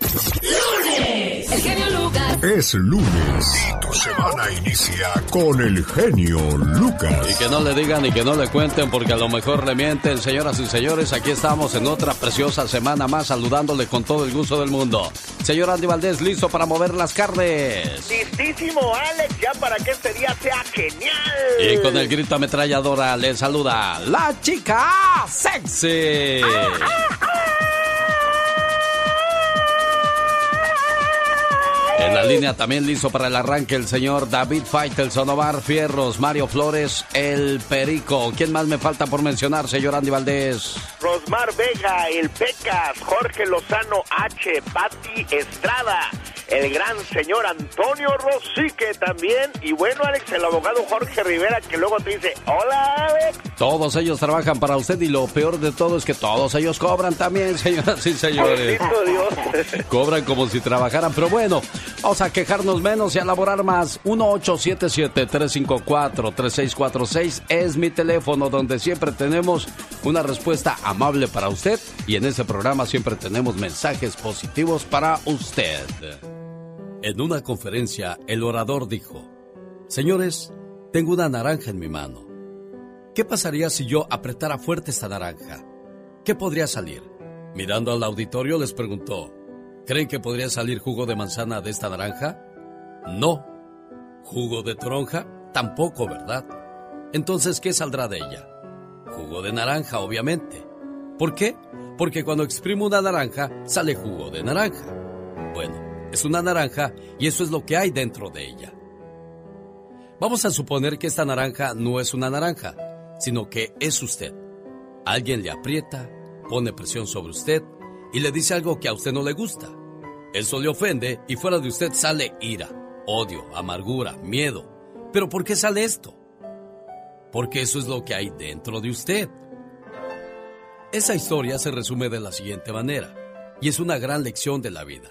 ¡Lunes! El genio Lucas. Es lunes y tu semana inicia con el genio Lucas. Y que no le digan y que no le cuenten porque a lo mejor le mienten, señoras y señores. Aquí estamos en otra preciosa semana más saludándole con todo el gusto del mundo. Señor Andy Valdés, listo para mover las carnes. Listísimo, Alex, ya para que este día sea genial. Y con el grito ametralladora le saluda la chica sexy. ¡Ah, ah, ah! En la línea también listo para el arranque el señor David Faitelson, Omar Fierros, Mario Flores, el Perico. ¿Quién más me falta por mencionar, señor Andy Valdés? Rosmar Vega, el Pecas, Jorge Lozano H, Patti Estrada, el gran señor Antonio Rosique también. Y bueno, Alex, el abogado Jorge Rivera que luego te dice, hola Alex. Todos ellos trabajan para usted y lo peor de todo es que todos ellos cobran también, señoras y señores. Dios. Cobran como si trabajaran, pero bueno, vamos a quejarnos menos y a laborar más. 1877-354-3646 es mi teléfono donde siempre tenemos una respuesta amable para usted y en ese programa siempre tenemos mensajes positivos para usted. En una conferencia, el orador dijo, Señores, tengo una naranja en mi mano. ¿Qué pasaría si yo apretara fuerte esta naranja? ¿Qué podría salir? Mirando al auditorio les preguntó, ¿creen que podría salir jugo de manzana de esta naranja? No. ¿Jugo de toronja? Tampoco, ¿verdad? Entonces, ¿qué saldrá de ella? Jugo de naranja, obviamente. ¿Por qué? Porque cuando exprimo una naranja, sale jugo de naranja. Bueno, es una naranja y eso es lo que hay dentro de ella. Vamos a suponer que esta naranja no es una naranja, sino que es usted. Alguien le aprieta, pone presión sobre usted y le dice algo que a usted no le gusta. Eso le ofende y fuera de usted sale ira, odio, amargura, miedo. ¿Pero por qué sale esto? Porque eso es lo que hay dentro de usted. Esa historia se resume de la siguiente manera, y es una gran lección de la vida.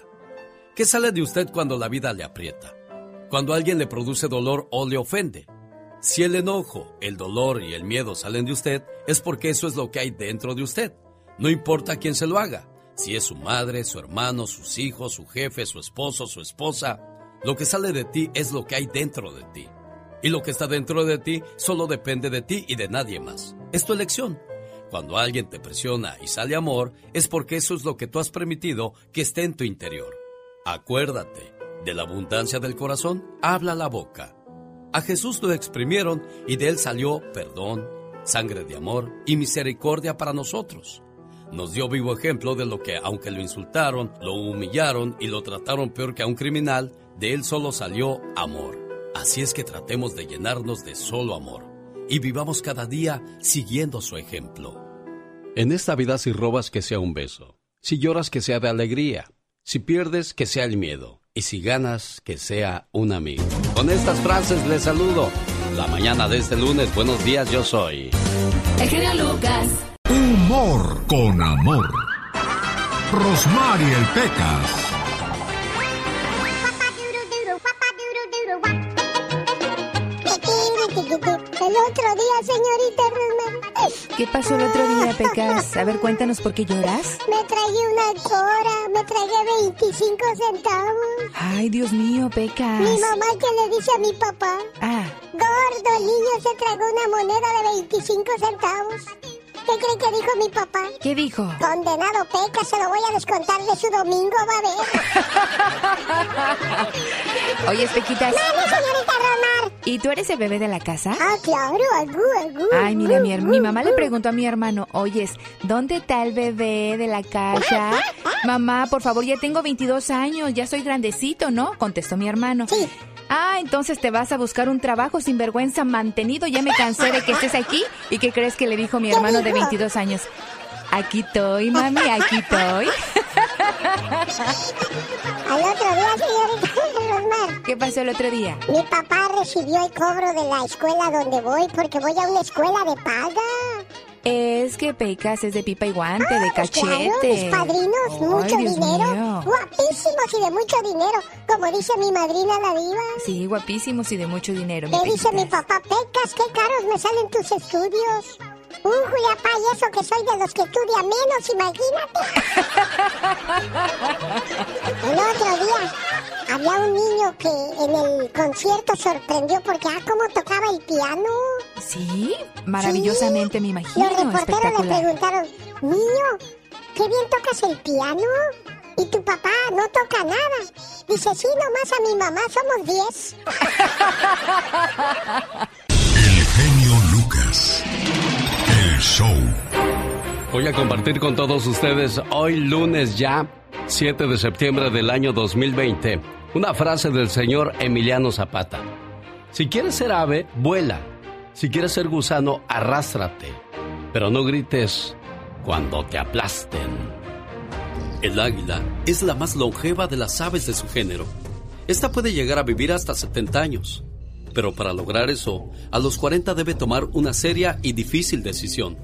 ¿Qué sale de usted cuando la vida le aprieta? Cuando alguien le produce dolor o le ofende. Si el enojo, el dolor y el miedo salen de usted, es porque eso es lo que hay dentro de usted. No importa quién se lo haga, si es su madre, su hermano, sus hijos, su jefe, su esposo, su esposa, lo que sale de ti es lo que hay dentro de ti. Y lo que está dentro de ti solo depende de ti y de nadie más. Es tu elección. Cuando alguien te presiona y sale amor, es porque eso es lo que tú has permitido que esté en tu interior. Acuérdate, de la abundancia del corazón habla la boca. A Jesús lo exprimieron y de él salió perdón, sangre de amor y misericordia para nosotros. Nos dio vivo ejemplo de lo que, aunque lo insultaron, lo humillaron y lo trataron peor que a un criminal, de él solo salió amor. Así es que tratemos de llenarnos de solo amor y vivamos cada día siguiendo su ejemplo. En esta vida si robas que sea un beso, si lloras que sea de alegría, si pierdes, que sea el miedo. Y si ganas, que sea un amigo. Con estas frases les saludo. La mañana de este lunes, buenos días, yo soy. El genio Lucas. Humor con amor. Rosmarie el Pecas. El otro día, señorita Rosemary. ¿Qué pasó el otro día, Pecas? A ver, cuéntanos por qué lloras. Me tragué una cora, me tragué 25 centavos. Ay, Dios mío, Pecas. Mi mamá que le dice a mi papá. Ah. Gordo, el niño se tragó una moneda de 25 centavos. ¿Qué cree que dijo mi papá? ¿Qué dijo? Condenado Peca, se lo voy a descontar de su domingo, va a ver. Oye, Pequitas. Dale, señorita Romar. ¿Y tú eres el bebé de la casa? Ah, claro, agú, agú. Ay, mira, mi, mi mamá le preguntó a mi hermano, oyes, ¿dónde está el bebé de la casa? Mamá, por favor, ya tengo 22 años, ya soy grandecito, ¿no? Contestó mi hermano. Sí. Ah, entonces te vas a buscar un trabajo sin vergüenza mantenido, ya me cansé de que estés aquí. ¿Y qué crees que le dijo mi hermano de 22 años? Aquí estoy, mami, aquí estoy. Al otro día, señorita Rosmar, ¿Qué pasó el otro día? mi papá recibió el cobro de la escuela donde voy porque voy a una escuela de paga. Es que Pecas es de pipa y guante, de Pues cachete. Claro, mis padrinos, Ay, mucho Dios dinero. mío. Guapísimos y de mucho dinero. Como dice mi madrina la diva. Sí, guapísimos y de mucho dinero. ¿Qué dice mi papá? Pecas, qué caros me salen tus estudios. Uy, Julia y eso que soy de los que estudia menos, imagínate. el otro día había un niño que en el concierto sorprendió porque, ah, cómo tocaba el piano. Sí, maravillosamente me imagino. Los reporteros le preguntaron, niño, ¿qué bien tocas el piano? Y tu papá no toca nada. Dice, sí, nomás a mi mamá somos 10. show. Voy a compartir con todos ustedes hoy lunes ya, 7 de septiembre del año 2020, una frase del señor Emiliano Zapata. Si quieres ser ave, vuela. Si quieres ser gusano, arrástrate. Pero no grites cuando te aplasten. El águila es la más longeva de las aves de su género. Esta puede llegar a vivir hasta 70 años. Pero para lograr eso, a los 40 debe tomar una seria y difícil decisión.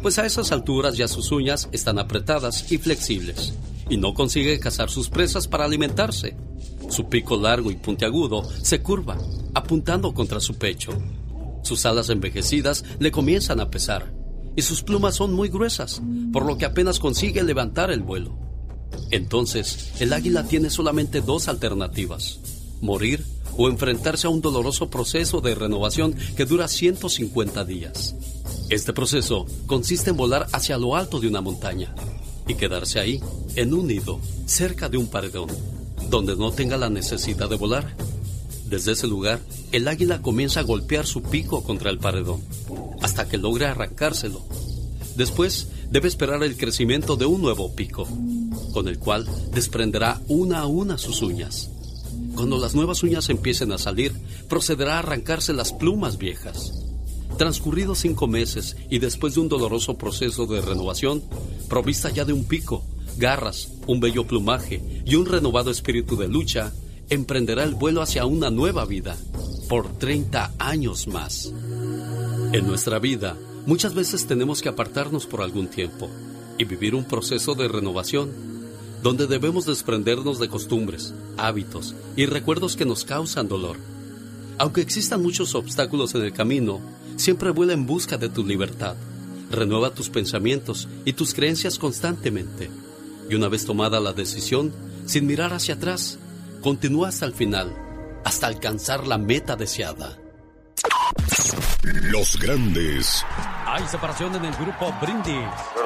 Pues a esas alturas ya sus uñas están apretadas y flexibles, y no consigue cazar sus presas para alimentarse. Su pico largo y puntiagudo se curva, apuntando contra su pecho. Sus alas envejecidas le comienzan a pesar, y sus plumas son muy gruesas, por lo que apenas consigue levantar el vuelo. Entonces, el águila tiene solamente dos alternativas, morir o enfrentarse a un doloroso proceso de renovación que dura 150 días. Este proceso consiste en volar hacia lo alto de una montaña y quedarse ahí, en un nido, cerca de un paredón, donde no tenga la necesidad de volar. Desde ese lugar, el águila comienza a golpear su pico contra el paredón, hasta que logre arrancárselo. Después, debe esperar el crecimiento de un nuevo pico, con el cual desprenderá una a una sus uñas. Cuando las nuevas uñas empiecen a salir, procederá a arrancarse las plumas viejas. Transcurridos cinco meses y después de un doloroso proceso de renovación, provista ya de un pico, garras, un bello plumaje y un renovado espíritu de lucha, emprenderá el vuelo hacia una nueva vida por 30 años más. En nuestra vida, muchas veces tenemos que apartarnos por algún tiempo y vivir un proceso de renovación, donde debemos desprendernos de costumbres, hábitos y recuerdos que nos causan dolor. Aunque existan muchos obstáculos en el camino, siempre vuela en busca de tu libertad. Renueva tus pensamientos y tus creencias constantemente. Y una vez tomada la decisión, sin mirar hacia atrás, continúa hasta el final, hasta alcanzar la meta deseada. Los grandes Hay separación en el grupo Brindis.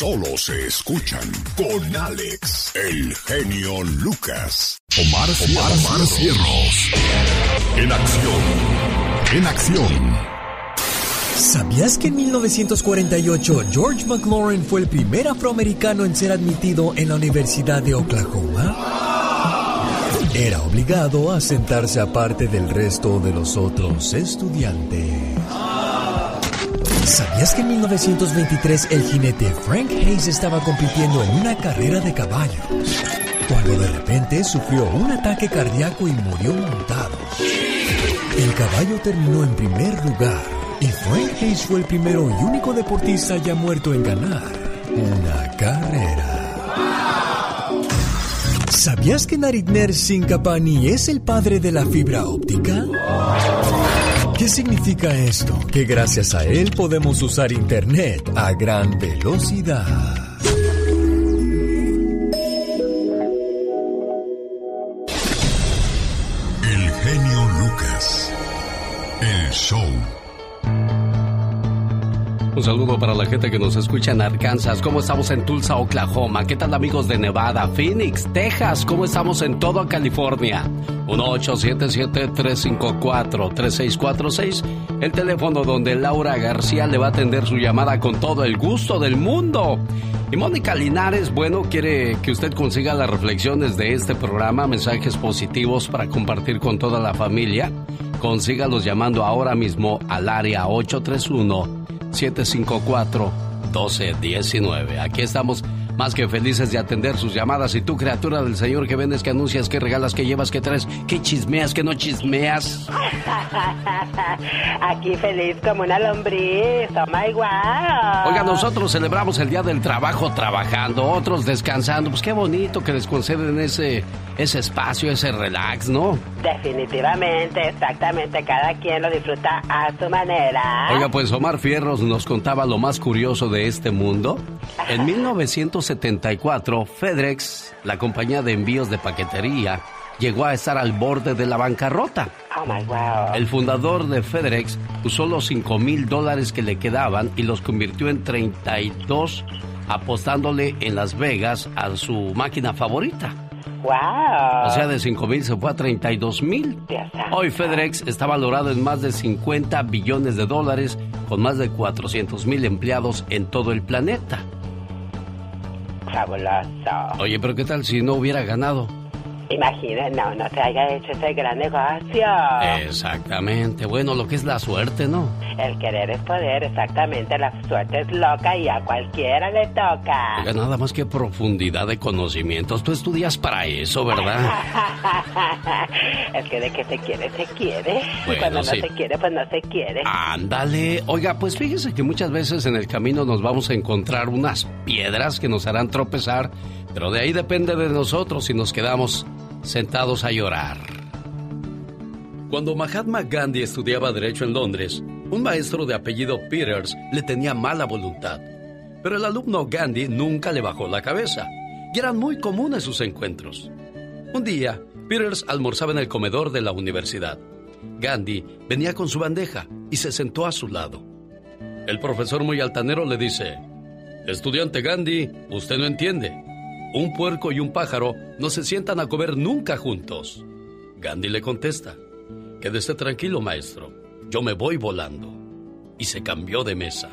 Solo se escuchan con Alex, el genio Lucas. Omar, Omar, Cierros. En acción. En acción. ¿Sabías que en 1948 George McLaurin fue el primer afroamericano en ser admitido en la Universidad de Oklahoma? Era obligado a sentarse aparte del resto de los otros estudiantes. ¿Sabías que en 1923 el jinete Frank Hayes estaba compitiendo en una carrera de caballos? Cuando de repente sufrió un ataque cardíaco y murió montado. El caballo terminó en primer lugar y Frank Hayes fue el primero y único deportista ya muerto en ganar una carrera. ¿Sabías que Naritner Sincapani es el padre de la fibra óptica? ¿Qué significa esto? Que gracias a él podemos usar Internet a gran velocidad. El genio Lucas. El show. Un saludo para la gente que nos escucha en Arkansas. ¿Cómo estamos en Tulsa, Oklahoma? ¿Qué tal amigos de Nevada, Phoenix, Texas? ¿Cómo estamos en toda California? 1877-354-3646. El teléfono donde Laura García le va a atender su llamada con todo el gusto del mundo. Y Mónica Linares, bueno, quiere que usted consiga las reflexiones de este programa, mensajes positivos para compartir con toda la familia. Consígalos llamando ahora mismo al área 831 754-1219. Aquí estamos más que felices de atender sus llamadas. Y tú, criatura del Señor, que vendes, que anuncias, que regalas, que llevas, que traes, que chismeas, que no chismeas. Aquí feliz como una lombriz, oh my wow. Oiga, nosotros celebramos el Día del Trabajo trabajando, otros descansando. Pues qué bonito que les conceden ese, ese espacio, ese relax, ¿no? Definitivamente, exactamente. Cada quien lo disfruta a su manera. Oiga, pues Omar Fierros nos contaba lo más curioso de este mundo. En 1974, FedEx, la compañía de envíos de paquetería, llegó a estar al borde de la bancarrota. Oh my wow. El fundador de FedEx usó los 5 mil dólares que le quedaban y los convirtió en 32 apostándole en Las Vegas a su máquina favorita. Wow. O sea, de 5 mil se fue a 32 mil. Hoy FedEx está valorado en más de 50 billones de dólares con más de 400 mil empleados en todo el planeta. Oye, pero ¿qué tal si no hubiera ganado? Imagina, no, no se haya hecho ese gran negocio. Exactamente. Bueno, lo que es la suerte, ¿no? El querer es poder, exactamente. La suerte es loca y a cualquiera le toca. Oiga, nada más que profundidad de conocimientos. Tú estudias para eso, ¿verdad? es que de que se quiere, se quiere. Bueno, y cuando sí. no se quiere, pues no se quiere. Ándale. Oiga, pues fíjese que muchas veces en el camino nos vamos a encontrar unas piedras que nos harán tropezar, pero de ahí depende de nosotros si nos quedamos sentados a llorar. Cuando Mahatma Gandhi estudiaba Derecho en Londres, un maestro de apellido Peters le tenía mala voluntad. Pero el alumno Gandhi nunca le bajó la cabeza, y eran muy comunes sus encuentros. Un día, Peters almorzaba en el comedor de la universidad. Gandhi venía con su bandeja y se sentó a su lado. El profesor muy altanero le dice, Estudiante Gandhi, usted no entiende. Un puerco y un pájaro no se sientan a comer nunca juntos. Gandhi le contesta, Quédese tranquilo, maestro. Yo me voy volando. Y se cambió de mesa.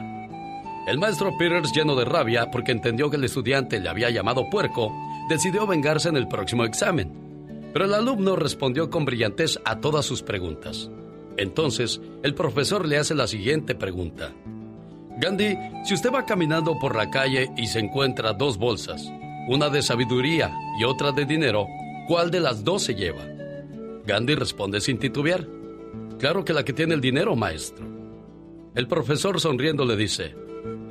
El maestro Peters, lleno de rabia porque entendió que el estudiante le había llamado puerco, decidió vengarse en el próximo examen. Pero el alumno respondió con brillantez a todas sus preguntas. Entonces, el profesor le hace la siguiente pregunta. Gandhi, si usted va caminando por la calle y se encuentra dos bolsas, una de sabiduría y otra de dinero, ¿cuál de las dos se lleva? Gandhi responde sin titubear. Claro que la que tiene el dinero, maestro. El profesor sonriendo le dice,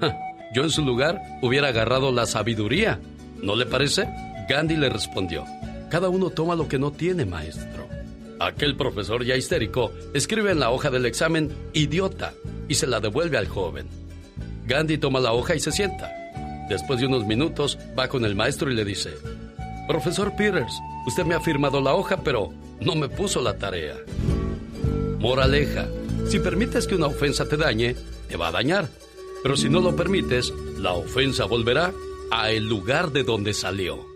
"Ja, yo en su lugar hubiera agarrado la sabiduría. ¿No le parece? Gandhi le respondió, cada uno toma lo que no tiene, maestro. Aquel profesor ya histérico escribe en la hoja del examen idiota y se la devuelve al joven. Gandhi toma la hoja y se sienta. Después de unos minutos va con el maestro y le dice, Profesor Peters, usted me ha firmado la hoja, pero no me puso la tarea. Moraleja, si permites que una ofensa te dañe, te va a dañar. Pero si no lo permites, la ofensa volverá a el lugar de donde salió.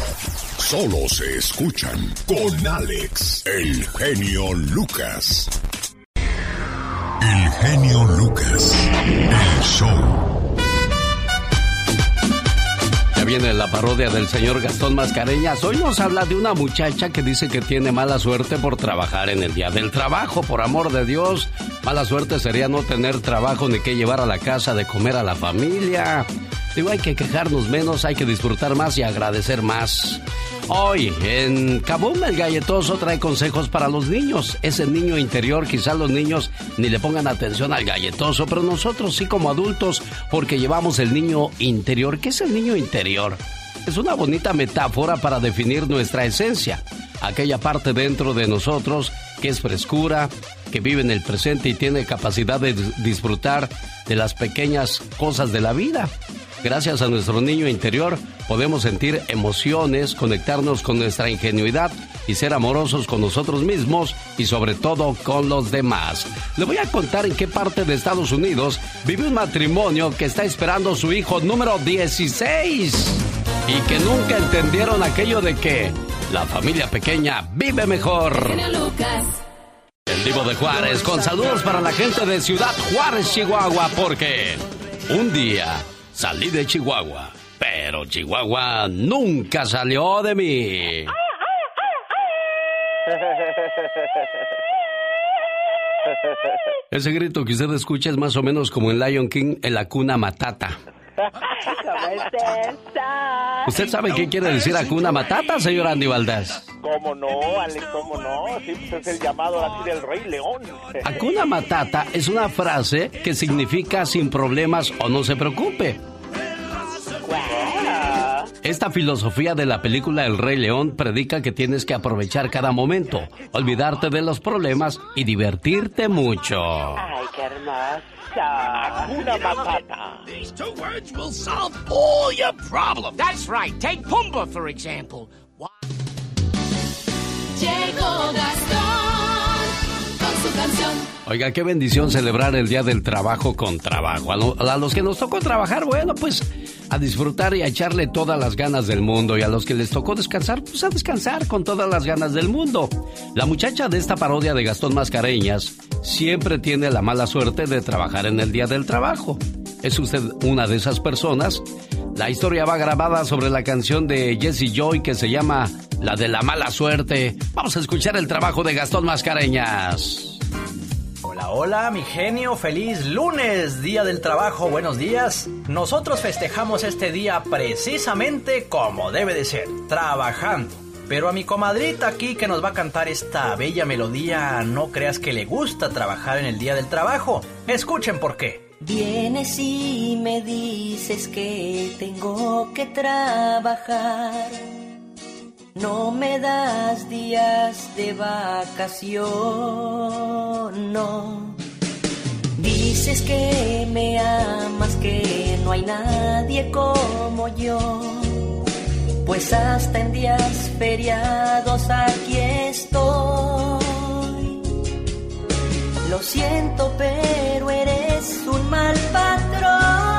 Solo se escuchan con Alex, el genio Lucas. El genio Lucas, el show. Ya viene la parodia del señor Gastón Mascareñas. Hoy nos habla de una muchacha que dice que tiene mala suerte por trabajar en el día del trabajo. Por amor de Dios, mala suerte sería no tener trabajo ni que llevar a la casa de comer a la familia. Digo, hay que quejarnos menos, hay que disfrutar más y agradecer más. Hoy, en Kabum, el galletoso trae consejos para los niños. Ese niño interior, quizás los niños ni le pongan atención al galletoso, pero nosotros sí como adultos, porque llevamos el niño interior. ¿Qué es el niño interior? Es una bonita metáfora para definir nuestra esencia. Aquella parte dentro de nosotros que es frescura, que vive en el presente y tiene capacidad de disfrutar de las pequeñas cosas de la vida. Gracias a nuestro niño interior podemos sentir emociones, conectarnos con nuestra ingenuidad y ser amorosos con nosotros mismos y sobre todo con los demás. Le voy a contar en qué parte de Estados Unidos vive un matrimonio que está esperando su hijo número 16 y que nunca entendieron aquello de que la familia pequeña vive mejor. El Divo de Juárez con saludos para la gente de Ciudad Juárez, Chihuahua, porque un día Salí de Chihuahua, pero Chihuahua nunca salió de mí. Ese grito que usted escucha es más o menos como en Lion King en la cuna matata. ¿Usted sabe qué quiere decir Acuna Matata, señor Andy Valdés? ¿Cómo no, Alex? ¿Cómo no? Sí, pues es el llamado así del Rey León. Acuna Matata es una frase que significa sin problemas o no se preocupe. Esta filosofía de la película El Rey León predica que tienes que aprovechar cada momento, olvidarte de los problemas y divertirte mucho. Ay, qué hermosa. Hakuna Matata. These two words will solve all your problems. That's right. Take Pumbaa, for example. Llegó Gastón con su canción. Oiga, qué bendición celebrar el Día del Trabajo con trabajo. A, a, los que nos tocó trabajar, bueno, pues a disfrutar y a echarle todas las ganas del mundo. Y a los que les tocó descansar, pues a descansar con todas las ganas del mundo. La muchacha de esta parodia de Gastón Mascareñas siempre tiene la mala suerte de trabajar en el Día del Trabajo. ¿Es usted una de esas personas? La historia va grabada sobre la canción de Jesse Joy que se llama La de la mala suerte. Vamos a escuchar el trabajo de Gastón Mascareñas. Hola, hola, mi genio, feliz lunes, día del trabajo, buenos días. Nosotros festejamos este día precisamente como debe de ser, trabajando. Pero a mi comadrita aquí que nos va a cantar esta bella melodía, no creas que le gusta trabajar en el día del trabajo. Escuchen por qué. Vienes y me dices que tengo que trabajar. No me das días de vacación, no. Dices que me amas, que no hay nadie como yo. Pues hasta en días feriados aquí estoy. Lo siento, pero eres un mal patrón.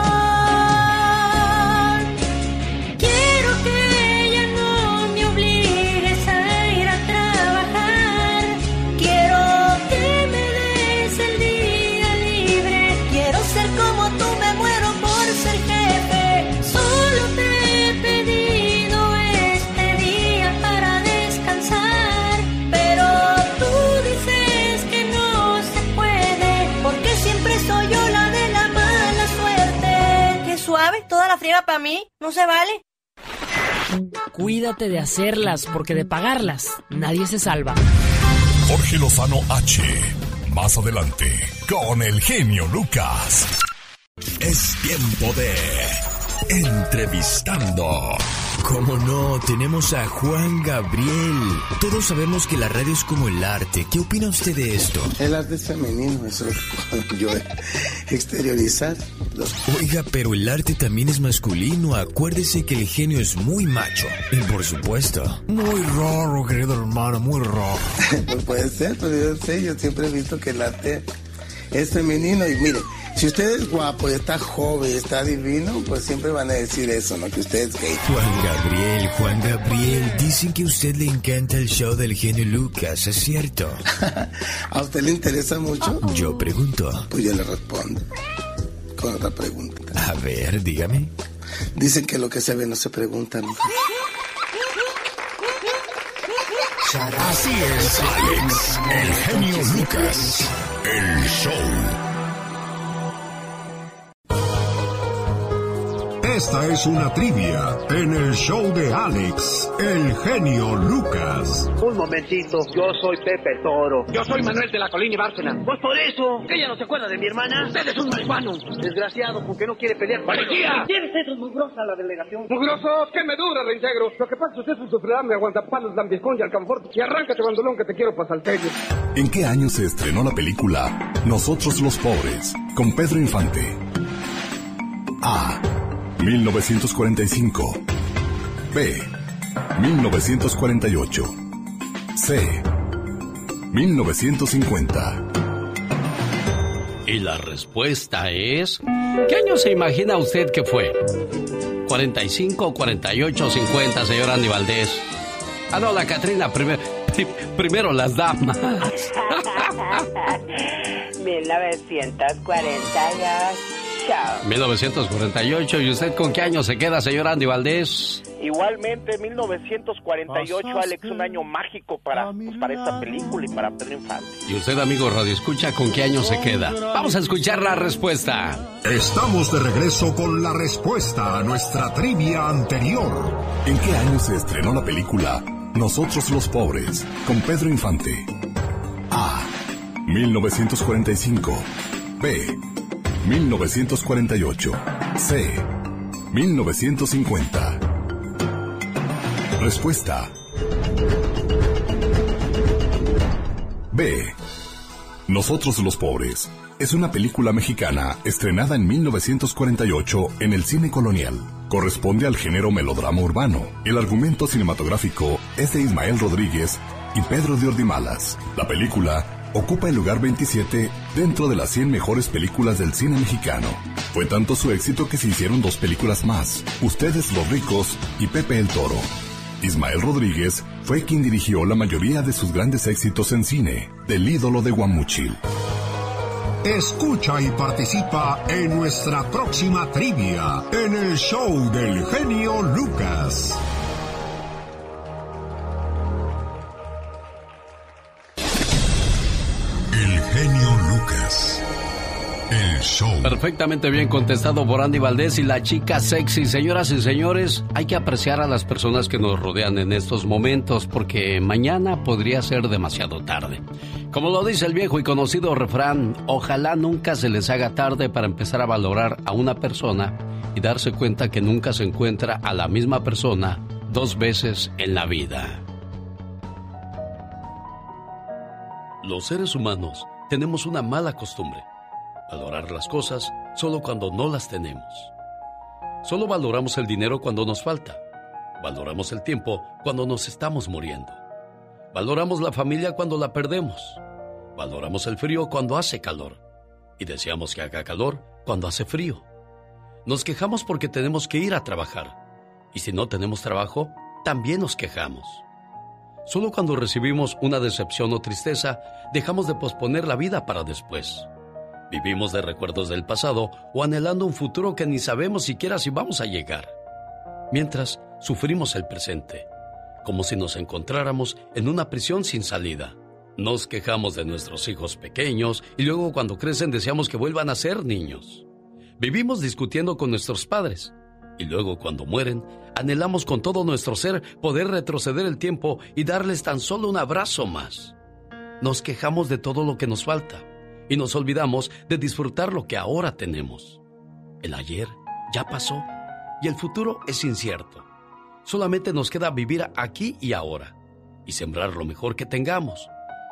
Friega para mí, no se vale. Cuídate de hacerlas, porque de pagarlas nadie se salva. Jorge Lozano H. Más adelante, con el genio Lucas. Es tiempo de entrevistando. Como no, tenemos a Juan Gabriel. Todos sabemos que la radio es como el arte. ¿Qué opina usted de esto? El arte es femenino, eso es lo que yo exteriorizar. Oiga, pero el arte también es masculino. Acuérdese que el genio es muy macho. Y por supuesto. Muy raro, querido hermano, muy raro. pues puede ser, pero yo sé, yo siempre he visto que el arte es femenino y mire si usted es guapo y está joven y está divino, pues siempre van a decir eso, ¿no? Que usted es gay. Juan Gabriel, Juan Gabriel, dicen que a usted le encanta el show del genio Lucas, ¿es cierto? ¿A usted le interesa mucho? Yo pregunto. Pues yo le respondo con otra pregunta. A ver, dígame. Dicen que lo que se ve no se pregunta. ¿no? Así es, Alex, el genio Lucas, el show. Esta es una trivia en el show de Alex, el genio Lucas. Un momentito, yo soy Pepe Toro. Yo soy Manuel de la Colina y Bárcena. Pues por eso, que ella no se acuerda de mi hermana. Usted es un marihuano. Desgraciado, porque no quiere pelear. ¡Policía! Tienes eso mugrosa la delegación. Mugroso, que me dura, reintegro. Lo que pasa es que usted es un sufridame, aguantapalos, lambiscón y alcanfor. Y arráncate, bandolón, que te quiero para salterio. ¿En qué año se estrenó la película Nosotros los Pobres con Pedro Infante? A. 1945. B. 1948. C. 1950. Y la respuesta es... ¿Qué año se imagina usted que fue? ¿45, 48, 50, señor Andy Valdés? Ah, no, la Catrina, primero, primero las damas. 1948. 1948. ¿Y usted con qué año se queda, señor Andy Valdés? Igualmente, 1948, Alex, un año mágico para, pues, para esta película y para Pedro Infante. ¿Y usted, amigo Radio Escucha, con qué año se queda? Vamos a escuchar la respuesta. Estamos de regreso con la respuesta a nuestra trivia anterior. ¿En qué año se estrenó la película Nosotros los Pobres con Pedro Infante? A. 1945. B. 1948. C. 1950. Respuesta. B. Nosotros los pobres. Es una película mexicana estrenada en 1948 en el cine colonial. Corresponde al género melodrama urbano. El argumento cinematográfico es de Ismael Rodríguez y Pedro de Ordimalas. La película ocupa el lugar 27 dentro de las 100 mejores películas del cine mexicano. Fue tanto su éxito que se hicieron dos películas más, Ustedes los ricos y Pepe el Toro. Ismael Rodríguez fue quien dirigió la mayoría de sus grandes éxitos en cine, del ídolo de Guamuchil. Escucha y participa en nuestra próxima trivia en el show del genio Lucas. Genio Lucas. El show. Perfectamente bien contestado por Andy Valdés y la chica sexy. Señoras y señores, hay que apreciar a las personas que nos rodean en estos momentos porque mañana podría ser demasiado tarde. Como lo dice el viejo y conocido refrán, ojalá nunca se les haga tarde para empezar a valorar a una persona y darse cuenta que nunca se encuentra a la misma persona dos veces en la vida. Los seres humanos tenemos una mala costumbre, valorar las cosas solo cuando no las tenemos. Solo valoramos el dinero cuando nos falta. Valoramos el tiempo cuando nos estamos muriendo. Valoramos la familia cuando la perdemos. Valoramos el frío cuando hace calor. Y deseamos que haga calor cuando hace frío. Nos quejamos porque tenemos que ir a trabajar. Y si no tenemos trabajo, también nos quejamos. Solo cuando recibimos una decepción o tristeza, dejamos de posponer la vida para después. Vivimos de recuerdos del pasado o anhelando un futuro que ni sabemos siquiera si vamos a llegar. Mientras, sufrimos el presente, como si nos encontráramos en una prisión sin salida. Nos quejamos de nuestros hijos pequeños y luego cuando crecen deseamos que vuelvan a ser niños. Vivimos discutiendo con nuestros padres y luego cuando mueren anhelamos con todo nuestro ser poder retroceder el tiempo y darles tan solo un abrazo más. Nos quejamos de todo lo que nos falta y nos olvidamos de disfrutar lo que ahora tenemos. El ayer ya pasó y el futuro es incierto. Solamente nos queda vivir aquí y ahora y sembrar lo mejor que tengamos,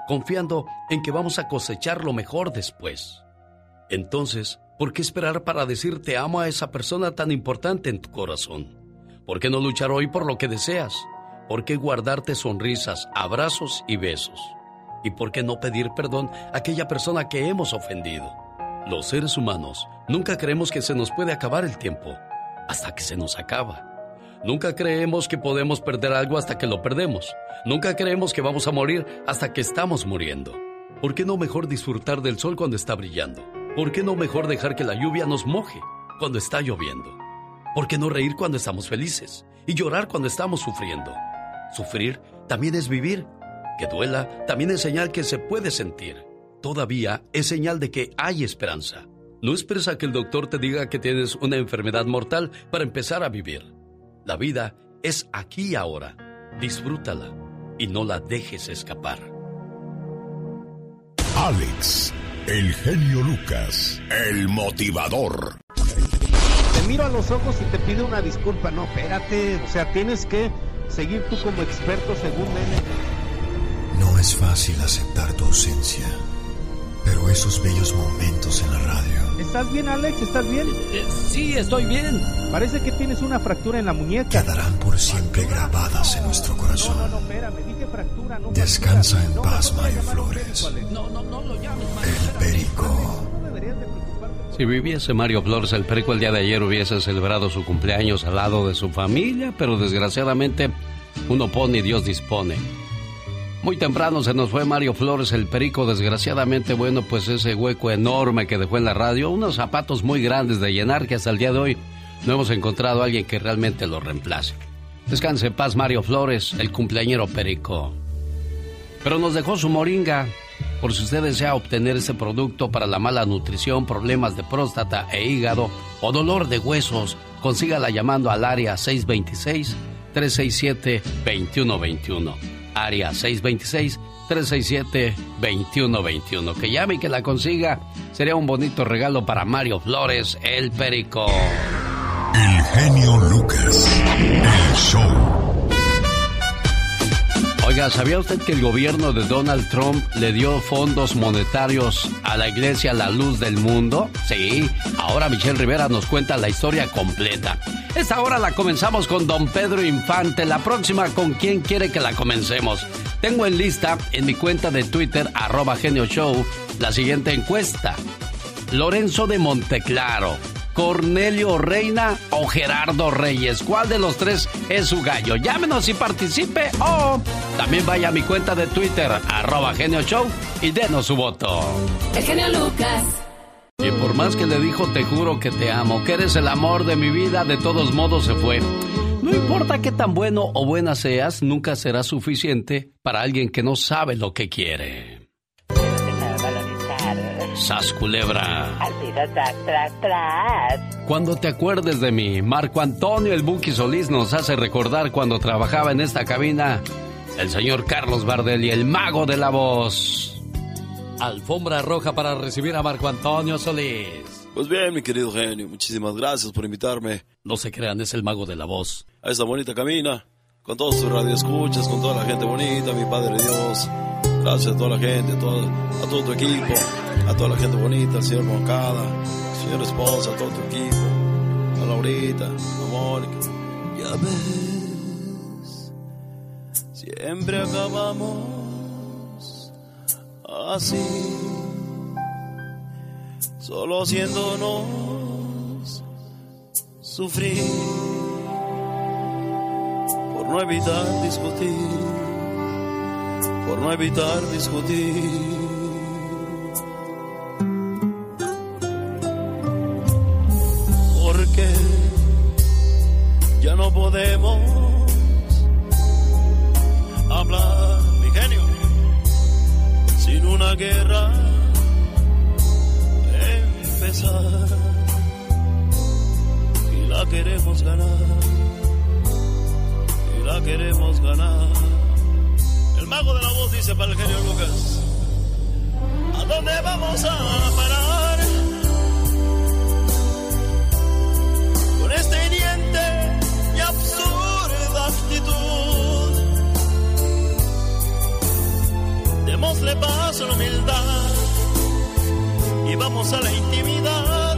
confiando en que vamos a cosechar lo mejor después. Entonces, ¿por qué esperar para decir te amo a esa persona tan importante en tu corazón? ¿Por qué no luchar hoy por lo que deseas? ¿Por qué guardarte sonrisas, abrazos y besos? ¿Y por qué no pedir perdón a aquella persona que hemos ofendido? Los seres humanos nunca creemos que se nos puede acabar el tiempo hasta que se nos acaba. Nunca creemos que podemos perder algo hasta que lo perdemos. Nunca creemos que vamos a morir hasta que estamos muriendo. ¿Por qué no mejor disfrutar del sol cuando está brillando? ¿Por qué no mejor dejar que la lluvia nos moje cuando está lloviendo? ¿Por qué no reír cuando estamos felices y llorar cuando estamos sufriendo? Sufrir también es vivir. Que duela también es señal que se puede sentir. Todavía es señal de que hay esperanza. No esperes a que el doctor te diga que tienes una enfermedad mortal para empezar a vivir. La vida es aquí y ahora. Disfrútala y no la dejes escapar. Alex, el genio Lucas, el motivador. Te miro a los ojos y te pido una disculpa. No, espérate. O sea, tienes que seguir tú como experto según él. No es fácil aceptar tu ausencia, pero esos bellos momentos en la radio ¿Estás bien, Alex? ¿Estás bien? Eh, sí, estoy bien. Parece que tienes una fractura en la muñeca. quedarán por siempre grabadas en nuestro corazón. No, no, espérame, dije fractura, no Descansa en paz, Mario Flores. No, no, no lo llames, El Perico. Si viviese Mario Flores el Perico el día de ayer hubiese celebrado su cumpleaños al lado de su familia, pero desgraciadamente uno pone y Dios dispone. Muy temprano se nos fue Mario Flores el Perico, desgraciadamente, bueno, pues ese hueco enorme que dejó en la radio, unos zapatos muy grandes de llenar que hasta el día de hoy no hemos encontrado a alguien que realmente lo reemplace. Descanse en paz Mario Flores, el cumpleañero Perico. Pero nos dejó su moringa. Por si usted desea obtener ese producto para la mala nutrición, problemas de próstata e hígado o dolor de huesos, consígala llamando al área 626-367-2121. Área 626-367-2121. Que llame y que la consiga. Sería un bonito regalo para Mario Flores, el Perico. El genio Lucas, el show. Oiga, ¿sabía usted que el gobierno de Donald Trump le dio fondos monetarios a la iglesia La Luz del Mundo? Sí, ahora Michelle Rivera nos cuenta la historia completa. Esta hora la comenzamos con Don Pedro Infante, la próxima con quién quiere que la comencemos. Tengo en lista en mi cuenta de Twitter, arroba genio show, la siguiente encuesta. Lorenzo de Monteclaro, Cornelio Reina o Gerardo Reyes. ¿Cuál de los tres es su gallo? Llámenos y participe o también vaya a mi cuenta de Twitter, arroba genio show y denos su voto. El genio Lucas. Y por más que le dijo te juro que te amo, que eres el amor de mi vida, de todos modos se fue. No importa qué tan bueno o buena seas, nunca será suficiente para alguien que no sabe lo que quiere. Sas culebra. tras, tras, tras. Cuando te acuerdes de mí, Marco Antonio el Buki Solís nos hace recordar cuando trabajaba en esta cabina el señor Carlos Bardelli, el mago de la voz. Alfombra roja para recibir a Marco Antonio Solís. Pues bien, mi querido genio, muchísimas gracias por invitarme. No se crean, es el mago de la voz. A esta bonita cabina, con todos tus radioescuchas, con toda la gente bonita, mi Padre Dios. Gracias a toda la gente, a todo, a todo tu equipo, a toda la gente bonita, al señor Moncada, señor esposa, a todo tu equipo, a Laurita, a Mónica. Ya ves, siempre acabamos así, solo haciéndonos sufrir por no evitar discutir por no evitar discutir. Podemos hablar, mi genio, sin una guerra empezar. Y la queremos ganar, y la queremos ganar mago de la voz dice para el genio Lucas. ¿A dónde vamos a parar? Con esta Démosle paso a la humildad y vamos a la intimidad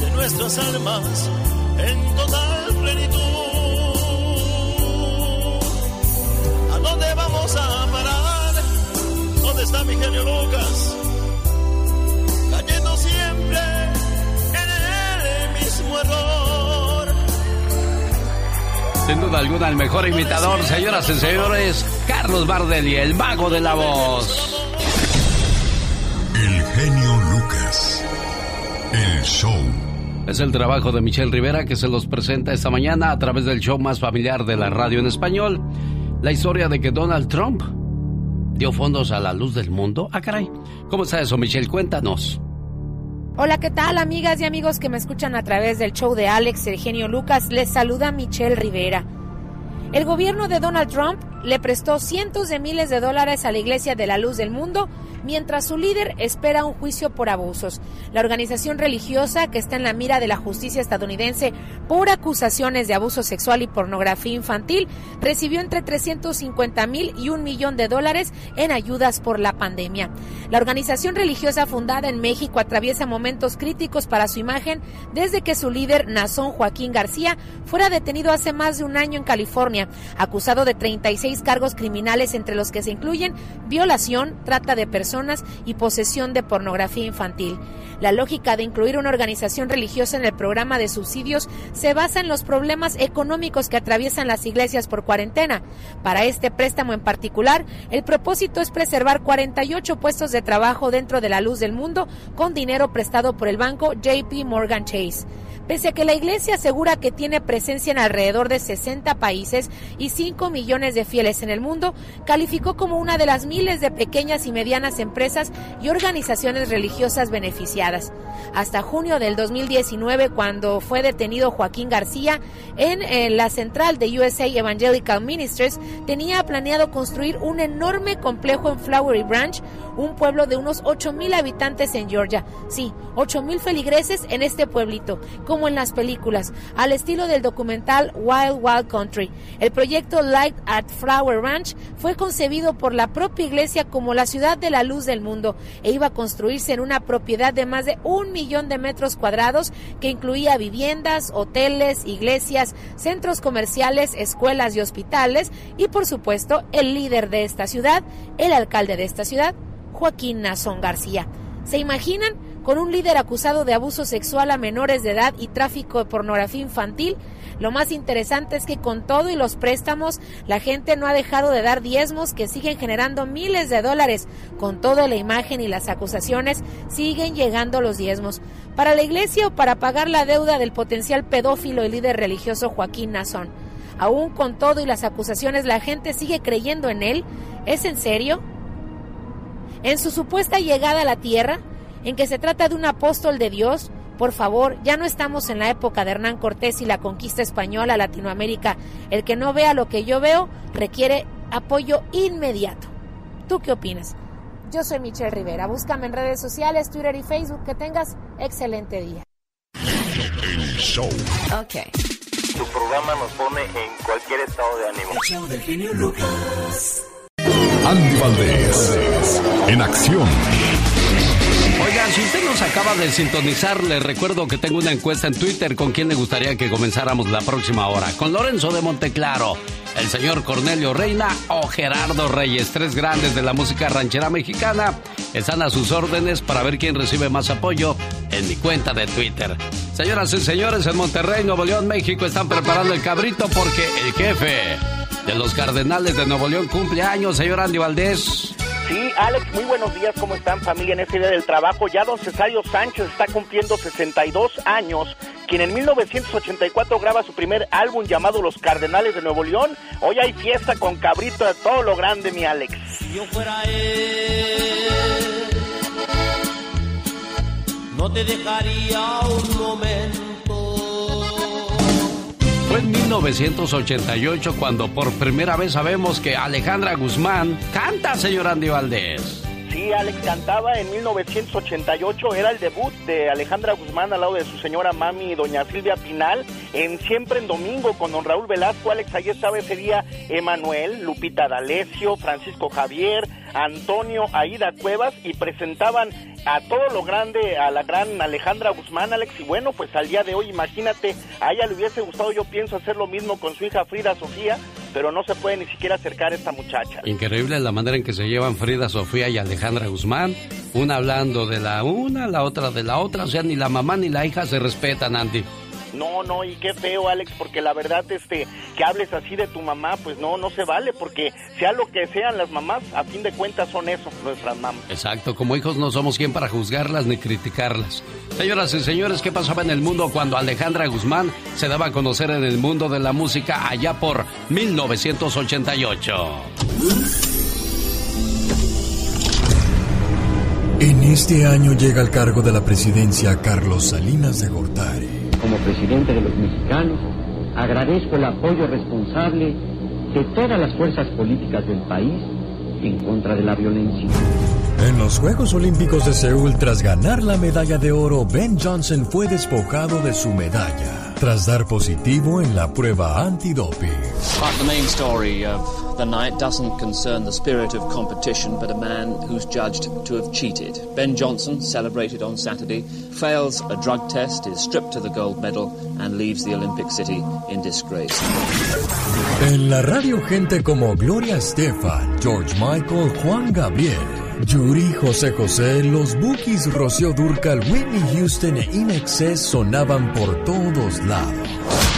de nuestras almas en total plenitud. dónde vamos a parar? ¿Dónde está mi genio Lucas? Cayendo siempre en el mismo error. Sin duda alguna, el mejor imitador, señoras y señores, Carlos Bardelli, el mago de la voz. El genio Lucas. El show. Es el trabajo de Michelle Rivera que se los presenta esta mañana a través del show más familiar de la radio en español. La historia de que Donald Trump dio fondos a la luz del mundo. Ah, caray. ¿Cómo está eso, Michelle? Cuéntanos. Hola, ¿qué tal, amigas y amigos que me escuchan a través del show de Alex, el genio Lucas? Les saluda Michelle Rivera. El gobierno de Donald Trump le prestó cientos de miles de dólares a la Iglesia de la Luz del Mundo mientras su líder espera un juicio por abusos. La organización religiosa, que está en la mira de la justicia estadounidense por acusaciones de abuso sexual y pornografía infantil, recibió entre 350 mil y un millón de dólares en ayudas por la pandemia. La organización religiosa fundada en México atraviesa momentos críticos para su imagen desde que su líder, Nazón Joaquín García, fuera detenido hace más de un año en California, acusado de 36 cargos criminales entre los que se incluyen violación, trata de personas, y posesión de pornografía infantil. La lógica de incluir una organización religiosa en el programa de subsidios se basa en los problemas económicos que atraviesan las iglesias por cuarentena. Para este préstamo en particular, el propósito es preservar 48 puestos de trabajo dentro de la luz del mundo con dinero prestado por el banco JP Morgan Chase. Pese a que la Iglesia asegura que tiene presencia en alrededor de 60 países y 5 millones de fieles en el mundo, calificó como una de las miles de pequeñas y medianas empresas y organizaciones religiosas beneficiadas. Hasta junio del 2019, cuando fue detenido Joaquín García en, la central de USA Evangelical Ministries, tenía planeado construir un enorme complejo en Flowery Branch, un pueblo de unos 8 mil habitantes en Georgia. Sí, 8 mil feligreses en este pueblito como en las películas, al estilo del documental Wild Wild Country. El proyecto Light at Flower Ranch fue concebido por la propia iglesia como la ciudad de la luz del mundo e iba a construirse en una propiedad de más de un millón de metros cuadrados que incluía viviendas, hoteles, iglesias, centros comerciales, escuelas y hospitales y por supuesto el líder de esta ciudad, el alcalde de esta ciudad, Joaquín Nazón García. ¿Se imaginan? Con un líder acusado de abuso sexual a menores de edad y tráfico de pornografía infantil. Lo más interesante es que con todo y los préstamos, la gente no ha dejado de dar diezmos que siguen generando miles de dólares. Con toda la imagen y las acusaciones, siguen llegando los diezmos. Para la iglesia o para pagar la deuda del potencial pedófilo y líder religioso Joaquín Nazón. Aún con todo y las acusaciones, la gente sigue creyendo en él. ¿Es en serio? En su supuesta llegada a la tierra, en que se trata de un apóstol de Dios, por favor, ya no estamos en la época de Hernán Cortés y la conquista española a Latinoamérica. El que no vea lo que yo veo requiere apoyo inmediato. ¿Tú qué opinas? Yo soy Michelle Rivera. Búscame en redes sociales, Twitter y Facebook. Que tengas excelente día. El show. Ok. Tu programa nos pone en cualquier estado de ánimo. El show del genio Lucas. Andy Valdés, en acción. Oigan, si usted nos acaba de sintonizar, le recuerdo que tengo una encuesta en Twitter con quién le gustaría que comenzáramos la próxima hora. Con Lorenzo de Monteclaro, el señor Cornelio Reina o Gerardo Reyes, tres grandes de la música ranchera mexicana, están a sus órdenes para ver quién recibe más apoyo en mi cuenta de Twitter. Señoras y señores, en Monterrey, Nuevo León, México, están preparando el cabrito porque el jefe de los Cardenales de Nuevo León cumple años, señor Andy Valdés. Sí, Alex, muy buenos días, ¿cómo están familia en este día del trabajo? Ya don Cesario Sánchez está cumpliendo 62 años, quien en 1984 graba su primer álbum llamado Los Cardenales de Nuevo León. Hoy hay fiesta con cabrito de todo lo grande, mi Alex. Si yo fuera él, no te dejaría un momento. Fue en 1988 cuando por primera vez sabemos que Alejandra Guzmán canta, señor Andy Valdés. Sí, Alex cantaba en 1988, era el debut de Alejandra Guzmán al lado de su señora mami, doña Silvia Pinal, en Siempre en Domingo con don Raúl Velasco. Alex, ahí estaba ese día Emanuel, Lupita D'Alessio, Francisco Javier, Antonio, Aida Cuevas y presentaban a todo lo grande a la gran Alejandra Guzmán, Alex. Y bueno, pues al día de hoy, imagínate, a ella le hubiese gustado, yo pienso, hacer lo mismo con su hija Frida Sofía, pero no se puede ni siquiera acercar a esta muchacha. Increíble la manera en que se llevan Frida Sofía y Alejandra Guzmán, una hablando de la una, la otra de la otra, o sea, ni la mamá ni la hija se respetan, Andy. No, no, y qué feo, Alex, porque la verdad, este, que hables así de tu mamá, pues no, no se vale, porque sea lo que sean las mamás, a fin de cuentas son eso, nuestras mamás. Exacto, como hijos no somos quien para juzgarlas ni criticarlas. Señoras y señores, ¿qué pasaba en el mundo cuando Alejandra Guzmán se daba a conocer en el mundo de la música allá por 1988? En este año llega al cargo de la presidencia Carlos Salinas de Gortari. Como presidente de los mexicanos, agradezco el apoyo responsable de todas las fuerzas políticas del país en contra de la violencia. En los Juegos Olímpicos de Seúl, tras ganar la medalla de oro, Ben Johnson fue despojado de su medalla, tras dar positivo en la prueba antidoping. The night doesn't concern the spirit of competition, but a man who's judged to have cheated. Ben Johnson, celebrated on Saturday, fails a drug test, is stripped of the gold medal, and leaves the Olympic City in disgrace. En la radio, gente como Gloria Estefan, George Michael, Juan Gabriel, Yuri, José José, los Bookies, Rocío Durcal, Whitney Houston e Inexcess sonaban por todos lados.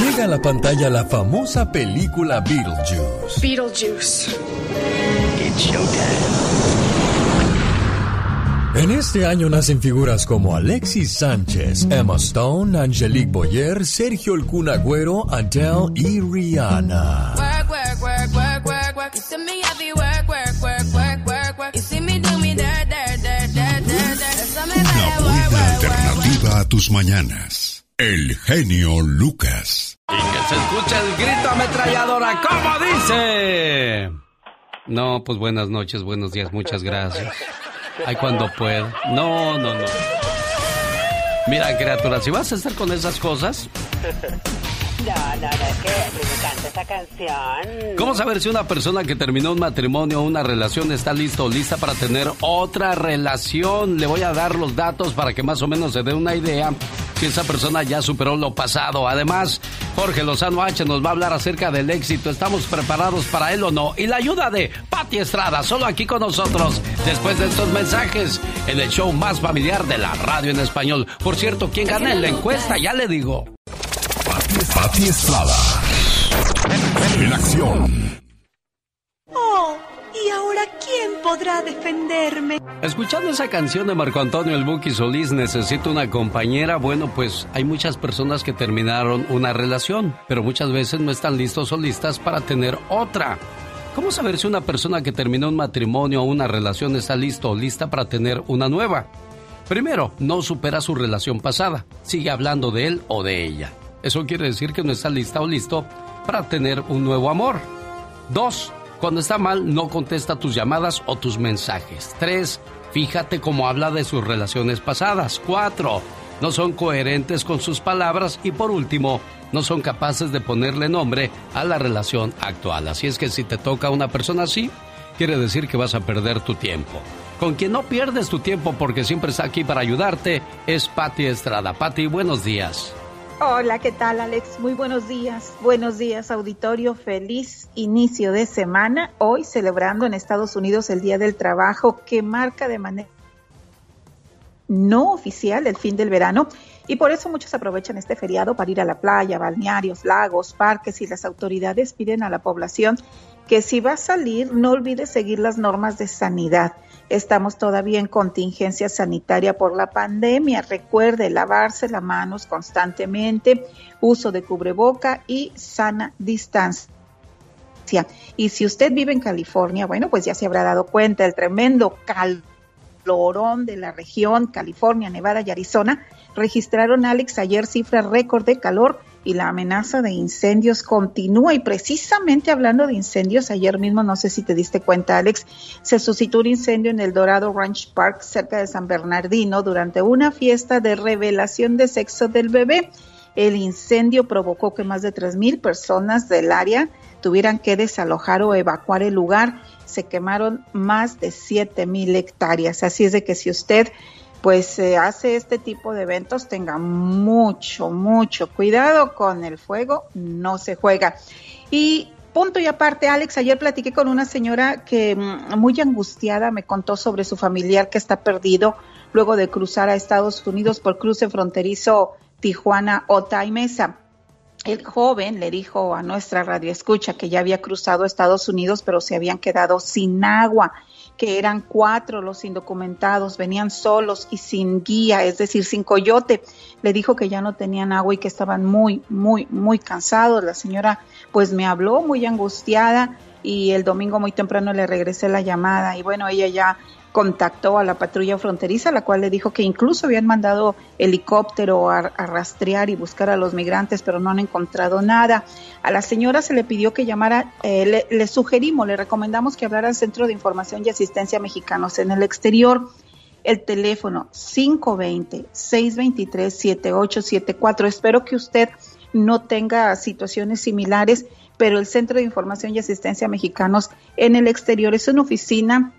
Llega a la pantalla la famosa película Beetlejuice. Beetlejuice. It's En este año nacen figuras como Alexis Sánchez, Emma Stone, Angelique Boyer, Sergio El Kun Agüero, Adele y Rihanna. Una buena alternativa a tus mañanas. El genio Lucas. Y que se escucha el grito ametralladora, ¿cómo dice? No, pues buenas noches, buenos días, muchas gracias. Ay, cuando pueda. No, no, no. Mira, criatura, si vas a estar con esas cosas. No, no, no, es que esa canción. ¿Cómo saber si una persona que terminó un matrimonio o una relación está lista o lista para tener otra relación? Le voy a dar los datos para que más o menos se dé una idea si esa persona ya superó lo pasado. Además, Jorge Lozano H nos va a hablar acerca del éxito. ¿Estamos preparados para él o no? Y la ayuda de Patti Estrada, solo aquí con nosotros, después de estos mensajes, en el show más familiar de la radio en español. Por cierto, ¿quién gana en la encuesta? Ya le digo. Pati Estrada. En acción. Oh, ¿y ahora quién podrá defenderme? Escuchando esa canción de Marco Antonio El Buki Solís, necesito una compañera. Bueno, pues hay muchas personas que terminaron una relación, pero muchas veces no están listos o listas para tener otra. ¿Cómo saber si una persona que terminó un matrimonio o una relación está listo o lista para tener una nueva? Primero, no supera su relación pasada. Sigue hablando de él o de ella. Eso quiere decir que no está lista o listo para tener un nuevo amor. Dos, cuando está mal, no contesta tus llamadas o tus mensajes. Tres, fíjate cómo habla de sus relaciones pasadas. Cuatro, no son coherentes con sus palabras. Y por último, no son capaces de ponerle nombre a la relación actual. Así es que si te toca una persona así, quiere decir que vas a perder tu tiempo. Con quien no pierdes tu tiempo porque siempre está aquí para ayudarte es Patti Estrada. Patti, buenos días. Hola, ¿qué tal Alex? Muy buenos días. Buenos días auditorio. Feliz inicio de semana. Hoy celebrando en Estados Unidos el Día del Trabajo que marca de manera no oficial el fin del verano y por eso muchos aprovechan este feriado para ir a la playa, balnearios, lagos, parques y las autoridades piden a la población que si va a salir no olvide seguir las normas de sanidad. Estamos todavía en contingencia sanitaria por la pandemia. Recuerde lavarse las manos constantemente, uso de cubreboca y sana distancia. Y si usted vive en California, bueno, pues ya se habrá dado cuenta el tremendo calorón de la región, California, Nevada y Arizona, registraron, Alex, ayer cifra récord de calor y la amenaza de incendios continúa. Y precisamente hablando de incendios, ayer mismo, no sé si te diste cuenta, Alex, se suscitó un incendio en el Dorado Ranch Park, cerca de San Bernardino, durante una fiesta de revelación de sexo del bebé. El incendio provocó que más de 3.000 personas del área tuvieran que desalojar o evacuar el lugar. Se quemaron más de 7.000 hectáreas. Así es de que si usted pues se hace este tipo de eventos, tenga mucho, mucho cuidado con el fuego, no se juega. Y punto y aparte, Alex, ayer platiqué con una señora que mm, muy angustiada me contó sobre su familiar que está perdido luego de cruzar a Estados Unidos por cruce fronterizo Tijuana, Ota y Mesa. el joven le dijo a nuestra radio escucha que ya había cruzado Estados Unidos, pero se habían quedado sin agua, que eran cuatro los indocumentados, venían solos y sin guía, es decir, sin coyote. Le dijo que ya no tenían agua y que estaban muy, muy, muy cansados. La señora pues me habló muy angustiada y el domingo muy temprano le regresé la llamada y bueno, ella ya contactó a la patrulla fronteriza, la cual le dijo que incluso habían mandado helicóptero a, rastrear y buscar a los migrantes, pero no han encontrado nada. A la señora se le pidió que llamara, eh, le, sugerimos, le recomendamos que hablara al Centro de Información y Asistencia Mexicanos en el exterior. El teléfono 520-623-7874. Espero que usted no tenga situaciones similares, pero el Centro de Información y Asistencia Mexicanos en el exterior es una oficina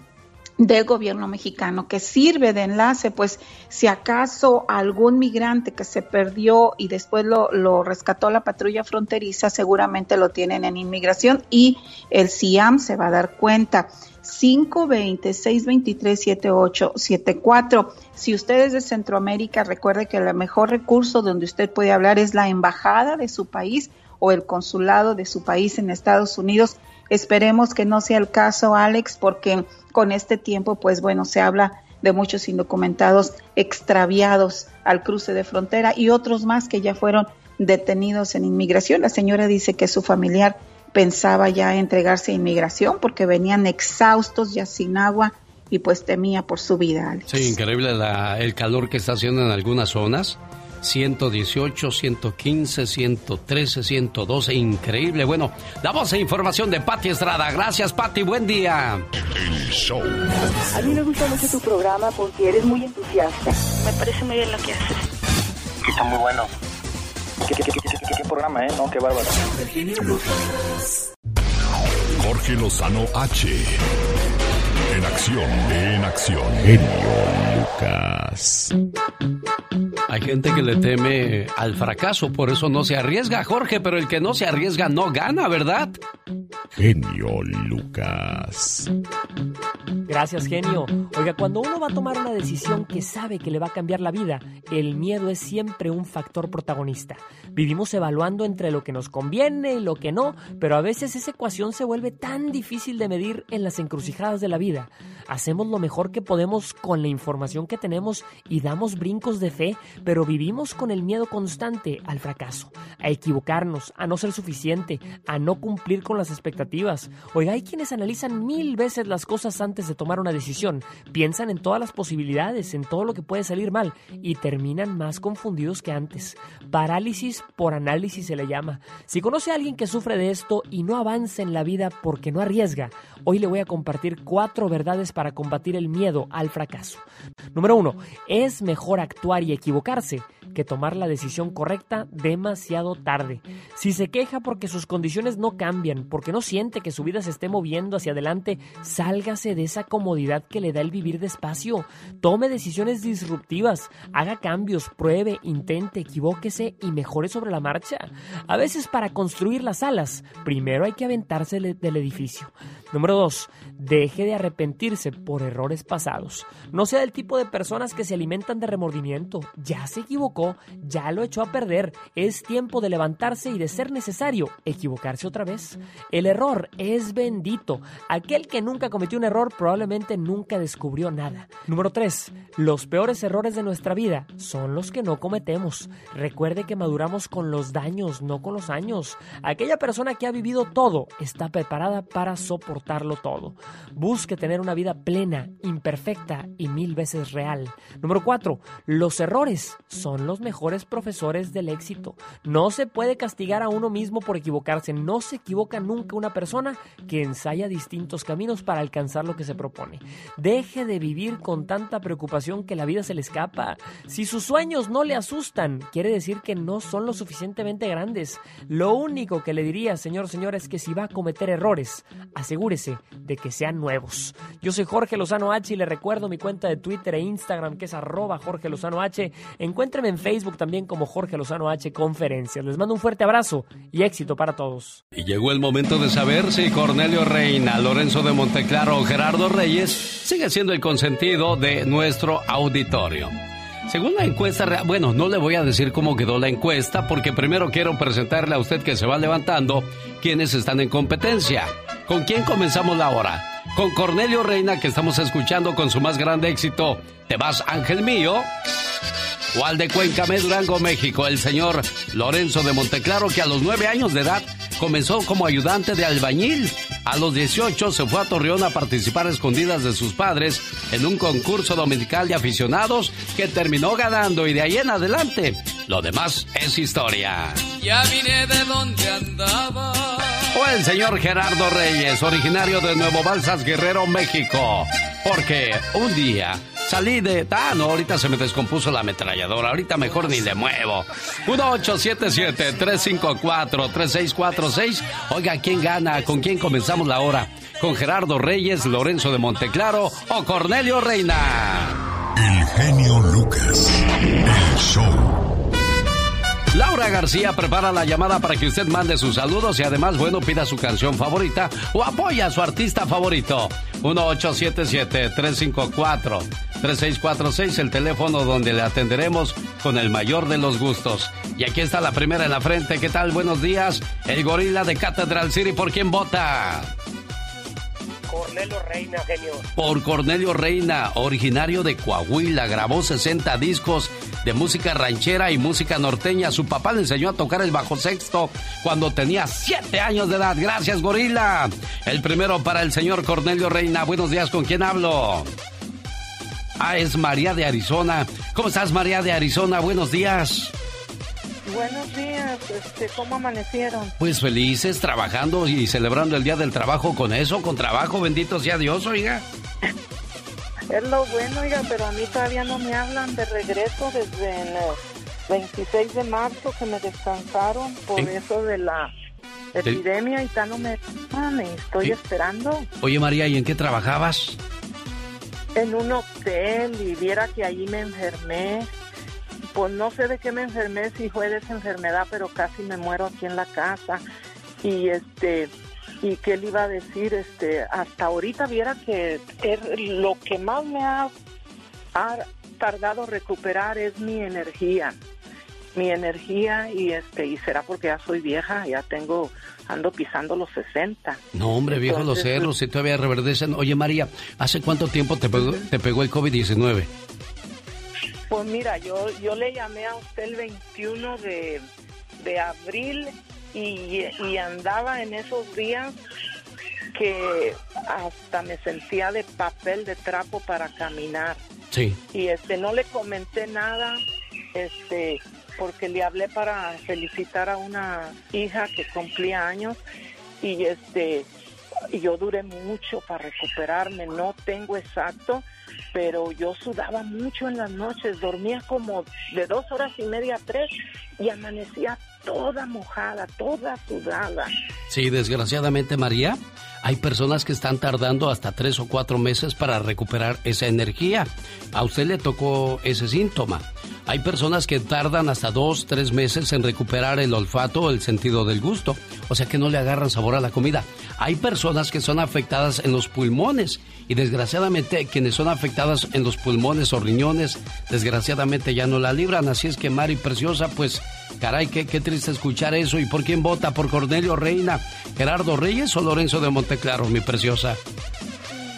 del gobierno mexicano que sirve de enlace, pues si acaso algún migrante que se perdió y después lo, lo rescató la patrulla fronteriza, seguramente lo tienen en inmigración y el CIAM se va a dar cuenta. 520-623-7874. Si usted es de Centroamérica, recuerde que el mejor recurso donde usted puede hablar es la embajada de su país o el consulado de su país en Estados Unidos. Esperemos que no sea el caso, Alex, porque con este tiempo, pues bueno, se habla de muchos indocumentados extraviados al cruce de frontera y otros más que ya fueron detenidos en inmigración. La señora dice que su familiar pensaba ya entregarse a inmigración porque venían exhaustos, ya sin agua y pues temía por su vida. Sí, increíble el calor que está haciendo en algunas zonas. 118, 115, 113, 112. Increíble. Bueno, damos información de Patti Estrada. Gracias, Patti. Buen día. El show. A mí me gusta mucho tu programa porque eres muy entusiasta. Me parece muy bien lo que haces. Está muy bueno. ¿Qué, qué, qué, qué programa, eh? No, qué bárbaro. Jorge Lozano H. En acción, en acción. Genio Lucas. Hay gente que le teme al fracaso, por eso no se arriesga, Jorge, pero el que no se arriesga no gana, ¿verdad? Genio Lucas. Gracias, genio. Oiga, cuando uno va a tomar una decisión que sabe que le va a cambiar la vida, el miedo es siempre un factor protagonista. Vivimos evaluando entre lo que nos conviene y lo que no, pero a veces esa ecuación se vuelve tan difícil de medir en las encrucijadas de la vida. Hacemos lo mejor que podemos con la información que tenemos y damos brincos de fe, pero vivimos con el miedo constante al fracaso, a equivocarnos, a no ser suficiente, a no cumplir con las expectativas. Oiga, hay quienes analizan mil veces las cosas antes de tomar una decisión, piensan en todas las posibilidades, en todo lo que puede salir mal y terminan más confundidos que antes. Parálisis por análisis se le llama. Si conoce a alguien que sufre de esto y no avanza en la vida porque no arriesga, hoy le voy a compartir cuatro verdades para combatir el miedo al fracaso. Número uno, es mejor actuar y equivocarse que tomar la decisión correcta demasiado tarde. Si se queja porque sus condiciones no cambian, porque no siente que su vida se esté moviendo hacia adelante, sálgase de esa comodidad que le da el vivir despacio. Tome decisiones disruptivas, haga cambios, pruebe, intente, equivóquese y mejore sobre la marcha. A veces para construir las alas, primero hay que aventarse del edificio. Número 2. Deje de arrepentirse por errores pasados. No sea el tipo de personas que se alimentan de remordimiento. Ya se equivocó, ya lo echó a perder. Es tiempo de levantarse y de ser necesario equivocarse otra vez. El error es bendito. Aquel que nunca cometió un error probablemente nunca descubrió nada. Número 3. Los peores errores de nuestra vida son los que no cometemos. Recuerde que maduramos con los daños, no con los años. Aquella persona que ha vivido todo está preparada para soportar todo. Busque tener una vida plena, imperfecta y mil veces real. Número 4. Los errores son los mejores profesores del éxito. No se puede castigar a uno mismo por equivocarse. No se equivoca nunca una persona que ensaya distintos caminos para alcanzar lo que se propone. Deje de vivir con tanta preocupación que la vida se le escapa. Si sus sueños no le asustan, quiere decir que no son lo suficientemente grandes. Lo único que le diría, señor, señora, es que si va a cometer errores, de que sean nuevos. Yo soy Jorge Lozano H y le recuerdo mi cuenta de Twitter e Instagram que es arroba Jorge Lozano H. Encuéntreme en Facebook también como Jorge Lozano H Conferencias. Les mando un fuerte abrazo y éxito para todos. Y llegó el momento de saber si Cornelio Reina, Lorenzo de Monteclaro o Gerardo Reyes sigue siendo el consentido de nuestro auditorio. Según la encuesta, bueno, no le voy a decir cómo quedó la encuesta, porque primero quiero presentarle a usted que se va levantando quienes están en competencia. ¿Con quién comenzamos la hora? Con Cornelio Reina, que estamos escuchando con su más grande éxito, Te vas, ángel mío. O al de Cuencamé, Durango, México, el señor Lorenzo de Monteclaro, que a los nueve años de edad comenzó como ayudante de albañil. A los 18 se fue a Torreón a participar a escondidas de sus padres en un concurso dominical de aficionados que terminó ganando y de ahí en adelante lo demás es historia. Ya vine de donde andaba. O el señor Gerardo Reyes, originario de Nuevo Balsas, Guerrero, México. Porque un día Salí de. Ah, no, ahorita se me descompuso la ametralladora. Ahorita mejor ni le muevo. 1877-354-3646. Oiga, ¿quién gana? ¿Con quién comenzamos la hora? ¿Con Gerardo Reyes, Lorenzo de Monteclaro o Cornelio Reina? El genio Lucas. El show. Laura García prepara la llamada para que usted mande sus saludos y además, bueno, pida su canción favorita o apoya a su artista favorito. 1877-354-3646, el teléfono donde le atenderemos con el mayor de los gustos. Y aquí está la primera en la frente. ¿Qué tal? Buenos días. El gorila de Catedral City, ¿por quién vota? Cornelio Reina, genio. Por Cornelio Reina, originario de Coahuila, grabó 60 discos de música ranchera y música norteña. Su papá le enseñó a tocar el bajo sexto cuando tenía 7 años de edad. Gracias, gorila. El primero para el señor Cornelio Reina. Buenos días, ¿con quién hablo? Ah, es María de Arizona. ¿Cómo estás, María de Arizona? Buenos días. Buenos días, este, ¿cómo amanecieron? Pues felices, trabajando y celebrando el Día del Trabajo con eso, con trabajo, bendito sea Dios, oiga. Es lo bueno, oiga, pero a mí todavía no me hablan de regreso desde el 26 de marzo que me descansaron por eso de la epidemia y tal no me estoy esperando. Oye María, ¿y en qué trabajabas? En un hotel y viera que allí me enfermé pues no sé de qué me enfermé, si fue de esa enfermedad, pero casi me muero aquí en la casa. Y este, y qué le iba a decir, este, hasta ahorita viera que lo que más me ha, ha tardado recuperar es mi energía mi energía y este y será porque ya soy vieja, ya tengo ando pisando los 60. No, hombre, viejo los cerros, si todavía reverdecen. Oye, María, ¿hace cuánto tiempo te pegó, te pegó el COVID-19? Pues mira, yo, yo le llamé a usted el 21 de, abril y, andaba en esos días que hasta me sentía de papel de trapo para caminar. Sí. Y este no le comenté nada, este, porque le hablé para felicitar a una hija que cumplía años y este yo duré mucho para recuperarme, no tengo exacto, pero yo sudaba mucho en las noches, dormía como de dos horas y media a tres y amanecía toda mojada, toda sudada. Sí, desgraciadamente María, hay personas que están tardando hasta tres o cuatro meses para recuperar esa energía. A usted le tocó ese síntoma. Hay personas que tardan hasta dos, tres meses en recuperar el olfato o el sentido del gusto, o sea que no le agarran sabor a la comida. Hay personas que son afectadas en los pulmones y desgraciadamente quienes son afectadas en los pulmones o riñones, desgraciadamente ya no la libran. Así es que Mari Preciosa, pues caray, qué, qué triste escuchar eso. ¿Y por quién vota? ¿Por Cornelio Reina, Gerardo Reyes o Lorenzo de Monteclaro, mi preciosa?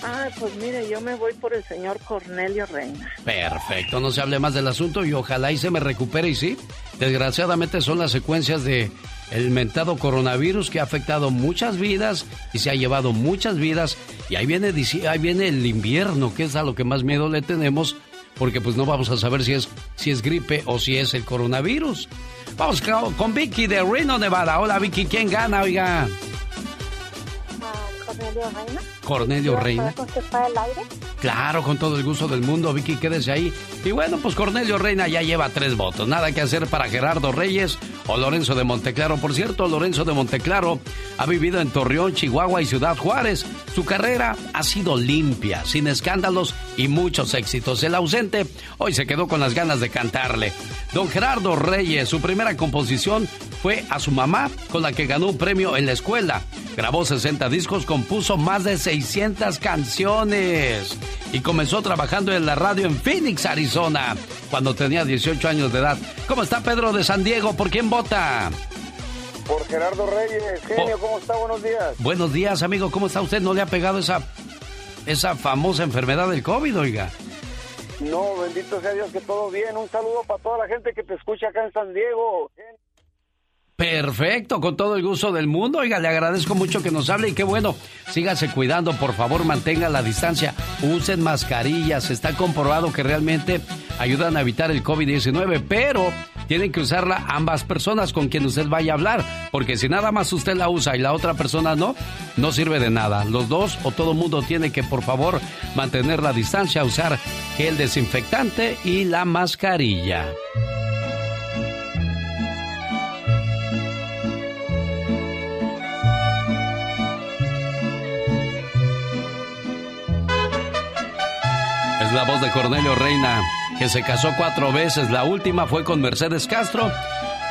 Ah, pues mire, yo me voy por el señor Cornelio Reina. Perfecto, no se hable más del asunto y ojalá y se me recupere y sí. Desgraciadamente son las secuencias de el mentado coronavirus que ha afectado muchas vidas y se ha llevado muchas vidas y ahí viene ahí viene el invierno, que es a lo que más miedo le tenemos porque pues no vamos a saber si es si es gripe o si es el coronavirus. Vamos con Vicky de Reno, Nevada. Hola Vicky, ¿quién gana, oiga? Cornelio Reina. Cornelio Reina. el aire? Claro, con todo el gusto del mundo, Vicky, quédese ahí. Y bueno, pues Cornelio Reina ya lleva tres votos. Nada que hacer para Gerardo Reyes o Lorenzo de Monteclaro. Por cierto, Lorenzo de Monteclaro ha vivido en Torreón, Chihuahua y Ciudad Juárez. Su carrera ha sido limpia, sin escándalos y muchos éxitos. El ausente hoy se quedó con las ganas de cantarle. Don Gerardo Reyes, su primera composición fue a su mamá, con la que ganó un premio en la escuela. Grabó 60 discos, compuso más de 600 canciones. y comenzó trabajando en la radio en Phoenix, Arizona, cuando tenía 18 años de edad. ¿Cómo está Pedro de San Diego? ¿Por quién vota? Por Gerardo Reyes. Genio, ¿cómo está? Buenos días. Buenos días, amigo. ¿Cómo está usted? ¿No le ha pegado esa, esa famosa enfermedad del COVID, oiga? No, bendito sea Dios que todo bien. Un saludo para toda la gente que te escucha acá en San Diego. Perfecto, con todo el gusto del mundo. Oiga, le agradezco mucho que nos hable y qué bueno. Sígase cuidando, por favor, mantenga la distancia. Usen mascarillas. Está comprobado que realmente ayudan a evitar el COVID-19, pero tienen que usarla ambas personas con quien usted vaya a hablar, porque si nada más usted la usa y la otra persona no, no sirve de nada. Los dos o todo mundo tiene que, por favor, mantener la distancia, usar gel desinfectante y la mascarilla. La voz de Cornelio Reina, que se casó cuatro veces. La última fue con Mercedes Castro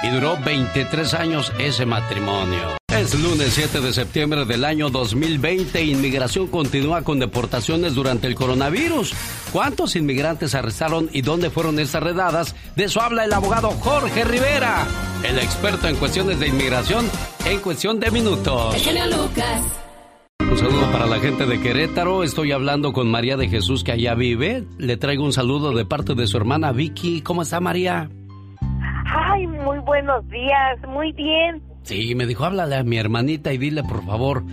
y duró 23 años ese matrimonio. Es lunes 7 de septiembre del año 2020. Inmigración continúa con deportaciones durante el coronavirus. ¿Cuántos inmigrantes arrestaron y dónde fueron estas redadas? De eso habla el abogado Jorge Rivera, el experto en cuestiones de inmigración en cuestión de minutos. Lucas. Un saludo para la gente de Querétaro. Estoy hablando con María de Jesús que allá vive. Le traigo un saludo de parte de su hermana Vicky. ¿Cómo está María? Ay, muy buenos días. Muy bien. Sí, me dijo, háblale a mi hermanita y dile por favor,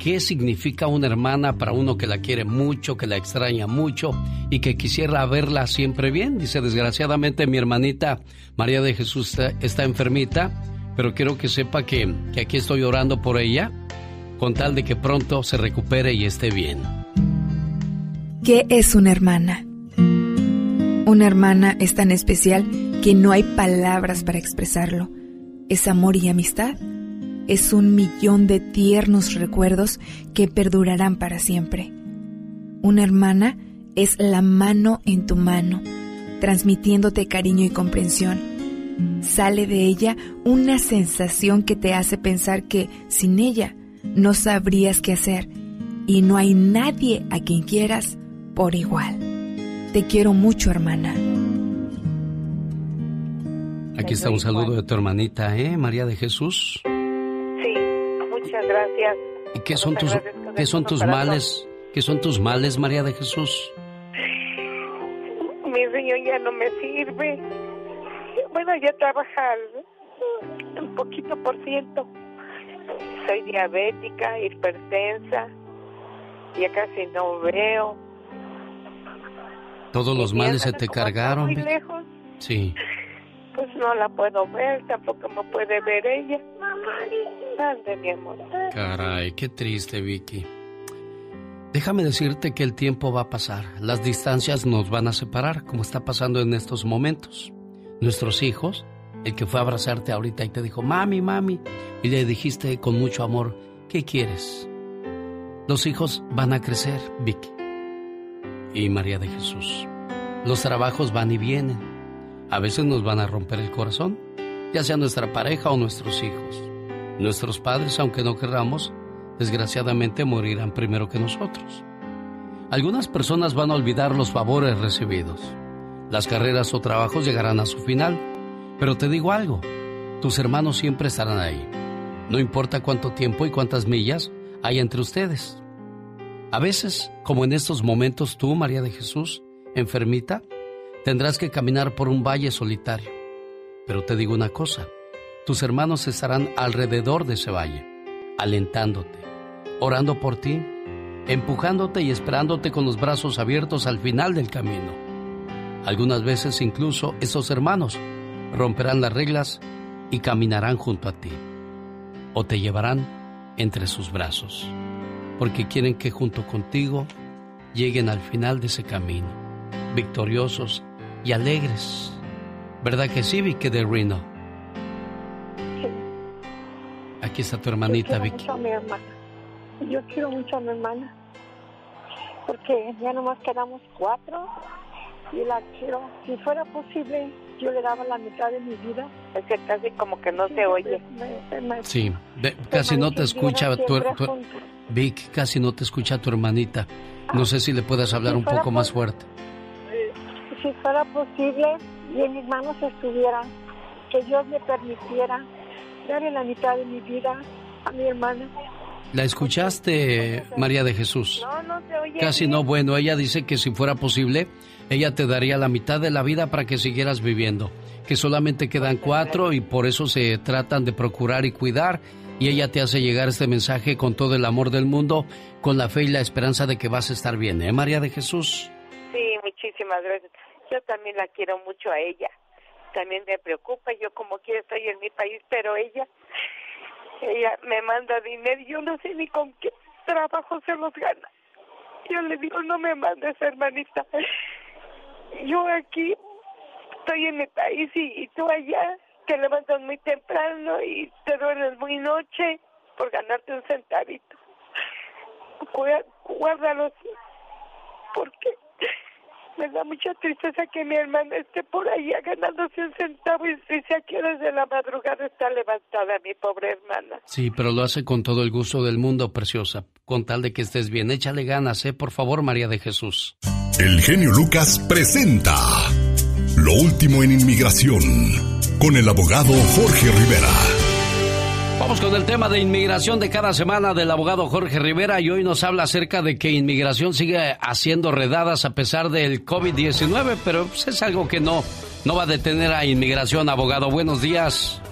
¿qué significa una hermana para uno que la quiere mucho, que la extraña mucho y que quisiera verla siempre bien? Dice, desgraciadamente mi hermanita María de Jesús está, está enfermita, pero quiero que sepa que, que aquí estoy orando por ella con tal de que pronto se recupere y esté bien. ¿Qué es una hermana? Una hermana es tan especial que no hay palabras para expresarlo. Es amor y amistad. Es un millón de tiernos recuerdos que perdurarán para siempre. Una hermana es la mano en tu mano, transmitiéndote cariño y comprensión. Sale de ella una sensación que te hace pensar que sin ella no sabrías qué hacer y no hay nadie a quien quieras por igual. Te quiero mucho, hermana. Aquí está un saludo de tu hermanita, ¿eh? María de Jesús. Sí, muchas gracias. ¿Y qué son tus, qué son tus males? ¿Qué son tus males, María de Jesús? Mi riñón ya no me sirve. Bueno, ya trabajar un poquito por ciento soy diabética, hipertensa, ya casi no veo. Todos los males se te cargaron. Muy lejos. Sí. Pues no la puedo ver, tampoco me puede ver ella. Ande, mi amor. Caray, qué triste, Vicky. Déjame decirte que el tiempo va a pasar. Las distancias nos van a separar, como está pasando en estos momentos. Nuestros hijos el que fue a abrazarte ahorita y te dijo, mami, mami, y le dijiste con mucho amor, ¿qué quieres? Los hijos van a crecer, Vicky y María de Jesús. Los trabajos van y vienen. A veces nos van a romper el corazón, ya sea nuestra pareja o nuestros hijos. Nuestros padres, aunque no querramos, desgraciadamente morirán primero que nosotros. Algunas personas van a olvidar los favores recibidos. Las carreras o trabajos llegarán a su final pero te digo algo, tus hermanos siempre estarán ahí. No importa cuánto tiempo y cuántas millas hay entre ustedes. A veces, como en estos momentos tú, María de Jesús, enfermita, tendrás que caminar por un valle solitario. Pero te digo una cosa, tus hermanos estarán alrededor de ese valle, alentándote, orando por ti, empujándote y esperándote con los brazos abiertos al final del camino. Algunas veces incluso esos hermanos romperán las reglas y caminarán junto a ti, o te llevarán entre sus brazos, porque quieren que junto contigo lleguen al final de ese camino, victoriosos y alegres. ¿Verdad que sí, Vicky de Reno? Aquí está tu hermanita, Vicky. Mucho a mi hermana. Yo quiero mucho a mi hermana, porque ya nomás quedamos cuatro y la quiero. Si fuera posible, yo le daba la mitad de mi vida. Es que casi como que no se oye. Sí, casi no te escucha tu, Vic, casi no te escucha tu hermanita. No sé si le puedes hablar un poco más fuerte. Si fuera posible y en mis manos estuviera, que Dios me permitiera darle la mitad de mi vida a mi hermana. ¿La escuchaste, María de Jesús? No, no se oye. Casi no, bueno, ella dice que si fuera posible, ella te daría la mitad de la vida para que siguieras viviendo, que solamente quedan cuatro y por eso se tratan de procurar y cuidar y ella te hace llegar este mensaje con todo el amor del mundo, con la fe y la esperanza de que vas a estar bien, ¿eh, María de Jesús? Sí, muchísimas gracias. Yo también la quiero mucho a ella. También me preocupa, yo como quiera estoy en mi país, pero ella ella me manda dinero y yo no sé ni con qué trabajo se los gana. Yo le digo, no me mandes, hermanita. Yo aquí estoy en mi país y, y tú allá te levantas muy temprano y te duermes muy noche por ganarte un centavito. Guárdalos porque me da mucha tristeza que mi hermana esté por allá ganándose un centavo y si qué horas de la madrugada está levantada mi pobre hermana. Sí, pero lo hace con todo el gusto del mundo, preciosa, con tal de que estés bien. Échale ganas, ¿eh? Por favor, María de Jesús. El genio Lucas presenta Lo último en inmigración con el abogado Jorge Rivera. Vamos con el tema de inmigración de cada semana del abogado Jorge Rivera y hoy nos habla acerca de que inmigración sigue haciendo redadas a pesar del COVID-19, pero pues, es algo que no, no va a detener a inmigración, abogado. Buenos días.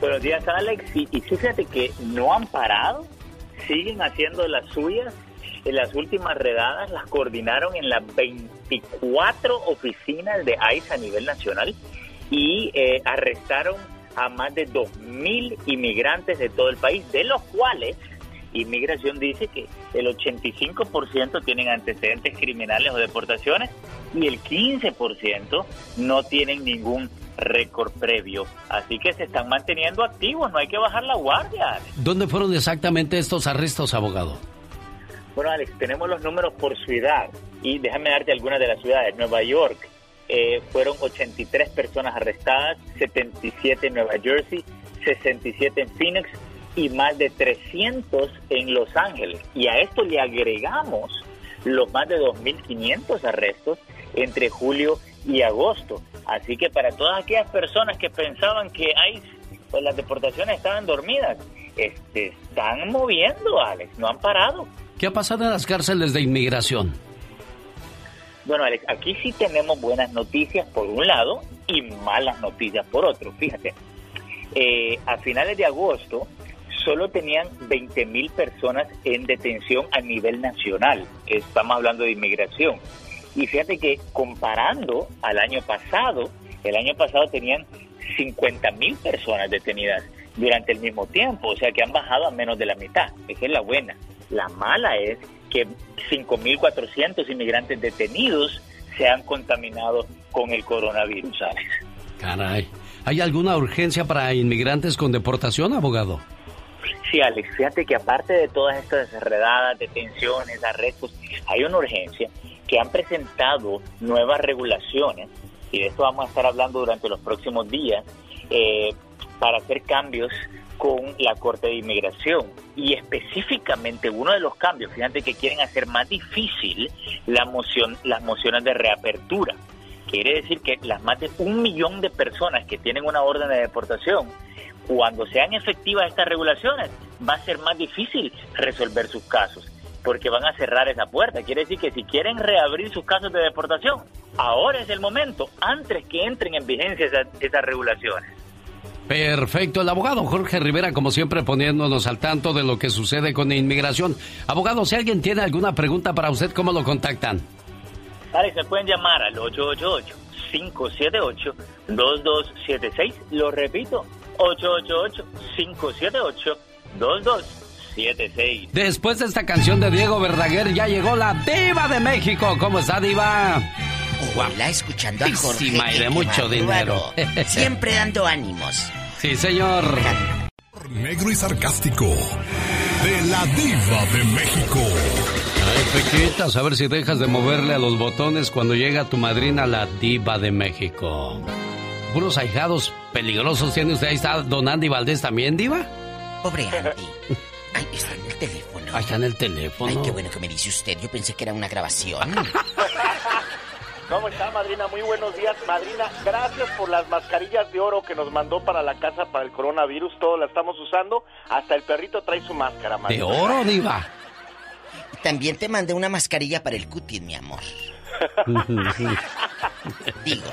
Buenos días, Alex. Y, y fíjate que no han parado, siguen haciendo las suyas. Las últimas redadas las coordinaron en las 24 oficinas de ICE a nivel nacional y eh, arrestaron a más de 2.000 inmigrantes de todo el país, de los cuales Inmigración dice que el 85% tienen antecedentes criminales o deportaciones y el 15% no tienen ningún récord previo. Así que se están manteniendo activos, no hay que bajar la guardia. ¿Dónde fueron exactamente estos arrestos, abogado? Bueno, Alex, tenemos los números por ciudad y déjame darte algunas de las ciudades. Nueva York eh, fueron 83 personas arrestadas, 77 en Nueva Jersey, 67 en Phoenix y más de 300 en Los Ángeles. Y a esto le agregamos los más de 2.500 arrestos entre julio y agosto. Así que para todas aquellas personas que pensaban que hay, pues las deportaciones estaban dormidas, este, están moviendo, Alex, no han parado. ¿Qué ha las cárceles de inmigración? Bueno, Alex, aquí sí tenemos buenas noticias por un lado y malas noticias por otro. Fíjate, eh, a finales de agosto solo tenían 20 mil personas en detención a nivel nacional. Estamos hablando de inmigración. Y fíjate que comparando al año pasado, el año pasado tenían 50 mil personas detenidas durante el mismo tiempo, o sea que han bajado a menos de la mitad. Esa es la buena. La mala es que 5.400 inmigrantes detenidos se han contaminado con el coronavirus, Alex. Caray. ¿Hay alguna urgencia para inmigrantes con deportación, abogado? Sí, Alex, fíjate que aparte de todas estas redadas, detenciones, arrestos, hay una urgencia que han presentado nuevas regulaciones, y de esto vamos a estar hablando durante los próximos días, eh, para hacer cambios con la Corte de Inmigración. Y específicamente uno de los cambios, fíjate que quieren hacer más difícil la moción, las mociones de reapertura. Quiere decir que las más de un millón de personas que tienen una orden de deportación, cuando sean efectivas estas regulaciones, va a ser más difícil resolver sus casos, porque van a cerrar esa puerta. Quiere decir que si quieren reabrir sus casos de deportación, ahora es el momento, antes que entren en vigencia esas, esas regulaciones. Perfecto, el abogado Jorge Rivera, como siempre, poniéndonos al tanto de lo que sucede con la inmigración. Abogado, si alguien tiene alguna pregunta para usted, ¿cómo lo contactan? Alex, me pueden llamar al 888-578-2276. Lo repito, 888-578-2276. Después de esta canción de Diego Verdaguer, ya llegó la Diva de México. ¿Cómo está, Diva? Hola, escuchando a Jorge. Y de mucho dinero. Siempre dando ánimos. Sí, señor. Negro y sarcástico. De la Diva de México. Ay, Pequitas, a ver si dejas de moverle a los botones cuando llega tu madrina, la Diva de México. Puros ahijados peligrosos tiene usted. Ahí está Don Andy Valdés también, Diva. Pobre Andy. Ay, está en el teléfono. Ahí está en el teléfono. Ay, qué bueno que me dice usted. Yo pensé que era una grabación. ¿Cómo está, madrina? Muy buenos días, madrina. Gracias por las mascarillas de oro que nos mandó para la casa para el coronavirus. Todos la estamos usando. Hasta el perrito trae su máscara, ¿De madrina. oro, diva? También te mandé una mascarilla para el cutis, mi amor. Digo,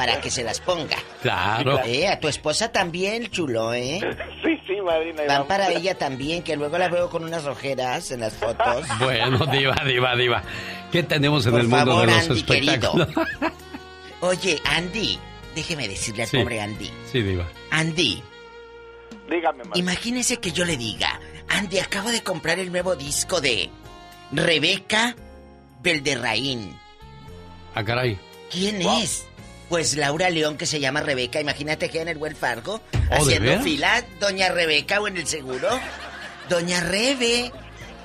para que se las ponga. Claro. Eh, a tu esposa también, chulo, ¿eh? Sí, sí, madrina. y Van para ella también, que luego la veo con unas rojeras en las fotos. Bueno, diva, diva, diva. ¿Qué tenemos en Por el mundo favor, de los Andy, espectáculos? Oye, Andy, déjeme decirle al Sí. pobre Andy. Sí, diva. Andy, Dígame, madrina. imagínese que yo le diga, Andy, acabo de comprar el nuevo disco de Rebeca Belderraín. Ah, caray. ¿Quién es? Pues Laura León, que se llama Rebeca. Imagínate que en el buen Fargo, ¿de haciendo fila, Doña Rebeca o en el seguro. Doña Rebe.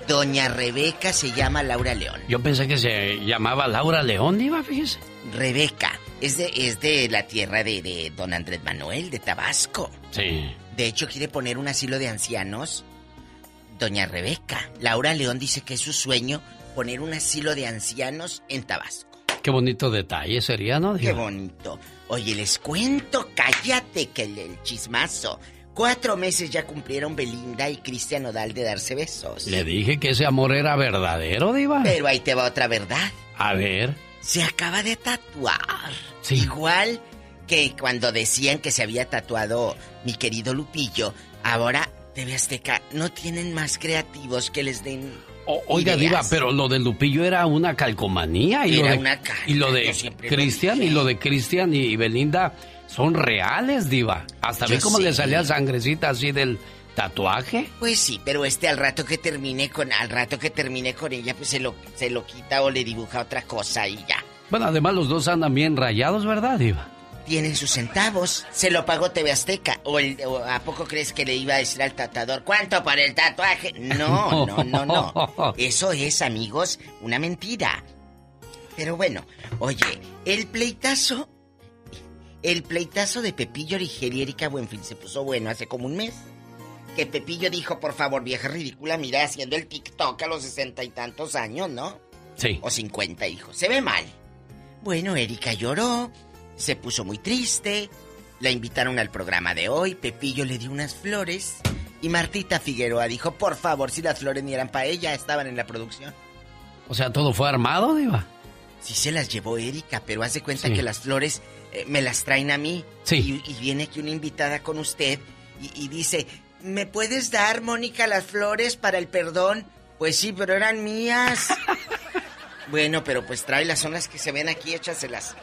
Doña Rebeca se llama Laura León. Yo pensé que se llamaba Laura León, diva, fíjese. Rebeca. Es de, es de la tierra de, de don Andrés Manuel, de Tabasco. Sí. De hecho, quiere poner un asilo de ancianos. Doña Rebeca. Laura León dice que es su sueño poner un asilo de ancianos en Tabasco. Qué bonito detalle sería, ¿no, Qué diva? bonito. Oye, les cuento, cállate que el, el chismazo. Cuatro meses ya cumplieron Belinda y Cristian Nodal de darse besos. Le dije que ese amor era verdadero, diva. Pero ahí te va otra verdad. A ver. Se acaba de tatuar. Sí. Igual que cuando decían que se había tatuado mi querido Lupillo. Ahora, TV Azteca, no tienen más creativos que les den. O- oiga, diva, pero lo de Lupillo era una calcomanía. Y Era lo de, una cal- Y lo de Cristian y lo de Cristian y Belinda son reales, diva. Hasta vi cómo le salía sangrecita así del tatuaje. Pues sí, pero este al rato que termine con al rato que termine con ella, pues se lo se lo quita o le dibuja otra cosa y ya. Bueno, además los dos andan bien rayados, ¿verdad, diva? Tienen sus centavos. Se lo pagó TV Azteca. ¿O, el- o a poco crees que le iba a decir al tatuador cuánto para el tatuaje? No, no, no, no. Eso es, amigos, una mentira. Pero bueno, oye, el pleitazo. El pleitazo de Pepillo Origel y Erika Buenfil se puso bueno hace como un mes. Que Pepillo dijo, por favor, vieja ridícula, mira, haciendo el TikTok a los sesenta y tantos años, ¿no? Sí. O cincuenta, hijo. Se ve mal. Bueno, Erika lloró, se puso muy triste, la invitaron al programa de hoy, Pepillo le dio unas flores y Martita Figueroa dijo, por favor, si las flores ni eran para ella, estaban en la producción. O sea, todo fue armado, diva. Sí se las llevó Erika, pero hace cuenta Sí. que las flores eh, me las traen a mí. Sí. Y, y viene aquí una invitada con usted y, y dice, ¿me puedes dar, Mónica, las flores para el perdón? Pues sí, pero eran mías. bueno, pero pues tráelas, son las que se ven aquí, échaselas.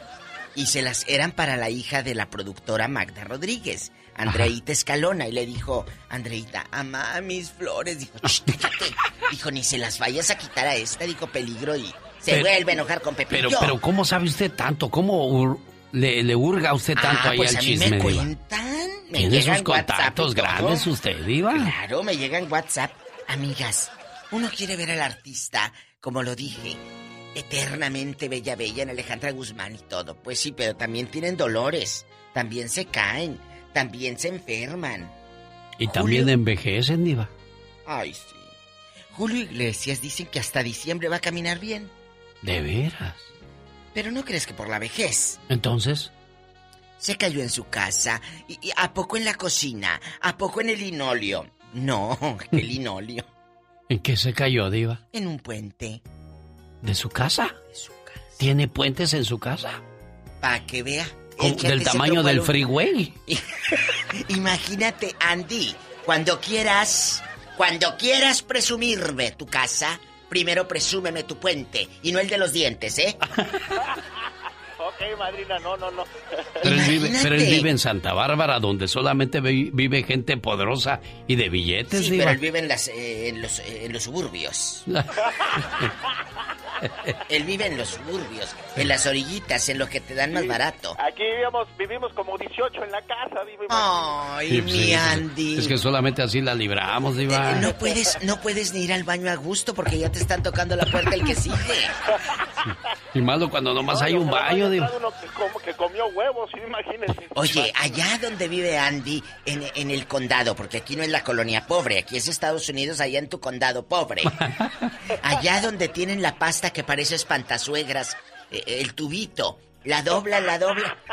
Y se las eran para la hija de la productora Magda Rodríguez, Andreita Escalona. Y le dijo, Andreita, ama mis flores. Dijo, "Shh, cállate". Dijo, ni se las vayas a quitar a esta. Dijo, peligro. Y se Pero- vuelve a enojar con Pepillo. Pero, pero, ¿cómo sabe usted tanto? ¿Cómo le, le hurga usted tanto Ah, ahí pues al a mí chisme, me diva? cuentan. Me Tiene llegan sus contactos grandes usted, diva. Claro, me llegan WhatsApp. Amigas, uno quiere ver al artista, como lo dije, eternamente bella, bella en Alejandra Guzmán y todo. Pues sí, pero también tienen dolores. También se caen. También se enferman. Y también envejecen, diva. Ay, sí. Julio Iglesias dicen que hasta diciembre va a caminar bien. De veras. Pero no crees que por la vejez. Entonces, Se cayó en su casa. ¿Y, y a poco en la cocina? ¿A poco en el linolio? No, ¿qué linolio? ¿en qué se cayó, diva? En un puente. ¿De su casa? ¿Tiene puentes en su casa? Para que vea. ¿Del tamaño del freeway? Imagínate, Andy, cuando quieras, cuando quieras presumirme tu casa, primero presúmeme tu puente y no el de los dientes, ¿eh? Ok, madrina, no, no, no. Pero él, vive, pero él vive en Santa Bárbara, donde solamente vi- vive gente poderosa y de billetes, Sí, diva. pero él vive en, las, eh, en, los, eh, en los suburbios. Él vive en los suburbios, en las orillitas, en lo que te dan más barato. Aquí vivimos, vivimos como 18 en la casa. Vivo, Ay, Sí, pues, mi sí, Andy. Es que solamente así la libramos, Diva. Eh, no puedes, no puedes ni ir al baño a gusto porque ya te están tocando la puerta el que sigue. Y malo cuando nomás No, hay un baño, Diva. uno que, como- que comió huevos, imagínese. Oye, allá donde vive Andy, en, en el condado, porque aquí no es la colonia pobre, aquí es Estados Unidos, allá en tu condado pobre. Allá donde tienen la pasta que parece espantazuegras, eh, el tubito, la dobla, la dobla.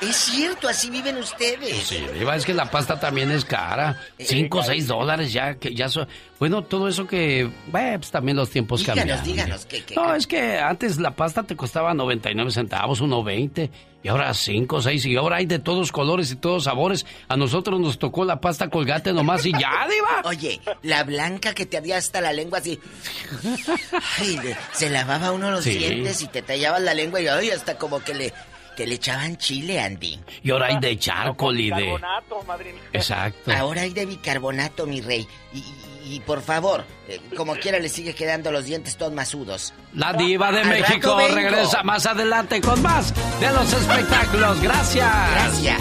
Es cierto, así viven ustedes. Sí, es que la pasta también es cara. Cinco o seis dólares ya, que ya so- Bueno, todo eso que... Pues también los tiempos Díganos, cambiaron. díganos, ¿qué, qué, No, es que antes la pasta te costaba 99 centavos, 1.20, y ahora 5, 6, y ahora hay de todos colores y todos sabores. A nosotros nos tocó la pasta colgate nomás y ya, diva. Oye, la blanca que te había hasta la lengua así. Ay, le- se lavaba uno los Sí. dientes y te tallabas la lengua y ay, hasta como que le, que le echaban chile, Andy. Y ahora hay de charcoal y de... Carbonato, madrina. Exacto. Ahora hay de bicarbonato, mi rey. Y, y- por favor, eh, como quiera le sigue quedando los dientes todos masudos. La diva de Al México regresa más adelante con más de los espectáculos. Gracias. Gracias.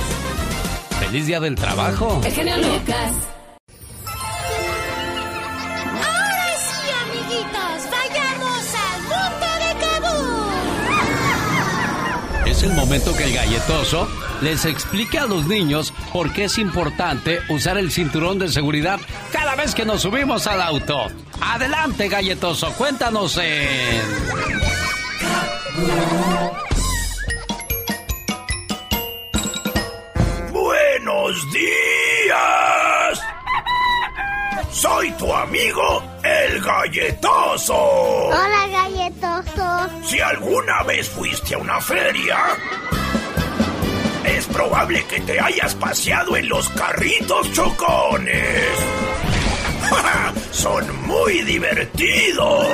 Feliz día del trabajo. El genio Lucas. Es el momento que el galletoso les explique a los niños por qué es importante usar el cinturón de seguridad cada vez que nos subimos al auto. Adelante, galletoso, cuéntanos en... Buenos días. Soy tu amigo, el galletoso. Hola, galletoso. Si alguna vez fuiste a una feria, es probable que te hayas paseado en los carritos chocones. Son muy divertidos.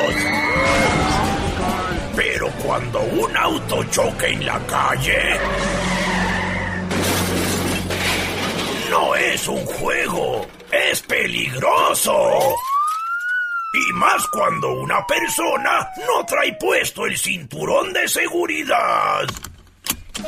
Pero cuando un auto choca en la calle, no es un juego, es peligroso. Y más cuando una persona no trae puesto el cinturón de seguridad.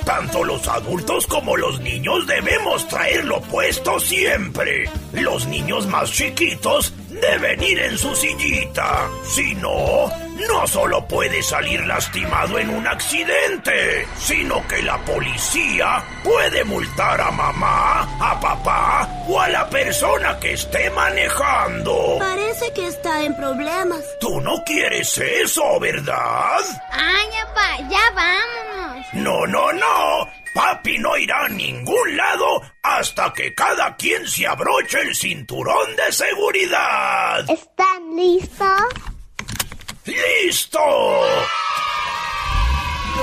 Tanto los adultos como los niños debemos traerlo puesto siempre. Los niños más chiquitos deben ir en su sillita. Si no, no solo puede salir lastimado en un accidente, sino que la policía puede multar a mamá, a papá o a la persona que esté manejando. Parece que está en problemas. Tú no quieres eso, ¿verdad? Ay, papá, ya vámonos. No, no, no. Papi no irá a ningún lado hasta que cada quien se abroche el cinturón de seguridad. ¿Están listos? ¡Listo!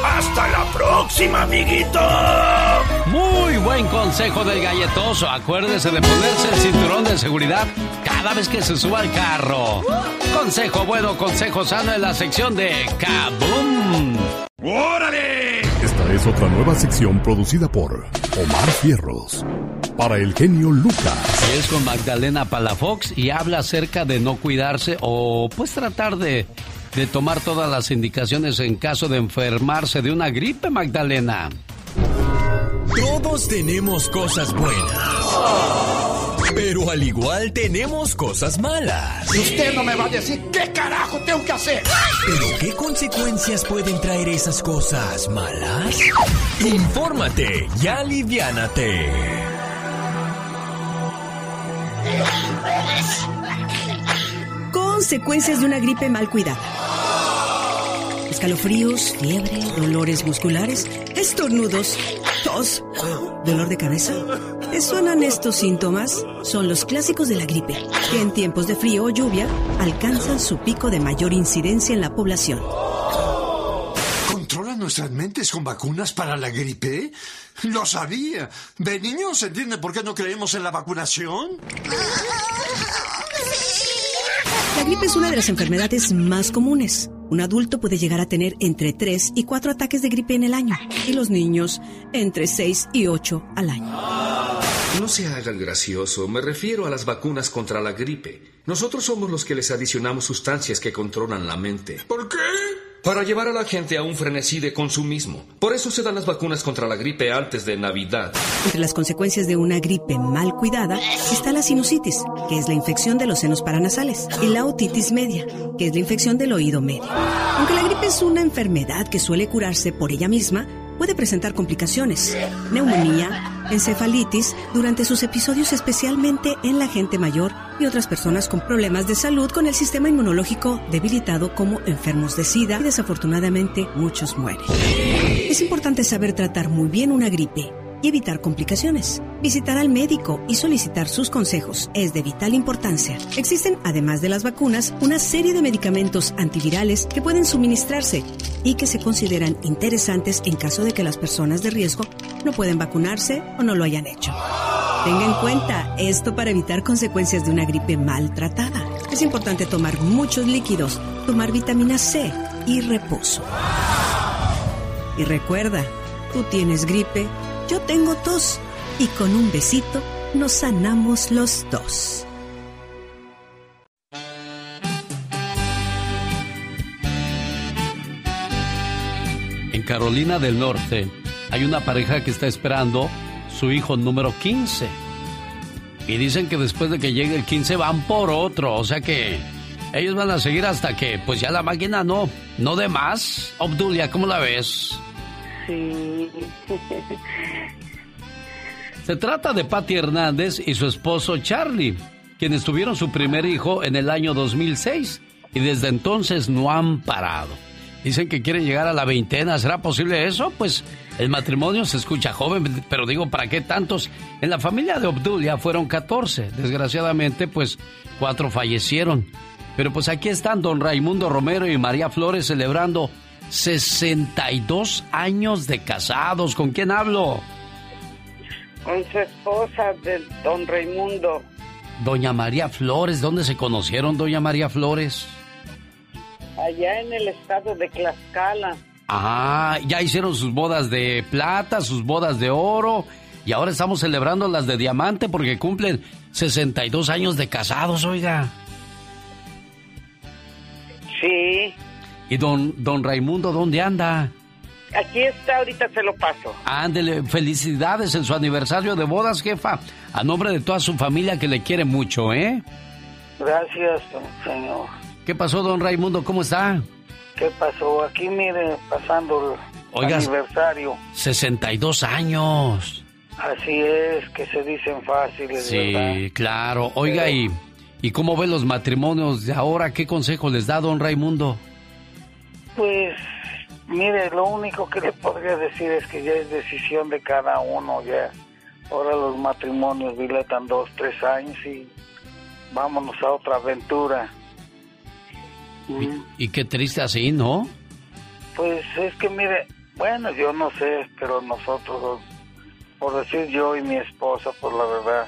¡Hasta la próxima, amiguito! Muy buen consejo del galletoso. Acuérdese de ponerse el cinturón de seguridad cada vez que se suba al carro. Consejo bueno, consejo sano en la sección de Kaboom. ¡Órale! Es otra nueva sección producida por Omar Fierros. Para el genio Lucas. Y es con Magdalena Palafox y habla acerca de no cuidarse o pues tratar de, de tomar todas las indicaciones en caso de enfermarse de una gripe, Magdalena. Todos tenemos cosas buenas. Pero al igual tenemos cosas malas. Usted no me va a decir qué carajo tengo que hacer. ¿Pero qué consecuencias pueden traer esas cosas malas? Infórmate y aliviánate. Consecuencias de una gripe mal cuidada. Escalofríos, fiebre, dolores musculares, estornudos, tos, dolor de cabeza. ¿Te suenan estos síntomas? Son los clásicos de la gripe, que en tiempos de frío o lluvia alcanzan su pico de mayor incidencia en la población. ¿Controla nuestras mentes con vacunas para la gripe? Lo sabía. ¿De niños se entiende por qué no creemos en la vacunación? La gripe es una de las enfermedades más comunes. Un adulto puede llegar a tener entre 3 y 4 ataques de gripe en el año y los niños entre 6 y 8 al año. No se haga el gracioso, me refiero a las vacunas contra la gripe. Nosotros somos los que les adicionamos sustancias que controlan la mente. ¿Por qué? Para llevar a la gente a un frenesí de consumismo. Por eso se dan las vacunas contra la gripe antes de Navidad. Entre las consecuencias de una gripe mal cuidada está la sinusitis, que es la infección de los senos paranasales, y la otitis media, que es la infección del oído medio. Aunque la gripe es una enfermedad que suele curarse por ella misma, puede presentar complicaciones, neumonía, encefalitis durante sus episodios especialmente en la gente mayor y otras personas con problemas de salud con el sistema inmunológico debilitado como enfermos de SIDA y desafortunadamente muchos mueren. Es importante saber tratar muy bien una gripe y evitar complicaciones. Visitar al médico y solicitar sus consejos es de vital importancia. Existen, además de las vacunas, una serie de medicamentos antivirales que pueden suministrarse y que se consideran interesantes en caso de que las personas de riesgo no pueden vacunarse o no lo hayan hecho. Tenga en cuenta esto para evitar consecuencias de una gripe maltratada. Es importante tomar muchos líquidos, tomar vitamina C y reposo. Y recuerda, tú tienes gripe, yo tengo tos y con un besito nos sanamos los dos. En Carolina del Norte hay una pareja que está esperando su hijo número 15. Y dicen que después de que llegue el 15 van por otro, o sea que ellos van a seguir hasta que pues ya la máquina no, no de más. Obdulia, ¿cómo la ves? Sí. Se trata de Patty Hernández y su esposo Charlie, quienes tuvieron su primer hijo en el año 2006 y desde entonces no han parado. Dicen que quieren llegar a la veintena. ¿Será posible eso? Pues el matrimonio se escucha joven, pero digo, ¿para qué tantos? En la familia de Obdulia fueron 14. Desgraciadamente, pues cuatro fallecieron. Pero pues aquí están don Raimundo Romero y María Flores celebrando 62 años de casados. ¿Con quién hablo? Con su esposa de don Raimundo. Doña María Flores. ¿Dónde se conocieron, doña María Flores? Allá en el estado de Tlaxcala. Ah, ya hicieron sus bodas de plata, sus bodas de oro. Y ahora estamos celebrando las de diamante porque cumplen 62 años de casados, oiga. Sí. ¿Y don, don Raimundo dónde anda? Aquí está, ahorita se lo paso. Ándele, felicidades en su aniversario de bodas, jefa. A nombre de toda su familia que le quiere mucho, ¿eh? Gracias, señor. ¿Qué pasó, don Raimundo? ¿Cómo está? ¿Qué pasó? Aquí, mire, pasando el Oiga, aniversario. 62 años. Así es, que se dicen fáciles, ¿verdad? Sí, claro. Oiga, ¿y, ¿y cómo ve los matrimonios de ahora? ¿Qué consejo les da don Raimundo? Pues, mire, lo único que le podría decir es que ya es decisión de cada uno, ya. Ahora los matrimonios diletan dos, tres años y vámonos a otra aventura. Y qué triste así, ¿no? Pues es que mire, bueno, yo no sé, pero nosotros, por decir yo y mi esposa, por la verdad,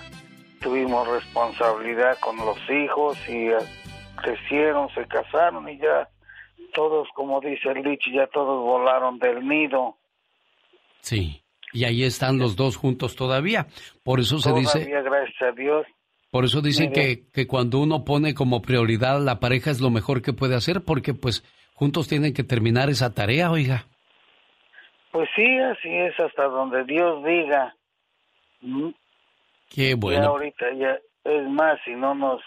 tuvimos responsabilidad con los hijos y eh, crecieron, se casaron y ya todos, como dice el dicho, ya todos volaron del nido. Sí. Y ahí están los dos juntos todavía. Por eso se Todavía, dice, gracias a Dios. por eso dicen que, que cuando uno pone como prioridad a la pareja es lo mejor que puede hacer, porque pues juntos tienen que terminar esa tarea, oiga. Pues sí, así es, hasta donde Dios diga. Mm, Qué bueno. ahorita ya, es más, si no nos,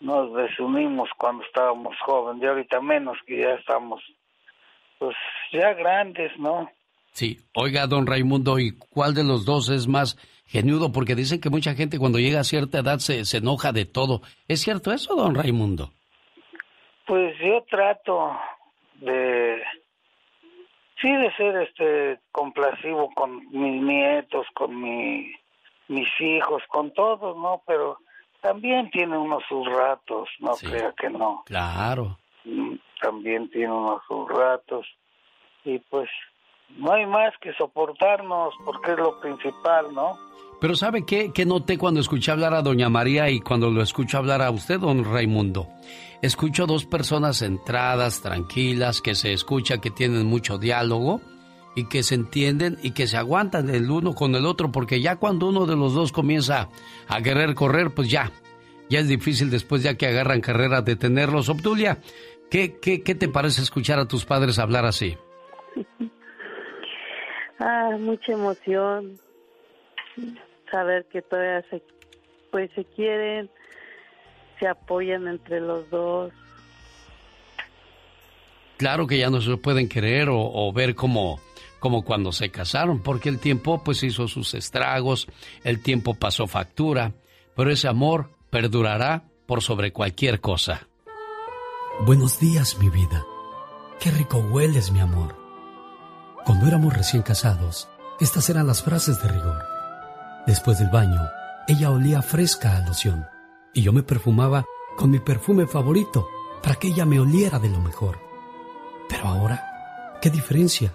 nos desunimos cuando estábamos jóvenes, ya ahorita menos que ya estamos, pues ya grandes, ¿no? Sí, oiga, don Raimundo, ¿y cuál de los dos es más genudo? Porque dicen que mucha gente cuando llega a cierta edad se, se enoja de todo. ¿Es cierto eso, don Raimundo? Pues yo trato de, sí, de ser este complacivo con mis nietos, con mi, mis hijos, con todos, ¿no? Pero también tiene uno sus ratos, no crea que no. Claro. Mm, También tiene uno sus ratos. Y pues no hay más que soportarnos porque es lo principal, ¿no? Pero ¿sabe qué, qué noté cuando escuché hablar a doña María y cuando lo escucho hablar a usted, don Raimundo? Escucho dos personas centradas, tranquilas, que se escucha que tienen mucho diálogo y que se entienden y que se aguantan el uno con el otro, porque ya cuando uno de los dos comienza a querer correr, pues ya, ya es difícil después ya que agarran carrera detenerlos. Obdulia, ¿qué, qué, qué te parece escuchar a tus padres hablar así? Ah, mucha emoción. Saber que todavía se, pues se quieren, se apoyan entre los dos. Claro que ya no se pueden querer o, o ver como, como cuando se casaron, porque el tiempo pues hizo sus estragos, el tiempo pasó factura, pero ese amor perdurará por sobre cualquier cosa. Buenos días, mi vida. Qué rico hueles, mi amor. Cuando éramos recién casados, estas eran las frases de rigor. Después del baño, ella olía fresca a loción y yo me perfumaba con mi perfume favorito para que ella me oliera de lo mejor. Pero ahora, ¿qué diferencia?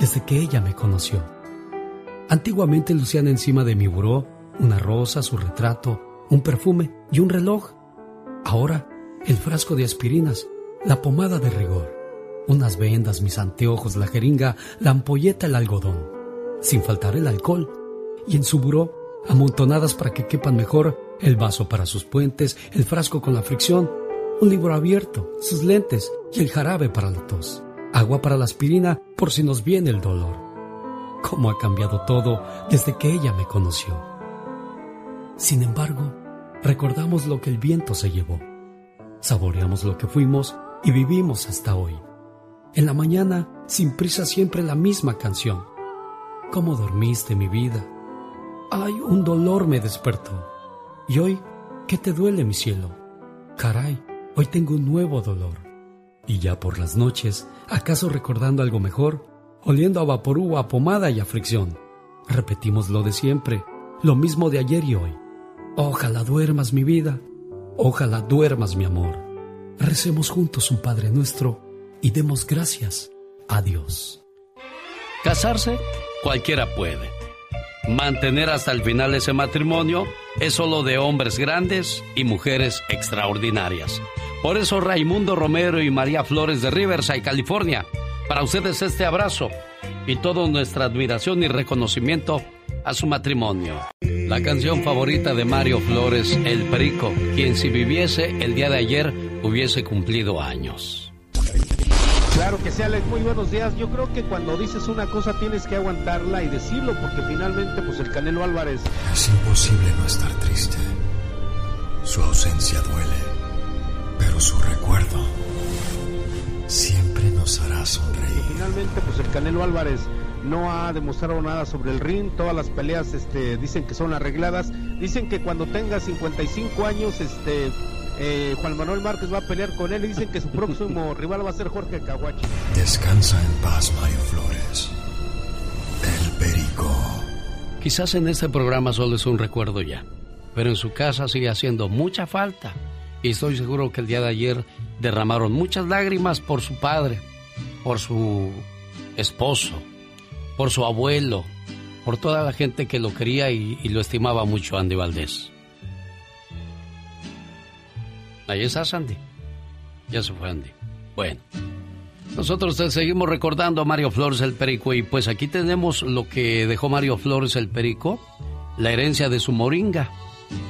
desde que ella me conoció. Antiguamente lucían encima de mi buró una rosa, su retrato, un perfume y un reloj. Ahora, el frasco de aspirinas, la pomada de rigor, unas vendas, mis anteojos, la jeringa, la ampolleta, el algodón, sin faltar el alcohol, y en su buró, amontonadas para que quepan mejor, el vaso para sus puentes, el frasco con la fricción, un libro abierto, sus lentes y el jarabe para la tos, agua para la aspirina por si nos viene el dolor. Cómo ha cambiado todo desde que ella me conoció. Sin embargo, recordamos lo que el viento se llevó, saboreamos lo que fuimos y vivimos hasta hoy. En la mañana, sin prisa, siempre la misma canción. ¿Cómo dormiste, mi vida? Ay, un dolor me despertó. ¿Y hoy qué te duele, mi cielo? Caray, hoy tengo un nuevo dolor. Y ya por las noches, ¿acaso recordando algo mejor? Oliendo a vaporú, a pomada y a fricción. Repetimos lo de siempre, lo mismo de ayer y hoy. Ojalá duermas, mi vida. Ojalá duermas, mi amor. Recemos juntos un Padre nuestro y demos gracias a Dios. Casarse, cualquiera puede. Mantener hasta el final ese matrimonio es solo de hombres grandes y mujeres extraordinarias. Por eso Raimundo Romero y María Flores de Riverside, California, para ustedes este abrazo y toda nuestra admiración y reconocimiento a su matrimonio. La canción favorita de Mario Flores, El Perico, quien si viviese el día de ayer hubiese cumplido años. Claro que sí, Alex, muy buenos días. Yo creo que cuando dices una cosa tienes que aguantarla y decirlo, porque finalmente, pues el Canelo Álvarez. Es imposible no estar triste. Su ausencia duele, pero su recuerdo siempre nos hará sonreír. Finalmente, pues el Canelo Álvarez no ha demostrado nada sobre el ring. Todas las peleas, este, dicen que son arregladas. Dicen que cuando tenga 55 años, este, eh, Juan Manuel Márquez va a pelear con él y dicen que su próximo rival va a ser Jorge Caguachi. Descansa en paz, Mario Flores. El Perico. Quizás en este programa solo es un recuerdo ya, pero en su casa sigue haciendo mucha falta. Y estoy seguro que el día de ayer derramaron muchas lágrimas por su padre, por su esposo, por su abuelo, por toda la gente que lo quería y, lo estimaba mucho, Andy Valdés. Ahí está Sandy. Ya se fue Andy. Bueno. Nosotros seguimos recordando a Mario Flores el Perico y pues aquí tenemos lo que dejó Mario Flores el Perico, la herencia de su moringa.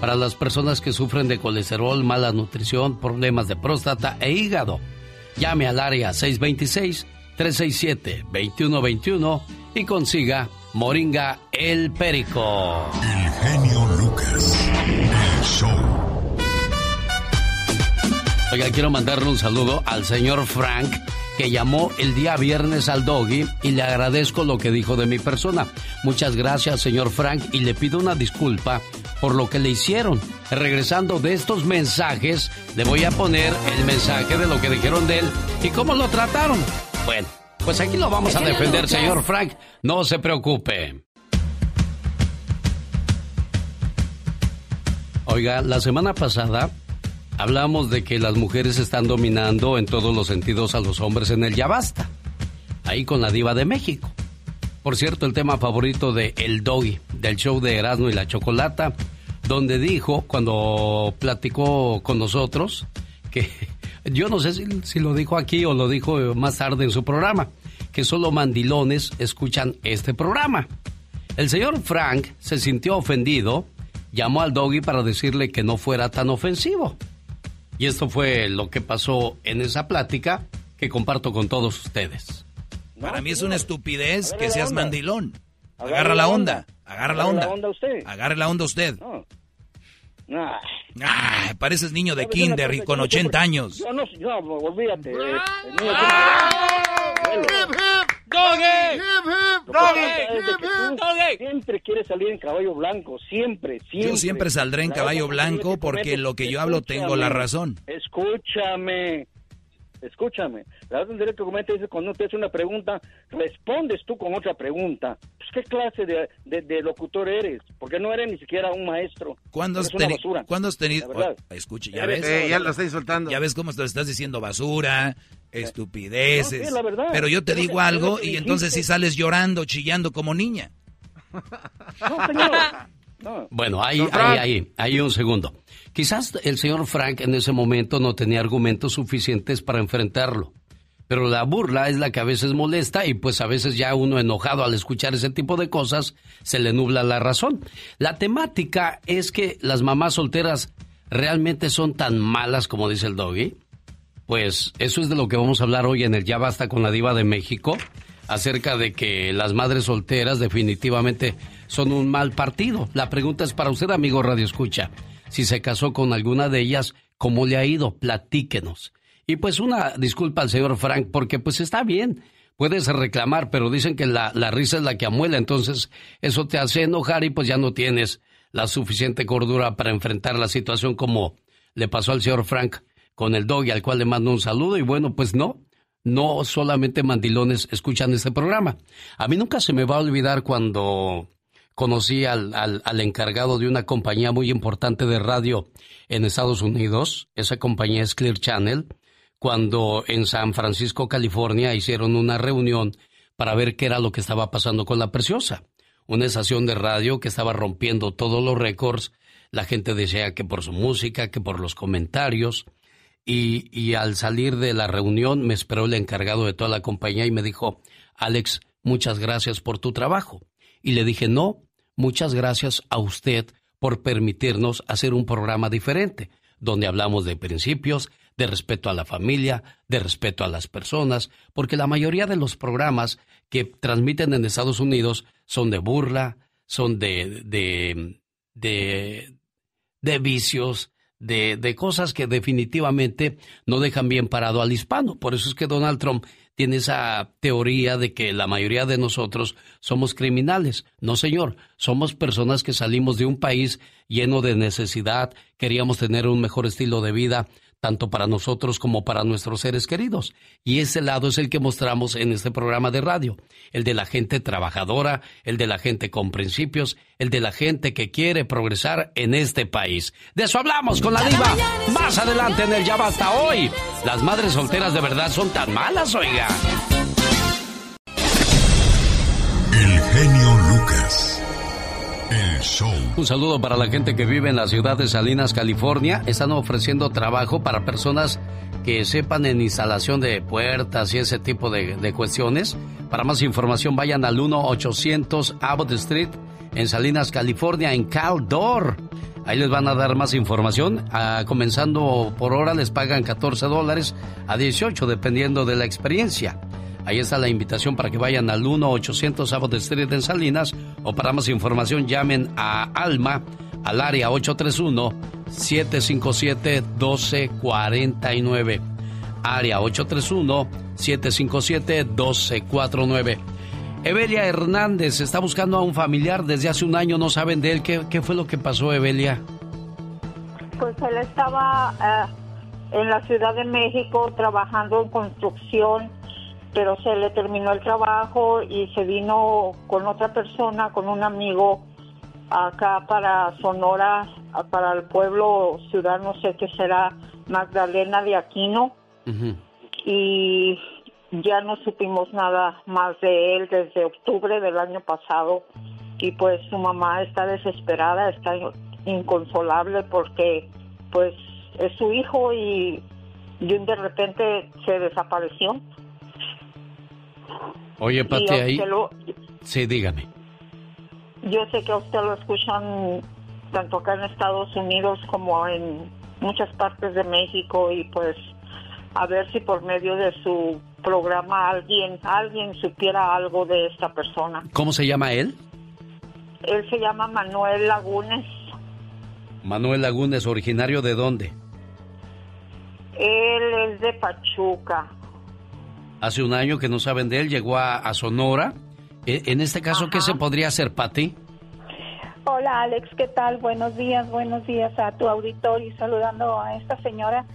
Para las personas que sufren de colesterol, mala nutrición, problemas de próstata e hígado. Llame al área 626-367-2121 y consiga Moringa el Perico. El genio Lucas. El show. Oiga, quiero mandarle un saludo al señor Frank que llamó el día viernes al doggy y le agradezco lo que dijo de mi persona. Muchas gracias, señor Frank, y le pido una disculpa por lo que le hicieron. Regresando de estos mensajes, le voy a poner el mensaje de lo que dijeron de él y cómo lo trataron. Bueno, Pues aquí lo vamos a defender, señor Frank. No se preocupe. Oiga, la semana pasada hablamos de que las mujeres están dominando en todos los sentidos a los hombres en el Ya Basta. Ahí con la diva de México. Por cierto, el tema favorito de El Doggy, del show de Erasmo y la Chocolata, donde dijo, cuando platicó con nosotros, que yo no sé si, si, lo dijo aquí o lo dijo más tarde en su programa, que solo mandilones escuchan este programa. El señor Frank se sintió ofendido, llamó al doggy para decirle que no fuera tan ofensivo. Y esto fue lo que pasó en esa plática que comparto con todos ustedes. Para mí es una estupidez que seas mandilón. Agarra la onda, agarra la onda. Agarre la onda usted. Ah, pareces niño de kinder y con 80 años. Yo no, yo, olvídate. Siempre quieres salir en caballo blanco, siempre, siempre. Yo siempre saldré en caballo blanco porque lo que yo hablo tengo la razón. Escúchame, escúchame. La orden directo comenta dice cuando te hace una pregunta, respondes tú con otra pregunta. Pues, ¿qué clase de, de, de locutor eres? Porque no eres ni siquiera un maestro. ¿Cuándo has, teni- basura. ¿Cuándo has tenido...? Oh, escuche, ya ves. eh, ya lo estoy soltando. Ya ves cómo te estás diciendo basura, estupideces. No, sí, la verdad. Pero yo te digo algo y entonces sí sales llorando, chillando como niña. No, señor. No. Bueno, ahí, ahí, ahí, ahí un segundo. Quizás el señor Frank en ese momento no tenía argumentos suficientes para enfrentarlo. Pero la burla es la que a veces molesta y pues a veces ya uno enojado al escuchar ese tipo de cosas se le nubla la razón. La temática es que las mamás solteras realmente son tan malas como dice el doggy. Pues eso es de lo que vamos a hablar hoy en el Ya Basta con la Diva de México, acerca de que las madres solteras definitivamente son un mal partido. La pregunta es para usted, amigo Radio Escucha. Si se casó con alguna de ellas, ¿cómo le ha ido? Platíquenos. Y pues una disculpa al señor Frank, porque pues está bien, puedes reclamar, pero dicen que la, la risa es la que amuela, entonces eso te hace enojar y pues ya no tienes la suficiente cordura para enfrentar la situación como le pasó al señor Frank con el doggy, al cual le mando un saludo. Y bueno, pues no, no solamente mandilones escuchan este programa. A mí nunca se me va a olvidar cuando conocí al, al, al encargado de una compañía muy importante de radio en Estados Unidos. Esa compañía es Clear Channel. Cuando en San Francisco, California, hicieron una reunión para ver qué era lo que estaba pasando con la preciosa. Una estación de radio que estaba rompiendo todos los récords. La gente decía que por su música, que por los comentarios. Y, y al salir de la reunión me esperó el encargado de toda la compañía y me dijo, Alex, muchas gracias por tu trabajo. Y le dije, no, muchas gracias a usted por permitirnos hacer un programa diferente, donde hablamos de principios, de respeto a la familia, de respeto a las personas, porque la mayoría de los programas que transmiten en Estados Unidos son de burla, son de, de, de, vicios, de, de cosas que definitivamente no dejan bien parado al hispano. Por eso es que Donald Trump tiene esa teoría de que la mayoría de nosotros somos criminales. No, señor, somos personas que salimos de un país lleno de necesidad, queríamos tener un mejor estilo de vida, tanto para nosotros como para nuestros seres queridos. Y ese lado es el que mostramos en este programa de radio, el de la gente trabajadora, el de la gente con principios, el de la gente que quiere progresar en este país. De eso hablamos con la diva. Más adelante en el Ya Basta hoy. Las madres solteras de verdad son tan malas, oiga. El genio Un saludo para la gente que vive en la ciudad de Salinas, California. Están ofreciendo trabajo para personas que sepan en instalación de puertas y ese tipo de, de cuestiones. Para más información vayan al 1-800 Abbott Street en Salinas, California, en Caldor. Ahí les van a dar más información. Ah, comenzando por hora les pagan 14 dólares a 18 dependiendo de la experiencia. Ahí está la invitación para que vayan al 1-800 Abbott Street en Salinas o para más información llamen a Alma al área 831-757-1249. Área 831-757-1249. Evelia Hernández está buscando a un familiar desde hace un año, no saben de él. ¿Qué, qué fue lo que pasó, Evelia? Pues él estaba eh, en la Ciudad de México trabajando en construcción pero se le terminó el trabajo y se vino con otra persona, con un amigo acá para Sonora, para el pueblo, ciudad, no sé qué será, Magdalena de Aquino. Y ya no supimos nada más de él desde octubre del año pasado. Y pues su mamá está desesperada, está inconsolable porque pues es su hijo y, de repente se desapareció. Oye, Pati, ahí... Sí, dígame. Yo sé que a usted lo escuchan tanto acá en Estados Unidos como en muchas partes de México y pues a ver si por medio de su programa alguien alguien supiera algo de esta persona. ¿Cómo se llama él? Él se llama Manuel Lagunes. Manuel Lagunes, originario de dónde? Él es de Pachuca. Hace un año que no saben de él, llegó a, Sonora. E, en este caso, ¿qué se podría hacer, Pati? Hola Alex, ¿qué tal? Buenos días, buenos días a tu auditorio y saludando a esta señora.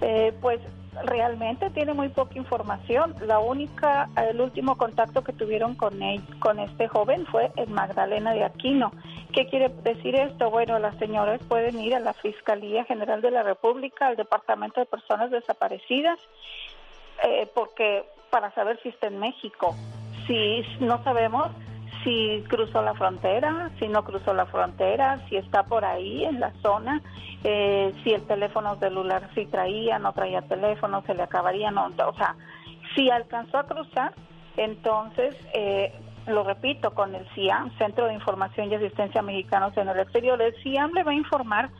Eh, pues realmente tiene muy poca información. La única, el último contacto que tuvieron con él, con este joven fue en Magdalena de Aquino. ¿Qué quiere decir esto? Bueno, las señoras pueden ir a la Fiscalía General de la República, al Departamento de Personas Desaparecidas, eh, porque para saber si está en México. Si no sabemos si cruzó la frontera, si no cruzó la frontera, si está por ahí en la zona, eh, si el teléfono celular sí traía, no traía teléfono, se le acabaría, no, o sea, si alcanzó a cruzar, entonces, eh, lo repito, con el CIAM, Centro de Información y Asistencia Mexicanos en el Exterior, el CIAM le va a informar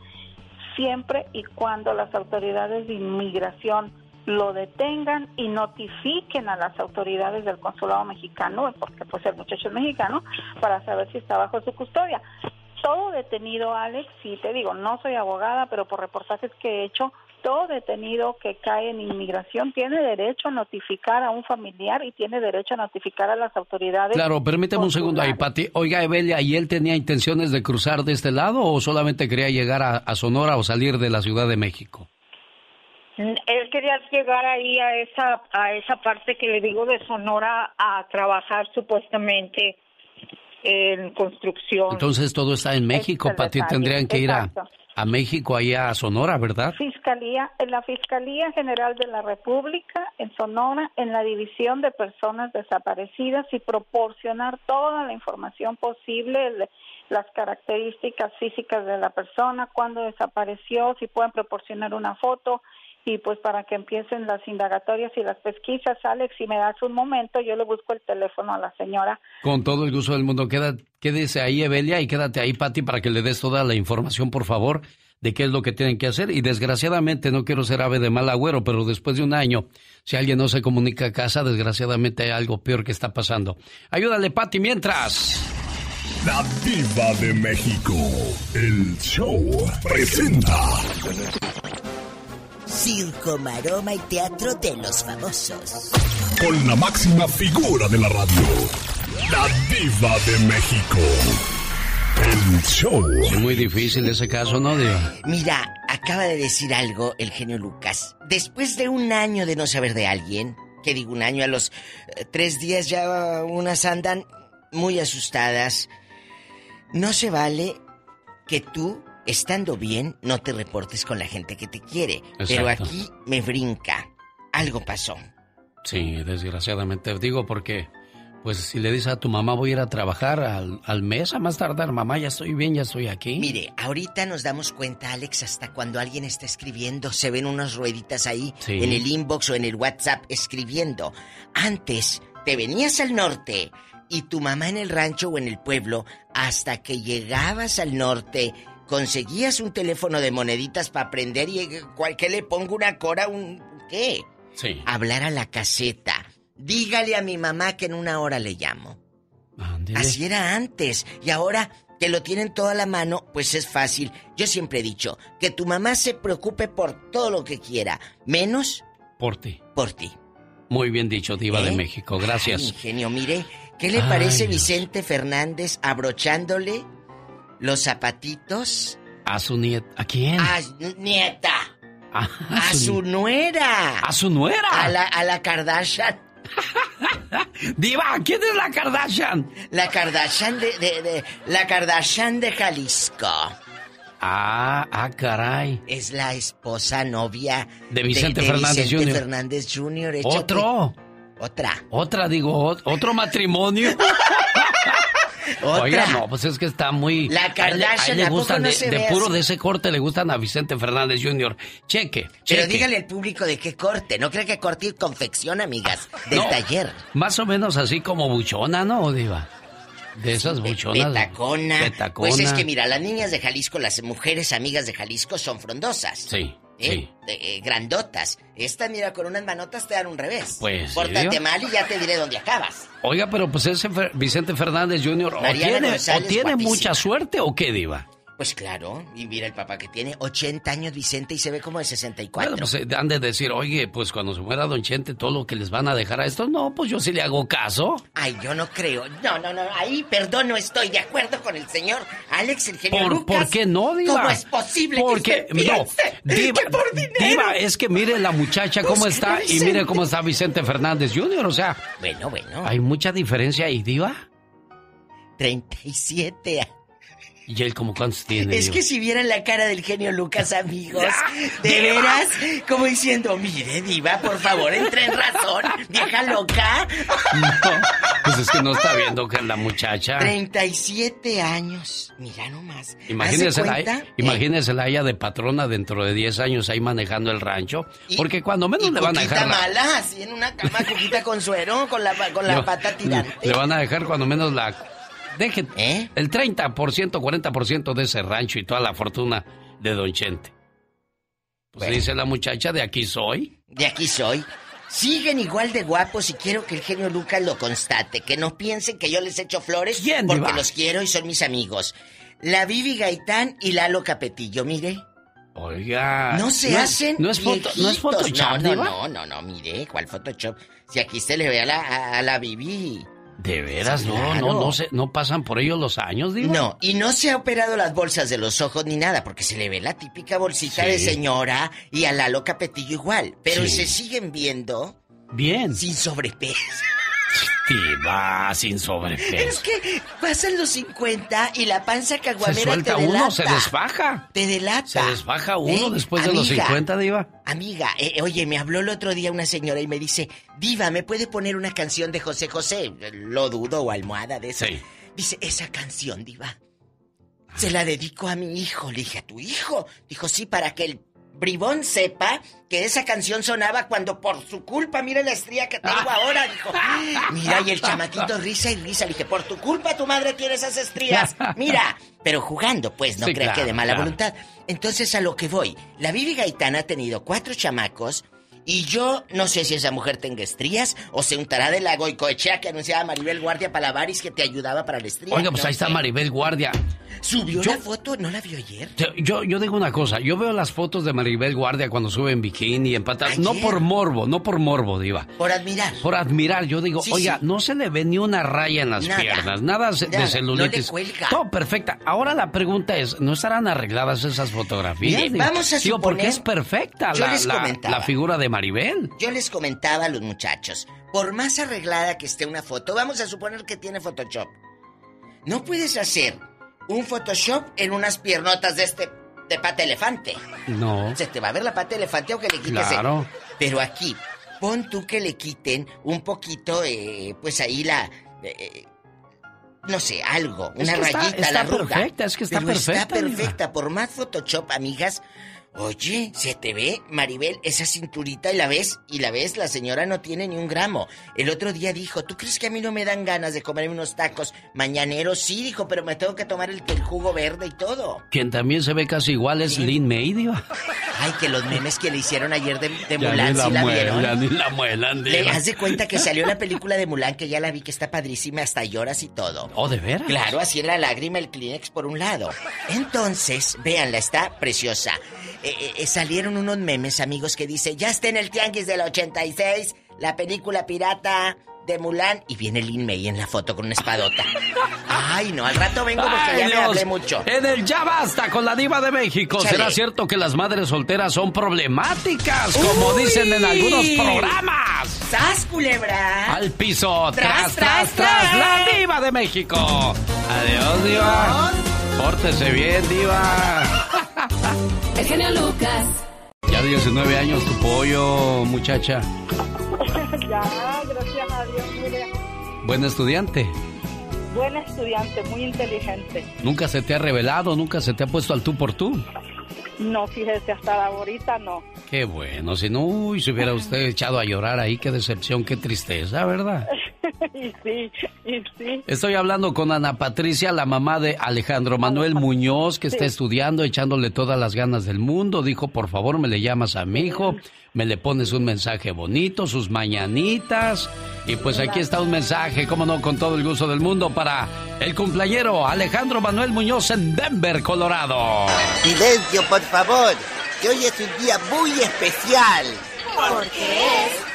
siempre y cuando las autoridades de inmigración lo detengan y notifiquen a las autoridades del consulado mexicano, porque pues el muchacho es mexicano, para saber si está bajo su custodia. Todo detenido, Alex, sí te digo, no soy abogada, pero por reportajes que he hecho, todo detenido que cae en inmigración tiene derecho a notificar a un familiar y tiene derecho a notificar a las autoridades. Claro, permíteme un segundo ahí, Pati. Oiga, Evelia, ¿y él tenía intenciones de cruzar de este lado o solamente quería llegar a Sonora o salir de la Ciudad de México? Él quería llegar ahí a esa a esa parte que le digo de Sonora a trabajar supuestamente en construcción. Entonces todo está en México, Pati, tendrían que ir a, a México, allá a Sonora, ¿verdad? Fiscalía, en la Fiscalía General de la República, en Sonora, en la División de Personas Desaparecidas y proporcionar toda la información posible, las características físicas de la persona, cuándo desapareció, si pueden proporcionar una foto, y pues para que empiecen las indagatorias y las pesquisas, Alex, si me das un momento, yo le busco el teléfono a la señora. Con todo el gusto del mundo, Queda, quédese ahí, Evelia, y quédate ahí, Patti, para que le des toda la información, por favor, de qué es lo que tienen que hacer. Y desgraciadamente, no quiero ser ave de mal agüero, pero después de un año, si alguien no se comunica a casa, desgraciadamente hay algo peor que está pasando. Ayúdale, Patti, mientras. La Diva de México, el show presenta circo, maroma y teatro de los famosos. Con la máxima figura de la radio, la diva de México. El show. Es muy difícil ese caso, ¿no, Diva? Mira, acaba de decir algo el genio Lucas. Después de un año de no saber de alguien, que digo un año, a los eh, tres días ya unas andan muy asustadas. No se vale que tú estando bien, no te reportes con la gente que te quiere. Pero aquí me brinca. Algo pasó. Sí, desgraciadamente. Digo porque, pues si le dices a tu mamá voy a ir a trabajar al, mes, a más tardar, mamá, ya estoy bien, ya estoy aquí. Mire, ahorita nos damos cuenta, Alex, hasta cuando alguien está escribiendo, se ven unas rueditas ahí en el inbox o en el WhatsApp escribiendo. Antes, te venías al norte y tu mamá en el rancho o en el pueblo, hasta que llegabas al norte conseguías un teléfono de moneditas para aprender y cual que le pongo una cora, un ¿qué? Sí. Hablar a la caseta. Dígale a mi mamá que en una hora le llamo. Así era antes y ahora que lo tienen toda la mano, pues es fácil. Yo siempre he dicho que tu mamá se preocupe por todo lo que quiera, menos por ti. Por ti. Muy bien dicho, diva de ¿Eh? México. Gracias. ingenio, mire, ¿qué le parece Vicente Fernández abrochándole los zapatitos. A su nieta. ¿A quién? A nieta. A, su, nuera. A su nuera. A la, a la Kardashian. Diva, ¿quién es la Kardashian? La Kardashian de, de, de- la Kardashian de Jalisco. Ah, ah, caray. Es la esposa novia De Vicente Fernández Vicente Jr.. Fernández Jr. échate. ¿Otro? Otra. Otra, digo, ot- otro matrimonio. Otra. Oiga, no, pues es que está muy. La Kardashian, le ¿a poco gustan no de, se de ve puro así? de ese corte le gustan a Vicente Fernández Jr. Cheque, Pero dígale al público de qué corte. No cree que corte y confección, amigas. Del No, taller. Más o menos así como buchona, ¿no, Diva? De esas buchonas. Petacona. Pues es que mira, las niñas de Jalisco, las mujeres amigas de Jalisco son frondosas. Sí, ¿eh? sí. Eh, grandotas. Esta, mira, con unas manotas te dan un revés. Pues, Pórtate mal y ya te diré dónde acabas. Oiga, pero pues ese Fer- Vicente Fernández Jr. o tiene, o tiene mucha suerte o qué, Diva. Pues claro, y mira el papá que tiene 80 años Vicente y se ve como de 64. Bueno, pues eh, han de decir, oye, pues cuando se muera Don Chente, todo lo que les van a dejar a estos, no, pues yo sí le hago caso. Ay, yo no creo. No, no, no. Ahí, perdón, no estoy de acuerdo con el señor Alex, el genio ¿Por, Lucas. ¿por qué no, Diva? ¿Cómo es posible Porque, que usted no, Diva, que por dinero? Diva, es que mire la muchacha cómo está y mire cómo está Vicente Fernández Jr., o sea, Bueno, bueno. hay mucha diferencia ahí, Diva. 37 años. ¿Y él como cuántos tiene? Es que si vieran la cara del genio Lucas, amigos, de Diva. veras, como diciendo, mire, diva, por favor, entre en razón, vieja loca. No, pues es que no está viendo que la muchacha... 37 años, mira nomás. Imagínese ¿Hace la, imagínese la ella de patrona dentro de 10 años ahí manejando el rancho. Y- Porque cuando menos Y le van a dejar. la- mala, así en una cama, coquita con suero, con la, con la le- pata tirante. Le van a dejar cuando menos la. Deje ¿Eh? el 30%, 40% de ese rancho y toda la fortuna de Don Chente. Pues Bueno. dice la muchacha, de aquí soy. De aquí soy. Siguen igual de guapos y quiero que el genio Lucas lo constate. Que no piensen que yo les echo flores ¿Quién, porque los quiero y son mis amigos. La Vivi Gaitán y Lalo Capetillo, mire. Oiga. No se hacen No es, foto, no es. Photoshop, No, no, no, no, no, mire, ¿cuál Photoshop? Si aquí se le ve a la, a, a la Vivi. De veras, Sí, no, claro. no, no, se, no pasan por ellos los años, Diva. No, y no se ha operado las bolsas de los ojos ni nada, porque se le ve la típica bolsita Sí. de señora y a Lalo Capetillo igual. Pero Sí. se siguen viendo Bien. sin sobrepeso. Diva, sin Es sobrepeso. que pasan los 50 y la panza Se caguamera suelta te delata. uno, se desfaja. Te delata. Se desfaja uno ¿Eh? después de los Amiga, 50, Diva. Amiga, eh, oye, me habló el otro día una señora y me dice, Diva, ¿me puede poner una canción de José José? Lo dudo, o almohada de. Sí. Dice, esa canción, Diva, se la dedico a mi hijo. Le dije, ¿a tu hijo? Dijo, sí, para que el bribón sepa que esa canción sonaba cuando por su culpa, mira la estría que tengo ahora. Dijo, mira, y el chamaquito risa y risa. Le dije, por tu culpa tu madre tiene esas estrías. Mira, pero jugando, pues, no Sí, crea claro, que de mala claro. voluntad. Entonces, a lo que voy, la Vivi Gaitán ha tenido cuatro chamacos. Y yo no sé si esa mujer tenga estrías o se untará de la goicoechea que anunciaba Maribel Guardia Palavaris que te ayudaba para la estría. Oiga, pues No ahí está. Maribel Guardia. Subió Yo- la foto, ¿no la vio ayer? Yo, yo digo una cosa, yo veo las fotos de Maribel Guardia cuando sube en bikini y en patas, no por morbo, no por morbo, diva. Por admirar. Por admirar, yo digo, Sí, oiga, sí. no se le ve ni una raya en las Nada. piernas, nada, de celulitis. no cuelga. Todo perfecta. Ahora la pregunta es, ¿no estarán arregladas esas fotografías? Vamos a Digo, porque suponer- es perfecta Yo la, les la- comentaba. la figura de Maribel. Yo les comentaba a los muchachos, por más arreglada que esté una foto, vamos a suponer que tiene Photoshop. No puedes hacer un Photoshop en unas piernotas de este de pata elefante. No. Se te va a ver la pata elefante aunque le quites. el- Claro. Pero aquí, pon tú que le quiten un poquito, eh, pues ahí la. eh, no sé, algo, Es una que está- rayita, está la arruga. perfecta, es que está Pero Está perfecta, Diva. perfecta, por más Photoshop, amigas. Oye, se te ve, Maribel, esa cinturita y la ves, y la ves, la señora no tiene ni un gramo. El otro día dijo, ¿tú crees que a mí no me dan ganas de comerme unos tacos mañaneros? Sí, dijo, pero me tengo que tomar el, el jugo verde y todo. Quien también se ve casi igual es Lin May, diva. Ay, que los memes que le hicieron ayer de, de Mulan, la ¿sí la vieron? muelan, ni la muelan, Le diva. haz de cuenta que salió la película de Mulan, que ya la vi, que está padrísima, hasta lloras y todo. Oh, ¿de veras? Claro, así en la lágrima, el Kleenex por un lado. Entonces, véanla, está preciosa. Eh, eh, eh, salieron unos memes, amigos, que dice, ya está en el Tianguis del 86, la película pirata de Mulan y viene Lin May en la foto con una espadota. Ay, no, al rato vengo porque ya me hablé mucho. En el Ya Basta con la Diva de México. ¿Será cierto que las madres solteras son problemáticas, como dicen en algunos programas? ¡Sas, culebra! Al piso, tras, tras, tras, la Diva de México. Adiós, Diva. Pórtese bien, Diva. El genio Lucas. Ya 19 años tu pollo, muchacha. ya, gracias a Dios, mire. Buen estudiante. Buen estudiante, muy inteligente. ¿Nunca se te ha revelado? ¿Nunca se te ha puesto al tú por tú? No, fíjese, hasta ahorita no. Qué bueno, si no, uy, se hubiera usted echado a llorar ahí, qué decepción, qué tristeza, ¿verdad? y sí, y sí. Estoy hablando con Ana Patricia, la mamá de Alejandro Manuel Muñoz, que está estudiando, echándole todas las ganas del mundo. Dijo, por favor, me le llamas a mi hijo, me le pones un mensaje bonito, sus mañanitas. Y pues aquí está un mensaje, como no, con todo el gusto del mundo, para el cumpleañero Alejandro Manuel Muñoz en Denver, Colorado. Silencio, por favor, que hoy es un día muy especial. Porque es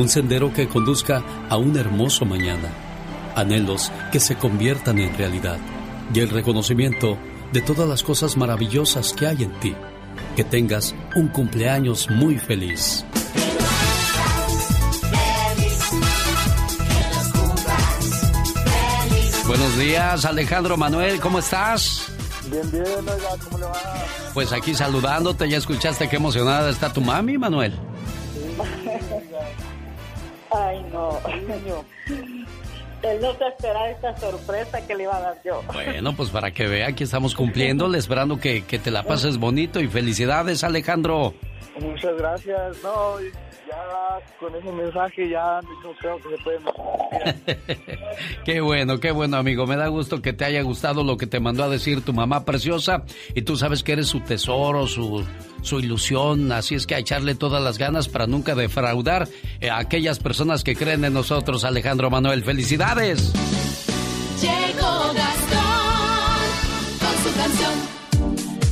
Un sendero que conduzca a un hermoso mañana. Anhelos que se conviertan en realidad. Y el reconocimiento de todas las cosas maravillosas que hay en ti. Que tengas un cumpleaños muy feliz. Buenos días, Alejandro Manuel, ¿cómo estás? Bien, bien, oiga, ¿cómo le va? Pues aquí saludándote, ya escuchaste qué emocionada está tu mami, Manuel. Ay, no, no. Él no se esperaba esta sorpresa que le iba a dar yo. Bueno, pues para que vea que estamos cumpliéndole, esperando que, que te la pases bonito y felicidades, Alejandro. Muchas gracias. No, ya con ese mensaje ya no creo que se puede Qué bueno, qué bueno, amigo. Me da gusto que te haya gustado lo que te mandó a decir tu mamá preciosa. Y tú sabes que eres su tesoro, su, su ilusión. Así es que a echarle todas las ganas para nunca defraudar a aquellas personas que creen en nosotros, Alejandro Manuel. ¡Felicidades! Llegó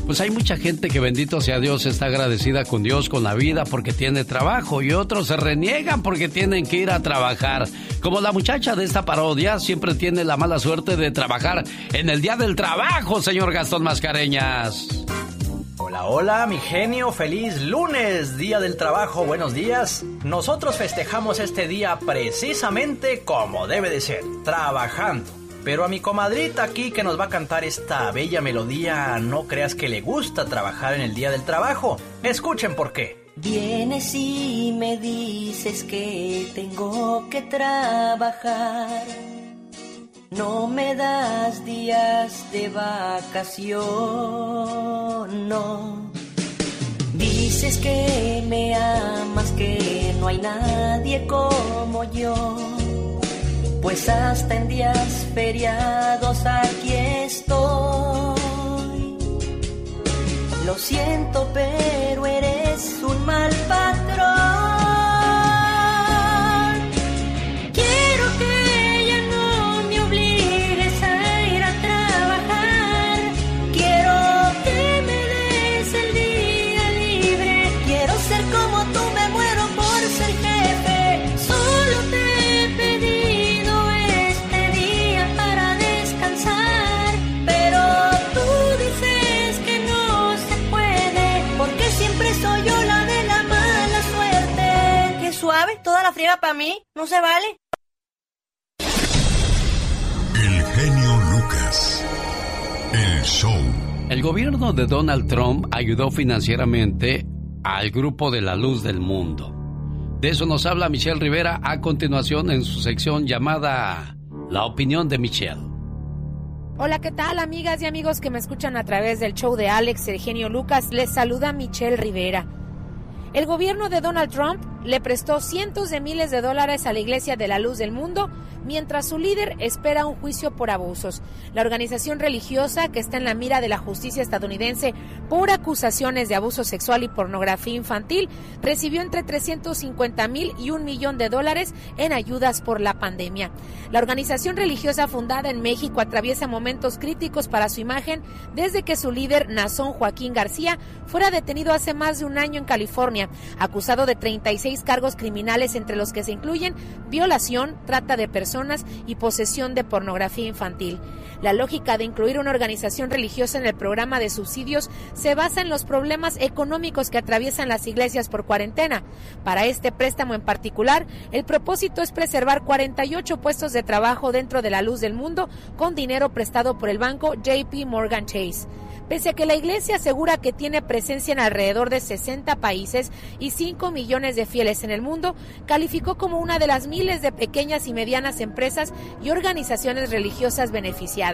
Pues hay mucha gente que bendito sea Dios está agradecida con Dios, con la vida, porque tiene trabajo y otros se reniegan porque tienen que ir a trabajar. Como la muchacha de esta parodia siempre tiene la mala suerte de trabajar en el día del trabajo, señor Gastón Mascareñas. Hola, hola, mi genio, feliz lunes, día del trabajo, buenos días. Nosotros festejamos este día precisamente como debe de ser, trabajando. Pero a mi comadrita aquí que nos va a cantar esta bella melodía, no creas que le gusta trabajar en el día del trabajo. Escuchen por qué. Vienes y me dices que tengo que trabajar. No me das días de vacación, no. Dices que me amas, que no hay nadie como yo. Pues hasta en días feriados aquí estoy. Lo siento, pero eres un mal patrón. Friega para mí. No se vale. El genio Lucas. El show. El gobierno de Donald Trump ayudó financieramente al grupo de la luz del mundo. De eso nos habla Michelle Rivera a continuación en su sección llamada La opinión de Michelle. Hola, ¿qué tal amigas y amigos que me escuchan a través del show de Alex, el genio Lucas? Les saluda Michelle Rivera. El gobierno de Donald Trump le prestó cientos de miles de dólares a la Iglesia de la Luz del Mundo, mientras su líder espera un juicio por abusos. La organización religiosa, que está en la mira de la justicia estadounidense por acusaciones de abuso sexual y pornografía infantil, recibió entre 350 mil y un millón de dólares en ayudas por la pandemia. La organización religiosa fundada en México atraviesa momentos críticos para su imagen desde que su líder, Nazón Joaquín García, fuera detenido hace más de un año en California, acusado de 36 cargos criminales entre los que se incluyen violación, trata de personas y posesión de pornografía infantil. La lógica de incluir una organización religiosa en el programa de subsidios se basa en los problemas económicos que atraviesan las iglesias por cuarentena. Para este préstamo en particular, el propósito es preservar 48 puestos de trabajo dentro de la luz del mundo con dinero prestado por el banco JP Morgan Chase. Pese a que la Iglesia asegura que tiene presencia en alrededor de 60 países y 5 millones de fieles en el mundo, calificó como una de las miles de pequeñas y medianas empresas y organizaciones religiosas beneficiadas.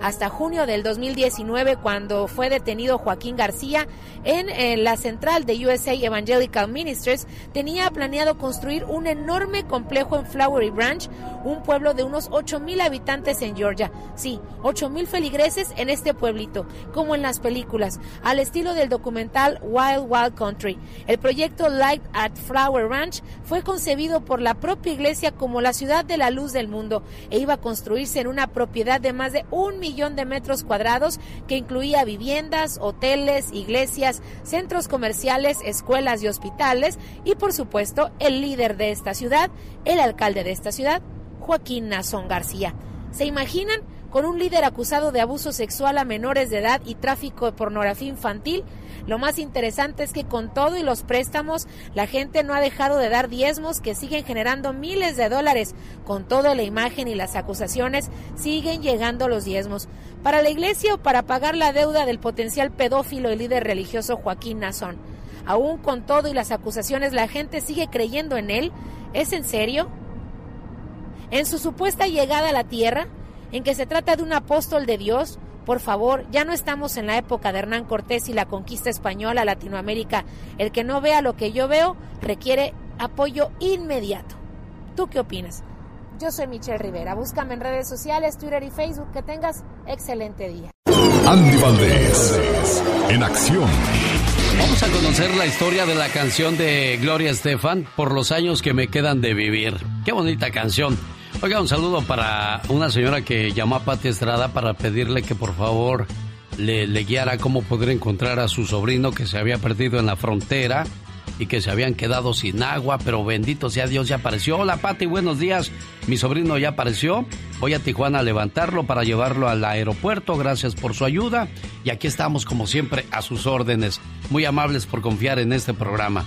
Hasta junio del 2019, cuando fue detenido Joaquín García en, la central de USA Evangelical Ministries, tenía planeado construir un enorme complejo en Flowery Branch, un pueblo de unos 8 mil habitantes en Georgia. Sí, 8 mil feligreses en este pueblito como en las películas, al estilo del documental Wild Wild Country. El proyecto Light at Flower Ranch fue concebido por la propia iglesia como la ciudad de la luz del mundo e iba a construirse en una propiedad de más de un millón de metros cuadrados que incluía viviendas, hoteles, iglesias, centros comerciales, escuelas y hospitales y por supuesto el líder de esta ciudad, el alcalde de esta ciudad, Joaquín Nazón García. ¿Se imaginan? Con un líder acusado de abuso sexual a menores de edad y tráfico de pornografía infantil. Lo más interesante es que con todo y los préstamos, la gente no ha dejado de dar diezmos que siguen generando miles de dólares. Con toda la imagen y las acusaciones, siguen llegando los diezmos. Para la iglesia o para pagar la deuda del potencial pedófilo y líder religioso Joaquín Nazón. Aún con todo y las acusaciones, la gente sigue creyendo en él. ¿Es en serio? En su supuesta llegada a la tierra, en que se trata de un apóstol de Dios, por favor, ya no estamos en la época de Hernán Cortés y la conquista española a Latinoamérica. El que no vea lo que yo veo requiere apoyo inmediato. ¿Tú qué opinas? Yo soy Michelle Rivera. Búscame en redes sociales, Twitter y Facebook. Que tengas excelente día. Andy Valdés, en acción. Vamos a conocer la historia de la canción de Gloria Estefan, Por los años que me quedan de vivir. Qué bonita canción. Oiga, un saludo para una señora que llamó a Pati Estrada para pedirle que por favor le, guiara cómo poder encontrar a su sobrino que se había perdido en la frontera y que se habían quedado sin agua, pero bendito sea Dios, ya apareció. Hola Pati, buenos días. Mi sobrino ya apareció. Voy a Tijuana a levantarlo para llevarlo al aeropuerto. Gracias por su ayuda. Y aquí estamos, como siempre, a sus órdenes. Muy amables por confiar en este programa.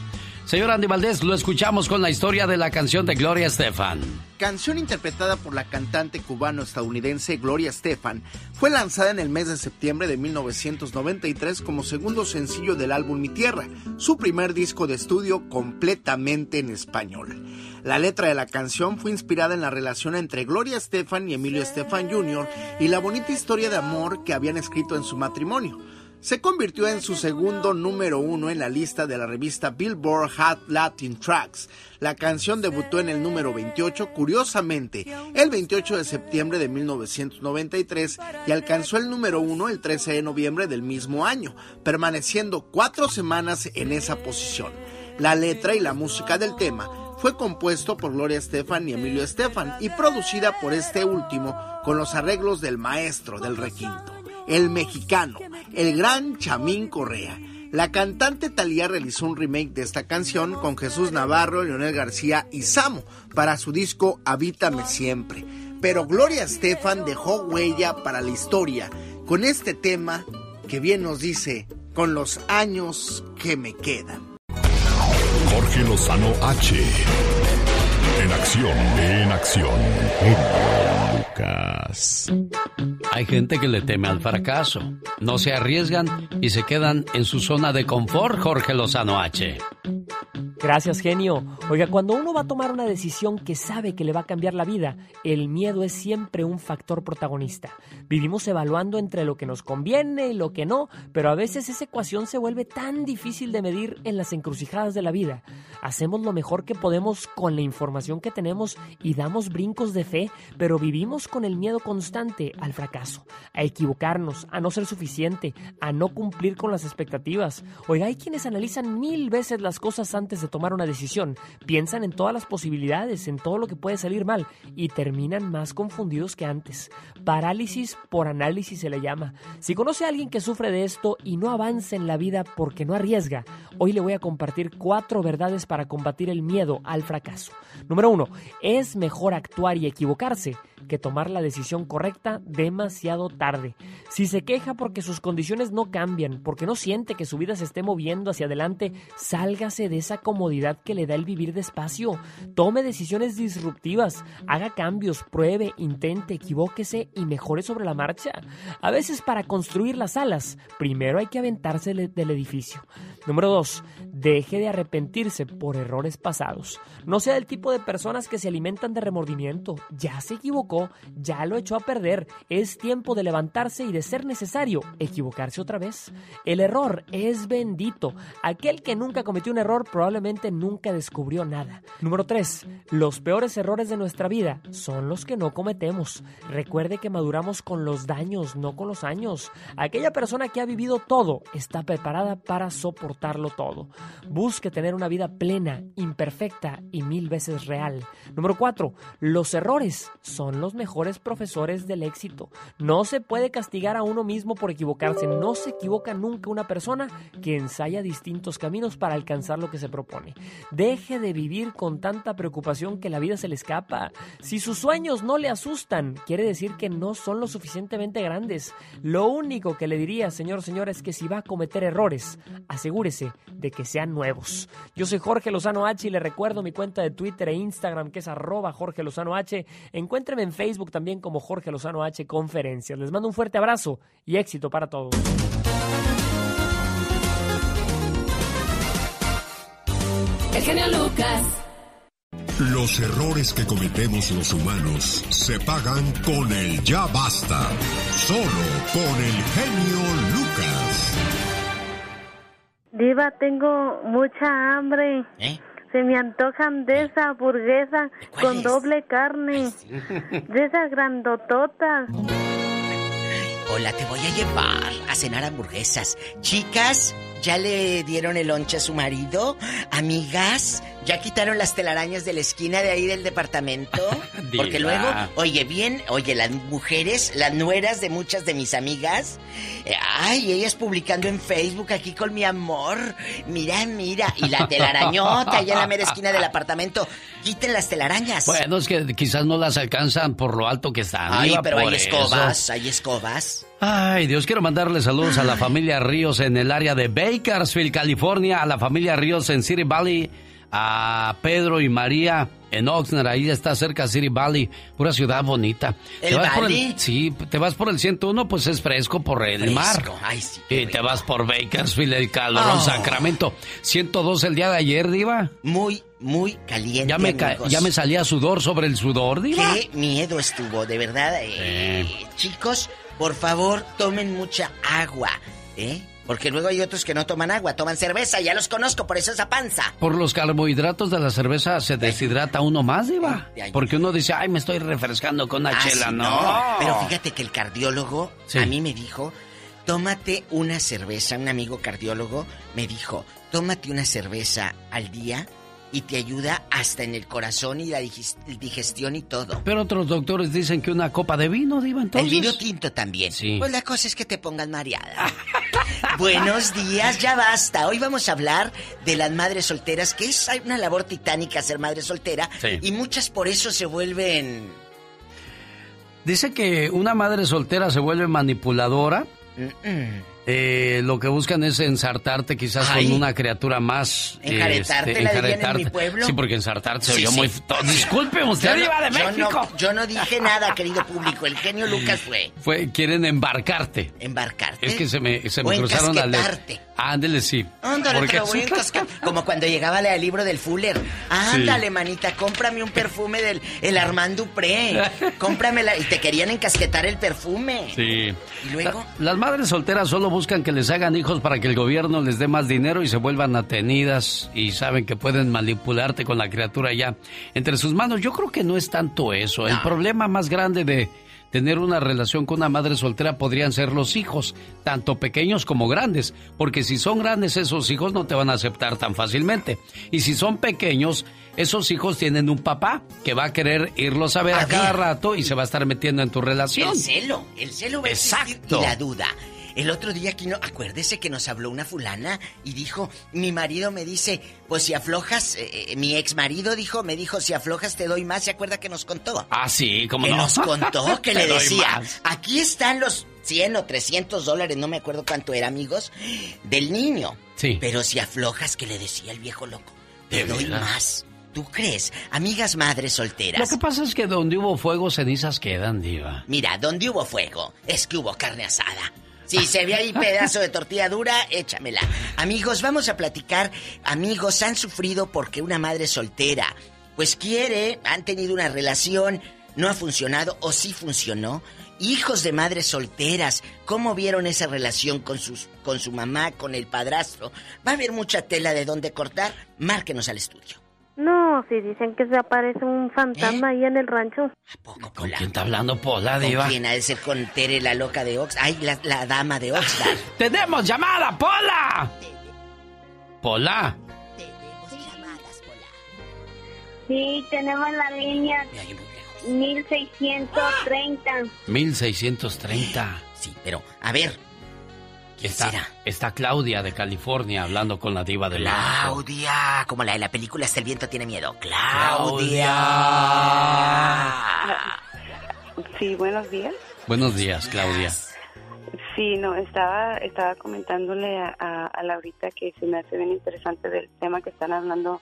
Señor Andy Valdés, lo escuchamos con la historia de la canción de Gloria Estefan. Canción interpretada por la cantante cubano-estadounidense Gloria Estefan, fue lanzada en el mes de septiembre de 1993 como segundo sencillo del álbum Mi Tierra, su primer disco de estudio completamente en español. La letra de la canción fue inspirada en la relación entre Gloria Estefan y Emilio Estefan Jr. y la bonita historia de amor que habían escrito en su matrimonio se convirtió en su segundo número uno en la lista de la revista Billboard Hot Latin Tracks. La canción debutó en el número 28, curiosamente, el 28 de septiembre de 1993 y alcanzó el número uno el 13 de noviembre del mismo año, permaneciendo cuatro semanas en esa posición. La letra y la música del tema fue compuesto por Gloria Estefan y Emilio Estefan y producida por este último con los arreglos del maestro del requinto el mexicano, el gran Chamín Correa. La cantante Talía realizó un remake de esta canción con Jesús Navarro, Leonel García y Samo para su disco Habítame Siempre. Pero Gloria Estefan dejó huella para la historia con este tema que bien nos dice, con los años que me quedan. Jorge Lozano H. En acción, en acción. Lucas. Hay gente que le teme al fracaso. No se arriesgan y se quedan en su zona de confort, Jorge Lozano H. Gracias, genio. Oiga, cuando uno va a tomar una decisión que sabe que le va a cambiar la vida, el miedo es siempre un factor protagonista. Vivimos evaluando entre lo que nos conviene y lo que no, pero a veces esa ecuación se vuelve tan difícil de medir en las encrucijadas de la vida. hacemos lo mejor que podemos con la información que tenemos y damos brincos de fe, pero vivimos con el miedo constante al fracaso, a equivocarnos, a no ser suficiente, a no cumplir con las expectativas. Oiga, hay quienes analizan mil veces las cosas antes de tomar una decisión, piensan en todas las posibilidades, en todo lo que puede salir mal y terminan más confundidos que antes. Parálisis por análisis se le llama. Si conoce a alguien que sufre de esto y no avanza en la vida porque no arriesga, hoy le voy a compartir cuatro verdades para combatir el miedo al fracaso. Número uno, es mejor actuar y equivocarse que tomar la decisión correcta demasiado tarde. Si se queja porque sus condiciones no cambian, porque no siente que su vida se esté moviendo hacia adelante, sálgase de esa comodidad que le da el vivir despacio. Tome decisiones disruptivas, haga cambios, pruebe, intente, equivóquese y mejore sobre la marcha. A veces para construir las alas, primero hay que aventarse del edificio. Número 2. Deje de arrepentirse por errores pasados. No sea del tipo de personas que se alimentan de remordimiento. Ya se equivocó, ya lo echó a perder. Es tiempo de levantarse y de ser necesario equivocarse otra vez. El error es bendito. Aquel que nunca cometió un error probablemente nunca descubrió nada. Número 3. Los peores errores de nuestra vida son los que no cometemos. Recuerde que maduramos con los daños, no con los años. Aquella persona que ha vivido todo está preparada para soportar todo. Busque tener una vida plena, imperfecta y mil veces real. Número 4. Los errores son los mejores profesores del éxito. No se puede castigar a uno mismo por equivocarse. No se equivoca nunca una persona que ensaya distintos caminos para alcanzar lo que se propone. Deje de vivir con tanta preocupación que la vida se le escapa. Si sus sueños no le asustan, quiere decir que no son lo suficientemente grandes. Lo único que le diría, señor, señora, es que si va a cometer errores, asegúrese de que sean nuevos. Yo soy Jorge Lozano H y le recuerdo mi cuenta de Twitter e Instagram que es arroba Jorge Lozano H. Encuéntreme en Facebook también como Jorge Lozano H Conferencias. Les mando un fuerte abrazo y éxito para todos. El genio Lucas. Los errores que cometemos los humanos se pagan con el ya basta. Solo con el genio Lucas. Diva, tengo mucha hambre. ¿Eh? Se me antojan de esa hamburguesa con doble carne. De esas grandototas. Hola, te voy a llevar a cenar hamburguesas. Chicas, ¿ya le dieron el lonche a su marido? Amigas, ¿ya quitaron las telarañas de la esquina de ahí del departamento? Porque luego, oye, bien, oye, las mujeres, las nueras de muchas de mis amigas, eh, ay, ellas publicando en Facebook aquí con mi amor, mira, mira, y la telarañota allá en la mera esquina del apartamento, quiten las telarañas. Bueno, es que quizás no las alcanzan por lo alto que están. Ay, pero hay escobas, eso. hay escobas. Ay, Dios, quiero mandarle saludos a la familia Ríos en el área de Bakersfield, California, a la familia Ríos en City Valley, a Pedro y María en Oxnard, ahí está cerca City Valley, pura ciudad bonita. ¿El Te vas por Valley? sí, te vas por el 101, pues es fresco por el mar. Fresco, ay, sí, Y te vas por Bakersfield, el calorón, Oh. Sacramento. 102 el día de ayer, Diva. Muy, muy caliente. Ya me, amigos. ya me salía sudor sobre el sudor, Diva. Qué miedo estuvo, de verdad. eh, Chicos, por favor, tomen mucha agua, ¿eh? Porque luego hay otros que no toman agua, toman cerveza, ya los conozco, por eso esa panza. Por los carbohidratos de la cerveza se deshidrata uno más, Diva. Porque uno dice, ay, me estoy refrescando con una Ah, chela. sí, no. Pero fíjate que el cardiólogo Sí. a mí me dijo, tómate una cerveza, un amigo cardiólogo me dijo, tómate una cerveza al día y te ayuda hasta en el corazón y la digestión y todo. Pero otros doctores dicen que una copa de vino, Diva, entonces. El vino tinto también. Sí. Pues la cosa es que te pongan mareada. Buenos días, ya basta. Hoy vamos a hablar de las madres solteras, que es una labor titánica ser madre soltera. Sí. Y muchas por eso se vuelven... Dice que una madre soltera se vuelve manipuladora. Eh, lo que buscan es ensartarte quizás Ay. con una criatura más. Enjaretarte, este, la dirían en enjaretarte. mi pueblo. Sí, porque ensartarte se Sí, oyó sí. muy. Disculpe usted, Yo no- Diva de yo México. no- yo no dije nada, querido público. El genio Lucas fue. Fue, quieren embarcarte. ¿Embarcarte? Es que se me, se me O cruzaron las letras. Ándele, sí. Ándale, Porque- te lo voy a encascar. Como cuando llegaba al libro del Fuller. Ándale, manita, cómprame un perfume del el Armand Dupré. Cómpramela. Y te querían encasquetar el perfume. Sí. ¿Y luego? La- las madres solteras solo buscan que les hagan hijos para que el gobierno les dé más dinero y se vuelvan atenidas y saben que pueden manipularte con la criatura ya entre sus manos. Yo creo que no es tanto eso. El problema más grande de tener una relación con una madre soltera podrían ser los hijos, tanto pequeños como grandes, porque si son grandes esos hijos no te van a aceptar tan fácilmente. Y si son pequeños, esos hijos tienen un papá que va a querer irlos a ver a, cada rato y se va a estar metiendo en tu relación. El celo, el celo va a existir y la duda. El otro día aquí no, acuérdese que nos habló una fulana y dijo, mi marido me dice, pues si aflojas, eh, eh, mi ex marido dijo, me dijo, si aflojas te doy más, ¿se acuerda que nos contó? Ah, sí, como no. nos contó que le decía, aquí están los 100 o 300 dólares, no me acuerdo cuánto era, amigos, del niño. Sí. Pero si aflojas, que le decía el viejo loco, te doy más. ¿Tú crees? Amigas madres solteras. Lo que pasa es que donde hubo fuego, cenizas quedan, diva. Mira, donde hubo fuego, es que hubo carne asada. Si se ve ahí pedazo de tortilla dura, échamela. Amigos, vamos a platicar. Amigos, han sufrido porque una madre soltera, pues quiere, han tenido una relación, no ha funcionado o sí funcionó. Hijos de madres solteras, ¿cómo vieron esa relación con, sus, con su mamá, con el padrastro? Va a haber mucha tela de dónde cortar. Márquenos al estudio. No, si dicen que se aparece un ¿Eh? fantasma ahí en el rancho. ¿Con quién está hablando Pola, ¿Con diva? quién ha de ser con Tere, la loca de Ox? Ay, la, la dama de Oxnard. ¡Tenemos llamada, Pola! Pola. Sí, tenemos la línea 1630. 1630. Sí, pero, a ver. Está, está Claudia de California hablando con la diva del lago. Claudia, como la de la película Hasta el viento tiene miedo. Claudia. Sí, buenos días. Buenos días, Claudia. Sí, no, estaba, estaba comentándole a, a, a Laurita que se me hace bien interesante del tema que están hablando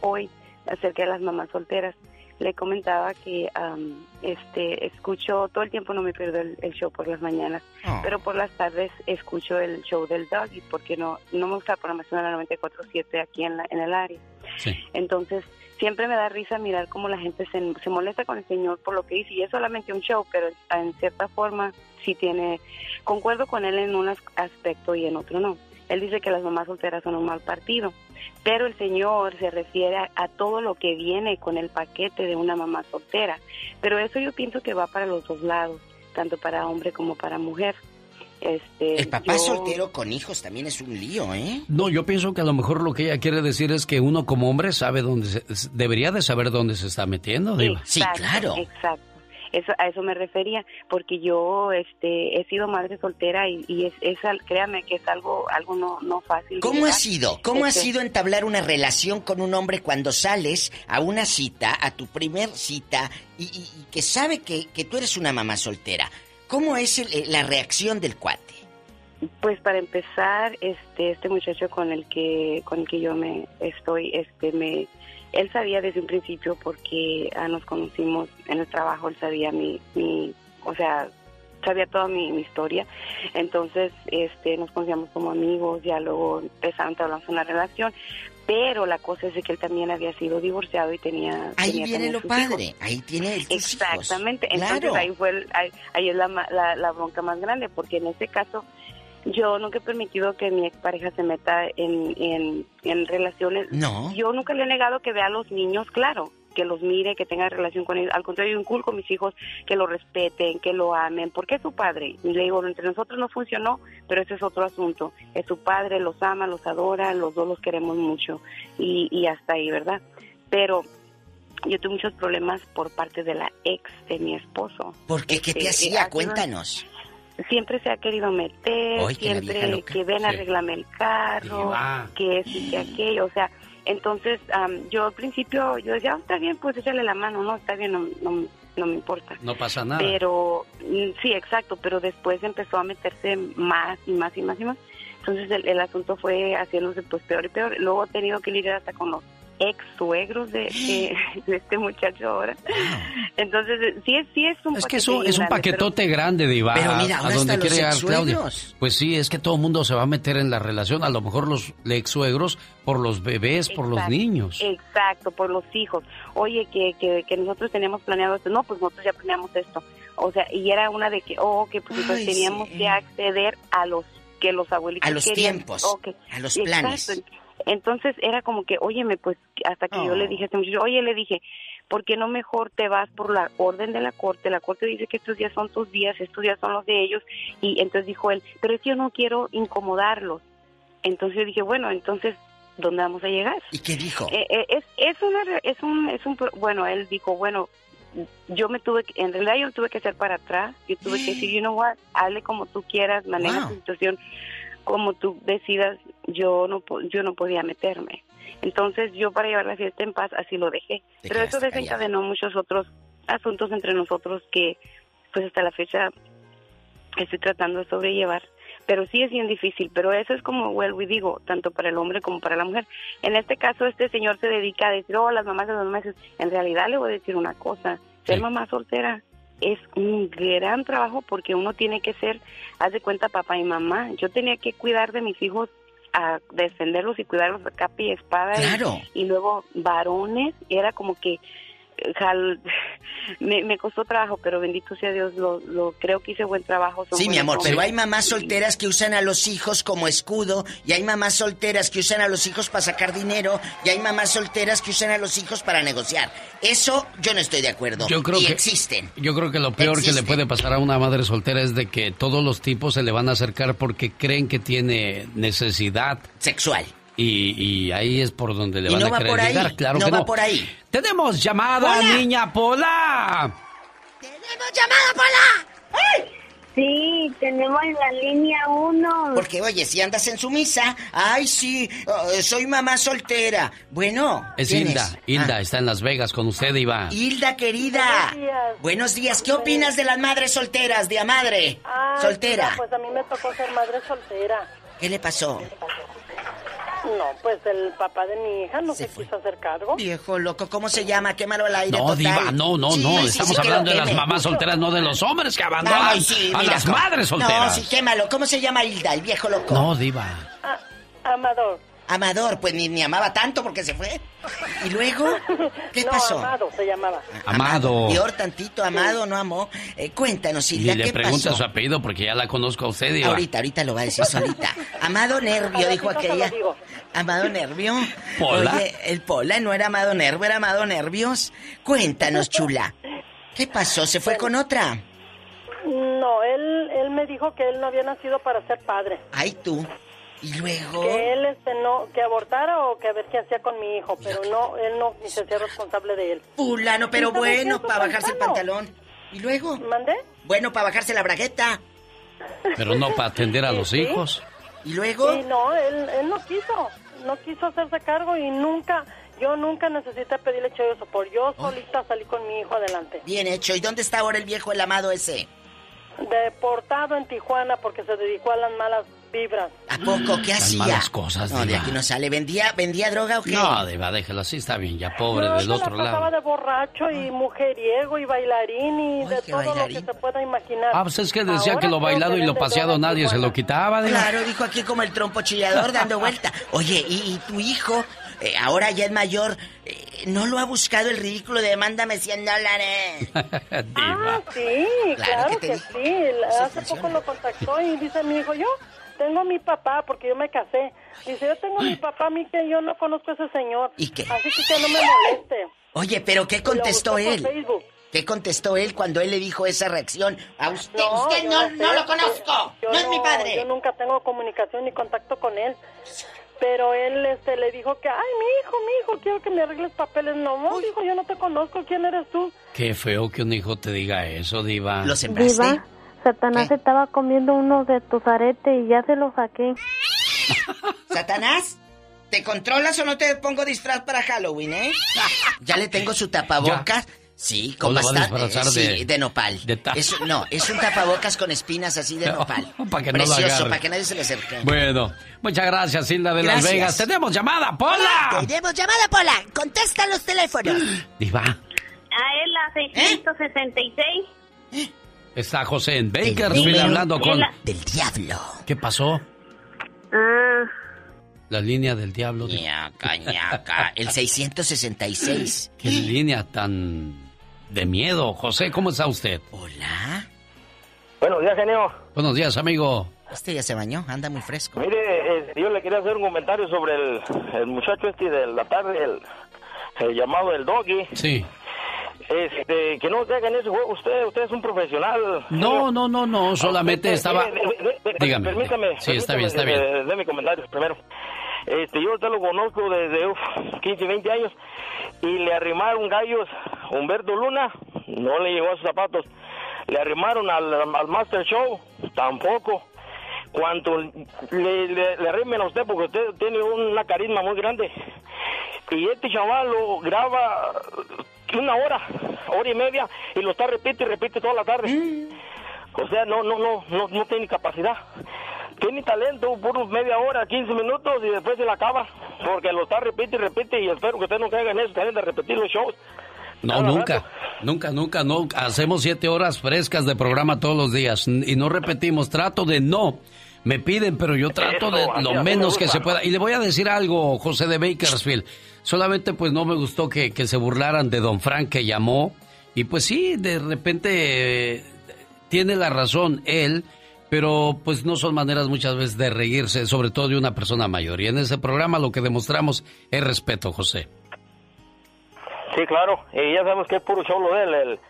hoy acerca de las mamás solteras. Le comentaba que am, este escucho todo el tiempo no me pierdo el, el show por las mañanas, Ah. pero por las tardes escucho el show del doggy porque no no me gusta la programación de la 94.7 aquí en la, en el área. Entonces, siempre me da risa mirar cómo la gente se, se molesta con el Señor por lo que dice. Y es solamente un show, pero en cierta forma sí tiene... Concuerdo con él en un as- aspecto y en otro no. Él dice que las mamás solteras son un mal partido. Pero el Señor se refiere a, a todo lo que viene con el paquete de una mamá soltera. Pero eso yo pienso que va para los dos lados, tanto para hombre como para mujer. Este, El papá yo- soltero con hijos también es un lío, ¿eh? No, yo pienso que a lo mejor lo que ella quiere decir es que uno como hombre sabe dónde se, debería de saber dónde se está metiendo, diva. Exacto, Exacto. Eso, a eso me refería, porque yo este, he sido madre soltera y, y es, es créame que es algo algo no, no fácil. ¿Cómo ha sido? ¿Cómo ha Este, sido entablar una relación con un hombre cuando sales a una cita, a tu primer cita, y, y- y que sabe que, que tú eres una mamá soltera? ¿Cómo es el- eh, la reacción del cuate? Pues para empezar, este este muchacho con el que con el que yo me estoy, este me él sabía desde un principio porque ah, nos conocimos en el trabajo, él sabía mi mi, o sea, sabía toda mi, mi historia. Entonces, este nos conocíamos como amigos, ya luego empezamos a hablar una relación, pero la cosa es de que él también había sido divorciado y tenía Ahí tenía viene lo padre, hijos. ahí tiene hijos. Exactamente, entonces Claro. ahí fue el- ahí, ahí es la, la, la bronca más grande, porque en este caso yo nunca he permitido que mi expareja se meta en, en, en relaciones. No. Yo nunca le he negado que vea a los niños, claro, que los mire, que tenga relación con ellos. Al contrario, yo inculco a mis hijos que lo respeten, que lo amen, porque es su padre. Y le digo, entre nosotros no funcionó, pero ese es otro asunto. Es su padre, los ama, los adora, los dos los queremos mucho. Y, y hasta ahí, ¿verdad? Pero yo tuve muchos problemas por parte de la ex de mi esposo. ¿Por qué? ¿Qué Este, te eh, hacía? ha sido- Cuéntanos. Siempre se ha querido meter, siempre que ven, Sí. arreglame el carro, Diva. que es y que aquello, o sea, entonces am, yo al principio, yo decía, "Ah, está bien, pues échale la mano, no, está bien, no, no, no me importa. No pasa nada. Pero, mm, sí, exacto, pero después empezó a meterse más y más y más y más. Entonces el, el asunto fue haciéndose pues peor y peor. Luego he tenido que lidiar hasta con los ex suegros de, de, de este muchacho ahora. Entonces, eh, sí es, sí es un Es que eso es un grande, pero- paquetote grande, Diva. Pero mira, a donde quiere llegar Claudia. Pues sí, es que todo el mundo se va a meter en la relación. A lo mejor los ex suegros por los bebés, por los niños. Exacto, por los hijos. Oye, que, que, que nosotros teníamos planeado esto. No, pues nosotros ya planeamos esto. O sea, y era una de que, oh, que pues Ay, teníamos sí. que acceder a los que los abuelitos A los querían. tiempos, a los Exacto. Entonces era como que, óyeme, pues hasta que yo le dije a este muchacho, oye, le dije, ¿por qué no mejor te vas por la orden de la corte? La corte dice que estos días son tus días, estos días son los de ellos. Y entonces dijo él, pero es que yo no quiero incomodarlos. Entonces yo dije, bueno, entonces, ¿dónde vamos a llegar? ¿Y qué dijo? Eh, eh, es, es, una, es, un, es un, bueno, él dijo, bueno, yo me tuve, que- en realidad yo tuve que hacer para atrás, yo tuve que decir, you know what, hazle como tú quieras, maneja Wow. tu situación como tú decidas, yo no, yo no podía meterme. Entonces yo para llevar la fiesta en paz así lo dejé. Te Pero eso desencadenó muchos otros asuntos entre nosotros que pues hasta la fecha estoy tratando de sobrellevar. Pero sí es bien difícil, pero eso es como vuelvo y digo, tanto para el hombre como para la mujer. En este caso, este señor se dedica a decir, oh, las mamás de los meses. En realidad le voy a decir una cosa, ser mamá soltera es un gran trabajo porque uno tiene que ser, haz de cuenta, papá y mamá. Yo tenía que cuidar de mis hijos, a defenderlos y cuidarlos a capa y espada. y- Claro. Y, luego varones, era como que jal- me, me costó trabajo, pero bendito sea Dios, lo, lo creo que hice buen trabajo. son Sí, mi amor, pero hay mamás solteras que usan a los hijos como escudo y hay mamás solteras que usan a los hijos para sacar dinero y hay mamás solteras que usan a los hijos para negociar. Eso yo no estoy de acuerdo. Yo creo y que existen. Yo creo que lo peor que le puede pasar a una madre soltera es de que todos los tipos se le van a acercar porque creen que tiene necesidad sexual. Y, y ahí es por donde le van no a va querer ahí, llegar. Claro no que va no. por ahí. Tenemos llamada, Hola. niña Pola. ¡Tenemos llamada, Pola! Sí, tenemos la línea 1. Porque, oye, si andas en su misa, ay, sí, eh, soy mamá soltera. Bueno, Es ¿quién Hilda. es? Hilda está en Las Vegas con usted, Iba. Hilda, querida. Buenos días. Buenos días. ¿Qué opinas de las madres solteras, de a madre? Ay, soltera. mira, pues a mí me tocó ser madre soltera. ¿Qué le pasó? No, pues el papá de mi hija no se, quiso hacer cargo. Viejo loco, ¿cómo se llama? Quémalo al aire No, total. Diva, no, no, Sí, no. sí, Estamos sí, hablando de las mamás solteras, no de los hombres que abandonan Ay, sí, a mira, las ¿cómo? madres No, solteras. sí, quémalo. ¿Cómo se llama Hilda, el viejo loco? No, Diva. Amador. Amador, pues ni, ni amaba tanto porque se fue. ¿Y luego? ¿Qué no, pasó? Amado se llamaba. Amado. Peor tantito, amado, no amó. Eh, cuéntanos, Y Hilda, le ¿qué pregunta pasó? su apellido porque ya la conozco a usted, Diva. Ahorita, ahorita lo va a decir solita. Amado Nervio, dijo aquella. Amado Nervio. ¿Pola? Oye, el Pola no era Amado Nervio, era Amado Nervios. Cuéntanos, chula. ¿Qué pasó? ¿Se fue con otra? No, él, él me dijo que él no había nacido para ser padre. Ay, tú. ¿Y luego? Que él este no que abortara o que a ver qué hacía con mi hijo, pero no él no ni se hacía responsable de él. Fulano, pero ¿Y sabes qué bueno, para bajarse el pantalón. ¿Y luego? ¿Mandé? Bueno, para bajarse la bragueta. Pero no para atender a los Sí, hijos. ¿Y luego? Sí, no, él, él no quiso, no quiso hacerse cargo y nunca, yo nunca necesité pedirle hecho eso, por yo solita salí con mi hijo adelante. Bien hecho. ¿Y dónde está ahora el viejo, el amado ese? Deportado en Tijuana porque se dedicó a las malas vibras. ¿A poco? ¿Qué hacía? malas cosas, No, de aquí no sale. ¿Vendía, vendía droga o qué? No, Diva, déjelo así, está bien, ya pobre No, del la otro pasaba lado. de borracho y mujeriego y bailarín y de todo bailarín. lo que se pueda imaginar. Ah, pues es que decía Ahora que lo bailado y lo paseado nadie se lo quitaba, Diva. Claro, dijo aquí como el trompo chillador dando vuelta. Oye, ¿y, y tu hijo, eh, ahora ya es mayor, eh, no lo ha buscado el ridículo de mándame 100 dólares? Ah, sí, Claro claro, que sí. Hace poco lo contactó y dice mi hijo, yo tengo a mi papá porque yo me casé. Dice, yo tengo a mi papá, a mí que yo no conozco a ese señor. ¿Y qué? Así que que no me moleste. Oye, pero ¿qué contestó él? Facebook. ¿Qué contestó él cuando él le dijo esa reacción? A usted, No, usted no, sé, no lo conozco, yo no es mi padre. Yo nunca tengo comunicación ni contacto con él. Pero él este, le dijo que, ay, mi hijo, mi hijo, quiero que me arregles papeles. No, no, dijo, yo no te conozco, ¿quién eres tú? Qué feo que un hijo te diga eso, Diva. ¿Lo sembraste? Diva, Satanás estaba comiendo uno de tus aretes y ya se lo saqué. ¿Satanás? ¿Te controlas o no te pongo disfraz para Halloween, eh? Ya le tengo su tapabocas. Sí, ¿O como lo va a está. disfrazar sí, de- de, nopal. de Es- no, es un tapabocas con espinas así de No, nopal. para que no lo Precioso, para que nadie se le acerque. Bueno, muchas gracias, Hilda de Las. Vegas. Tenemos llamada, Pola. Tenemos llamada, Pola. Contesta los teléfonos. Diva, A él la 666. Está José en El Bakersfield hablando con... Del diablo. ¿Qué pasó? Ah, La línea del diablo. Diva. Ñaca, ñaca. El 666. Qué línea tan de miedo. José, ¿cómo está usted? Hola. Buenos días, genio. Buenos días, amigo. Este ya se bañó, anda muy fresco. Mire, eh, yo le quería hacer un comentario sobre el, el muchacho este de la tarde, el, el llamado el doggy. Sí. Este, que no ese juego. Usted, usted es un profesional. No, no, no, no. Solamente Eh, estaba. mire, de- de- Dígame. Permítame. Sí, está bien, está bien. De, de mi comentario primero. Este, yo usted lo conozco desde uf, 15, 20 años y le arrimaron gallos Humberto Luna, no le llegó a sus zapatos. Le arrimaron al, al Master Show, tampoco. Cuanto le, le, le arrimen a usted, porque usted tiene una carisma muy grande. Y este chaval lo graba una hora, hora y media, y lo está repite y repite toda la tarde. O sea, no, no, no, no, no tiene capacidad. Tiene talento por media hora, 15 minutos y después se la acaba. Porque lo está repite y repite y espero que usted no caiga en eso, también de repetir los shows. No, nunca, nunca, nunca, no. Hacemos siete horas frescas de programa todos los días y no repetimos. Trato de no. Me piden, pero yo trato Eso, de lo menos que se pueda. Y le voy a decir algo, José de Bakersfield. Solamente pues no me gustó que, que se burlaran de Don Frank que llamó. Y pues sí, de repente eh, tiene la razón él, pero pues no son maneras muchas veces de reírse, sobre todo de una persona mayor. Y en ese programa lo que demostramos es respeto, José. Sí, claro. Y ya sabemos que es puro show lo de él, el,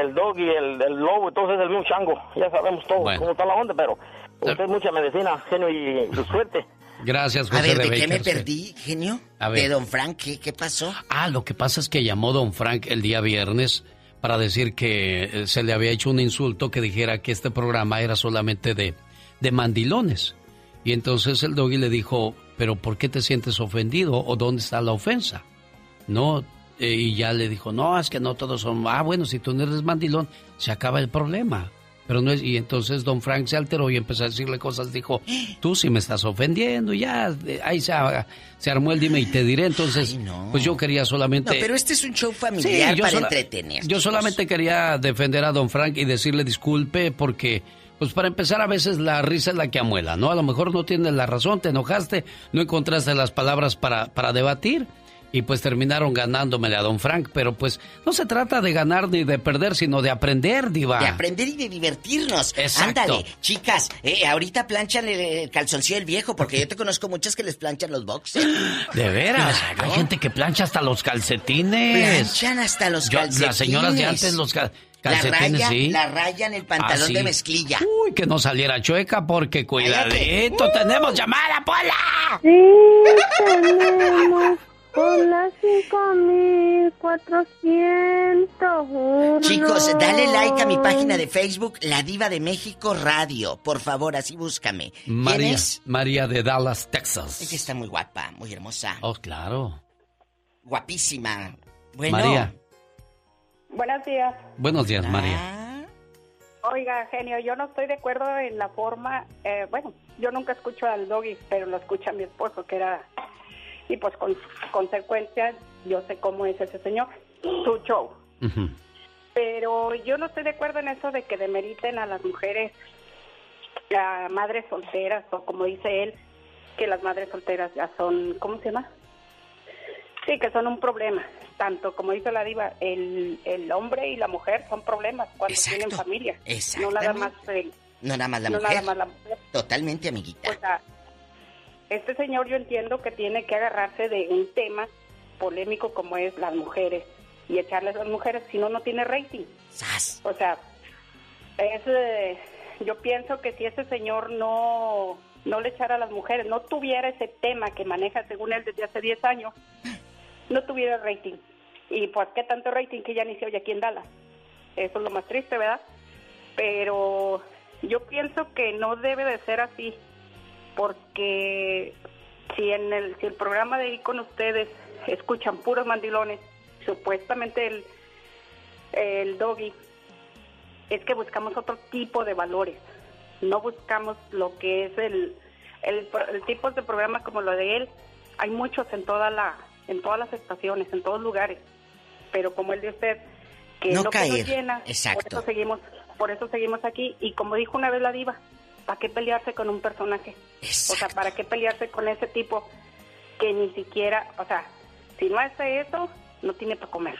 el dog y el, el lobo eso es el mismo chango. Ya sabemos todo Bueno. cómo está la onda, pero usted es mucha medicina, genio y, y suerte. Gracias, José A ver, de ¿de qué me perdí, genio? A ver. ¿De don Frank? ¿Qué, qué pasó? Ah, lo que pasa es que llamó don Frank el día viernes para decir que eh, se le había hecho un insulto que dijera que este programa era solamente de, de mandilones. Y entonces el doggy le dijo, pero ¿por qué te sientes ofendido o dónde está la ofensa? No, eh, y ya le dijo, no, es que no todos son, ah, bueno, si tú no eres mandilón, se acaba el problema. Pero no es, y entonces don Frank se alteró y empezó a decirle cosas, dijo, tú sí me estás ofendiendo, ya, eh, ahí se, se armó el dime y te diré, entonces, pues yo quería solamente... No, pero este es un show familiar para sola- entretener. Yo solamente quería defender a don Frank y decirle disculpe porque, pues para empezar a veces la risa es la que amuela, ¿no? A lo mejor no tienes la razón, te enojaste, no encontraste las palabras para, para debatir y pues terminaron ganándomele a don Frank, pero pues no se trata de ganar ni de perder, sino de aprender, diva. De aprender y de divertirnos. Exacto. Ándale, chicas, eh, ahorita planchan el, el calzoncillo del viejo, porque yo te conozco muchas que les planchan los boxers. De veras, Claro. hay gente que plancha hasta los calcetines. Planchan hasta los Yo- calcetines. Las señoras de antes los cal- La calcetines, raya, sí. la raya en el pantalón Ah, sí. de mezclilla. Uy, que no saliera chueca porque cuidadito, tenemos llamada, Pola. Sí, tenemos por las 5401. Chicos, dale like a mi página de Facebook, La Diva de México Radio. Por favor, así búscame. ¿Quién María, es? María de Dallas, Texas. Ella está muy guapa, muy hermosa. Oh, claro. Guapísima. Bueno. María, Buenos días. buenos días, Ah. María. Oiga, genio, yo no estoy de acuerdo en la forma, eh, bueno, yo nunca escucho al doggy, pero lo escucha mi esposo, que era, y pues con consecuencias, yo sé cómo es ese señor, su show. Pero yo no estoy de acuerdo en eso de que demeriten a las mujeres, a madres solteras, o como dice él, que las madres solteras ya son, ¿cómo se llama? Sí, que son un problema. Tanto como dice la diva, el, el hombre y la mujer son problemas cuando tienen familia. No nada más el, No nada más la no mujer. nada más la mujer. Totalmente, amiguita. O sea, este señor yo entiendo que tiene que agarrarse de un tema polémico como es las mujeres y echarles a las mujeres, si no, no tiene rating. O sea, es, eh, yo pienso que si ese señor no, no le echara a las mujeres, no tuviera ese tema que maneja según él desde hace 10 años, no tuviera rating. Y pues qué tanto rating que ya ni se oye aquí en Dallas. Eso es lo más triste, ¿verdad? Pero yo pienso que no debe de ser así, porque si en el si el programa de ahí con ustedes escuchan puros mandilones, supuestamente el el doggy es que buscamos otro tipo de valores, no buscamos lo que es el el, el tipo de programa como lo de él, hay muchos en toda la en todas las estaciones, en todos lugares, pero como el de usted que No es lo que nos llena, exacto. por eso seguimos por eso seguimos aquí. Y como dijo una vez la diva, ¿para qué pelearse con un personaje? O sea, ¿para qué pelearse con ese tipo que ni siquiera, o sea, si no hace eso, no tiene para comer.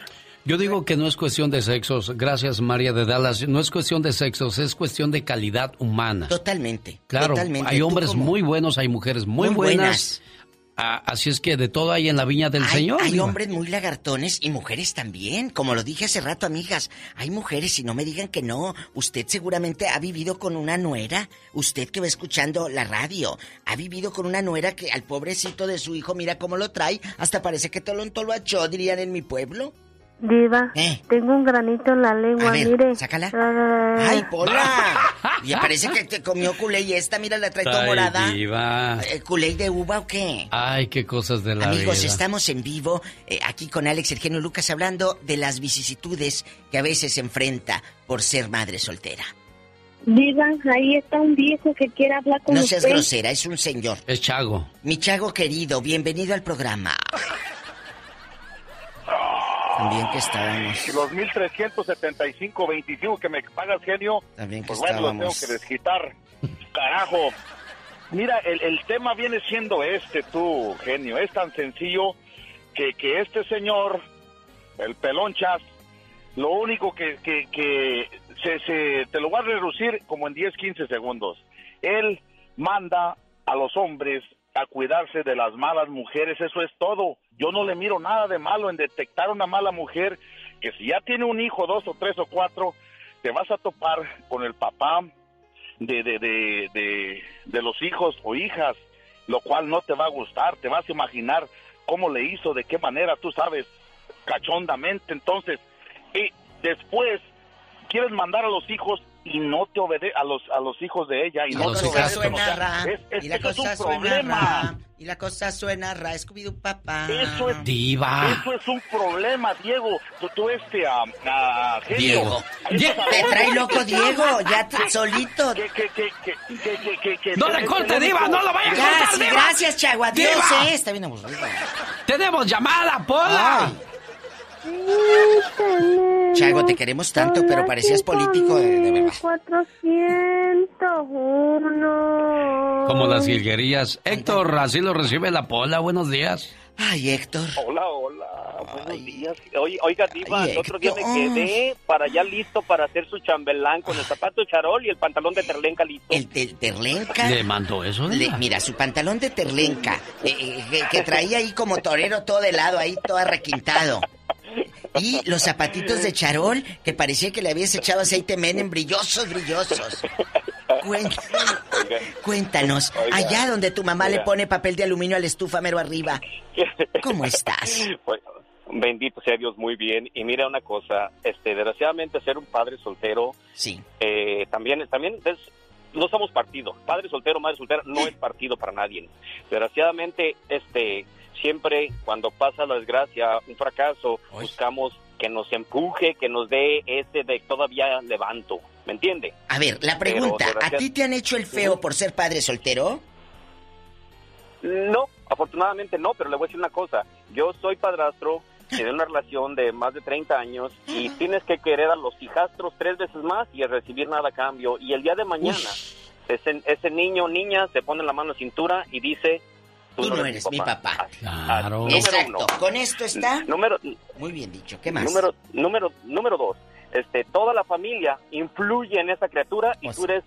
Yo digo que no es cuestión de sexos, gracias María de Dallas, no es cuestión de sexos, es cuestión de calidad humana. Totalmente. Claro, totalmente. hay ¿Tú hombres muy buenos, hay mujeres muy, Muy buenas. buenas. Ah, así es que de todo hay en la viña del Hay, Señor. hay Diva. hombres muy lagartones y mujeres también. Como lo dije hace rato, amigas. Hay mujeres y no me digan que no. Usted seguramente ha vivido con una nuera. Usted que va escuchando la radio. Ha vivido con una nuera que al pobrecito de su hijo, mira cómo lo trae. Hasta parece que tolón toloachó, dirían en mi pueblo. Diva, tengo un granito en la lengua, Eh. A ver, mire. sácala. Ah, ¡Ay, Pola! Y parece que te comió culé y esta, mira, la trae toda Ay, morada. diva. Eh, ¿Culé de uva o qué? Ay, qué cosas de la Amigos, vida. estamos en vivo eh, aquí con Alex Eugenio Lucas hablando de las vicisitudes que a veces se enfrenta por ser madre soltera. Diva, ahí está un viejo que quiere hablar con No usted. seas grosera, es un señor. Es Chago. Mi Chago querido, bienvenido al programa. También que estábamos. Y los 1375.25 que me pagas, genio, También que pues bueno, los tengo que desquitar. Carajo. Mira, el, el tema viene siendo este, tú, genio. Es tan sencillo que, que este señor, el pelonchas, lo único que, que, que se, se- te lo va a reducir como en 10, 15 segundos. Él manda a los hombres a cuidarse de las malas mujeres, eso es todo. Yo no le miro nada de malo en detectar una mala mujer que si ya tiene un hijo, dos o tres o cuatro, te vas a topar con el papá de, de, de, de, de los hijos o hijas, lo cual no te va a gustar, te vas a imaginar cómo le hizo, de qué manera, tú sabes, cachondamente. Entonces, y después quieres mandar a los hijos y no te obedece a los a los hijos de ella y Y no la te cosa obedecen. suena O sea, ra, es- es- y la eso es cosa un suena problema. ra, y la cosa suena ra, Scooby-Doo papá. Eso es, Diva. eso es un problema, Diego. Tú, tú este, a. Diego. Te trae loco Diego, ya te- solito. Que, que, que, que, que, que, que, que- ¡No le corte, Diva! ¡No lo vaya a cortar, gracias, Chago. Adiós, Diva. eh. Está bien aburrido. ¡Tenemos llamada, Pola! Chago, te queremos tanto, pero parecías político de, de verdad. 401. Como las jilguerías. Héctor, así lo recibe la Pola. Buenos días. Ay, Héctor. Hola, hola, buenos días. Oiga, Diva, Ay, el otro día me quedé para allá listo para hacer su chambelán con el zapato charol y el pantalón de terlenca listo. El del terlenca. ¿Le mandó eso? Le- mira, su pantalón de terlenca, eh, eh, que, que traía ahí como torero todo de lado, ahí todo arrequintado. Y los zapatitos de charol, que parecía que le habías echado aceite menem, brillosos, brillosos. Cuéntanos, Oiga, allá donde tu mamá le pone papel de aluminio al estufa mero arriba, ¿cómo estás? Pues, bendito sea Dios, muy bien. Y mira una cosa, este, desgraciadamente ser un padre soltero, Sí. eh, también, también es- no somos partido. Padre soltero, madre soltera, no es partido para nadie. Desgraciadamente, este, siempre cuando pasa la desgracia, un fracaso, buscamos que nos empuje, que nos dé ese de todavía levanto. ¿Me entiende? A ver, la Pero, pregunta, ¿a ti te han hecho el feo por ser padre soltero? No, afortunadamente no, pero le voy a decir una cosa. Yo soy padrastro de una relación de más de 30 años y tienes que querer a los hijastros tres veces más y recibir nada a cambio. Y el día de mañana, ese, ese niño o niña se pone la mano en la cintura y dice... Tú no eres mi papá. Claro. Número Exacto, uno. con esto está Número, muy bien dicho. ¿Qué más? Número, número, número dos, este, toda la familia influye en esa criatura y tú eres,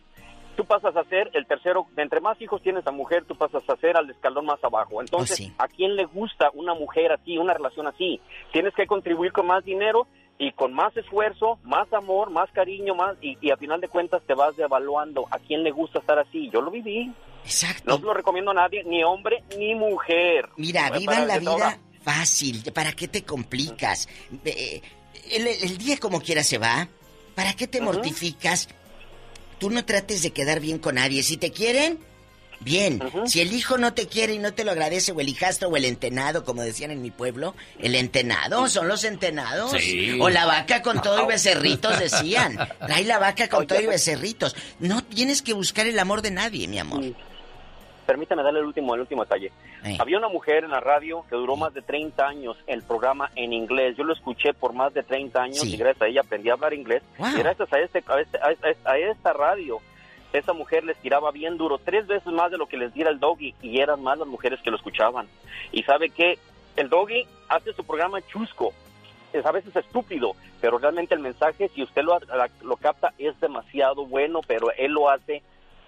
tú pasas a ser el tercero, de entre más hijos tienes a mujer, tú pasas a ser al escalón más abajo. Entonces, ¿a quién le gusta una mujer así, una relación así? Tienes que contribuir con más dinero y con más esfuerzo, más amor, más cariño, más, y, y a final de cuentas te vas devaluando. ¿A quién le gusta estar así? Yo lo viví. Exacto. No lo recomiendo a nadie, ni hombre ni mujer. Mira, Para vivan la toda- vida fácil. ¿Para qué te complicas? Eh, El, el día como quiera se va. ¿Para qué te mortificas? Tú no trates de quedar bien con nadie. Si te quieren, bien. Si el hijo no te quiere y no te lo agradece, o el hijastro o el entenado, como decían en mi pueblo, el entenado, son los entenados. Sí. O la vaca con todo y becerritos, decían. Trae la vaca con todo y becerritos. No tienes que buscar el amor de nadie, mi amor. Permítame darle el último, el último detalle. Eh. Había una mujer en la radio que duró más de 30 años el programa en inglés. Yo lo escuché por más de 30 años Sí. y gracias a ella aprendí a hablar inglés. Wow. Y gracias a, este, a, este- a a esta radio, esa mujer les tiraba bien duro, tres veces más de lo que les diera el doggy y eran más las mujeres que lo escuchaban. Y sabe que el doggy hace su programa chusco. es a veces estúpido, pero realmente el mensaje, si usted lo, lo capta, es demasiado bueno, pero él lo hace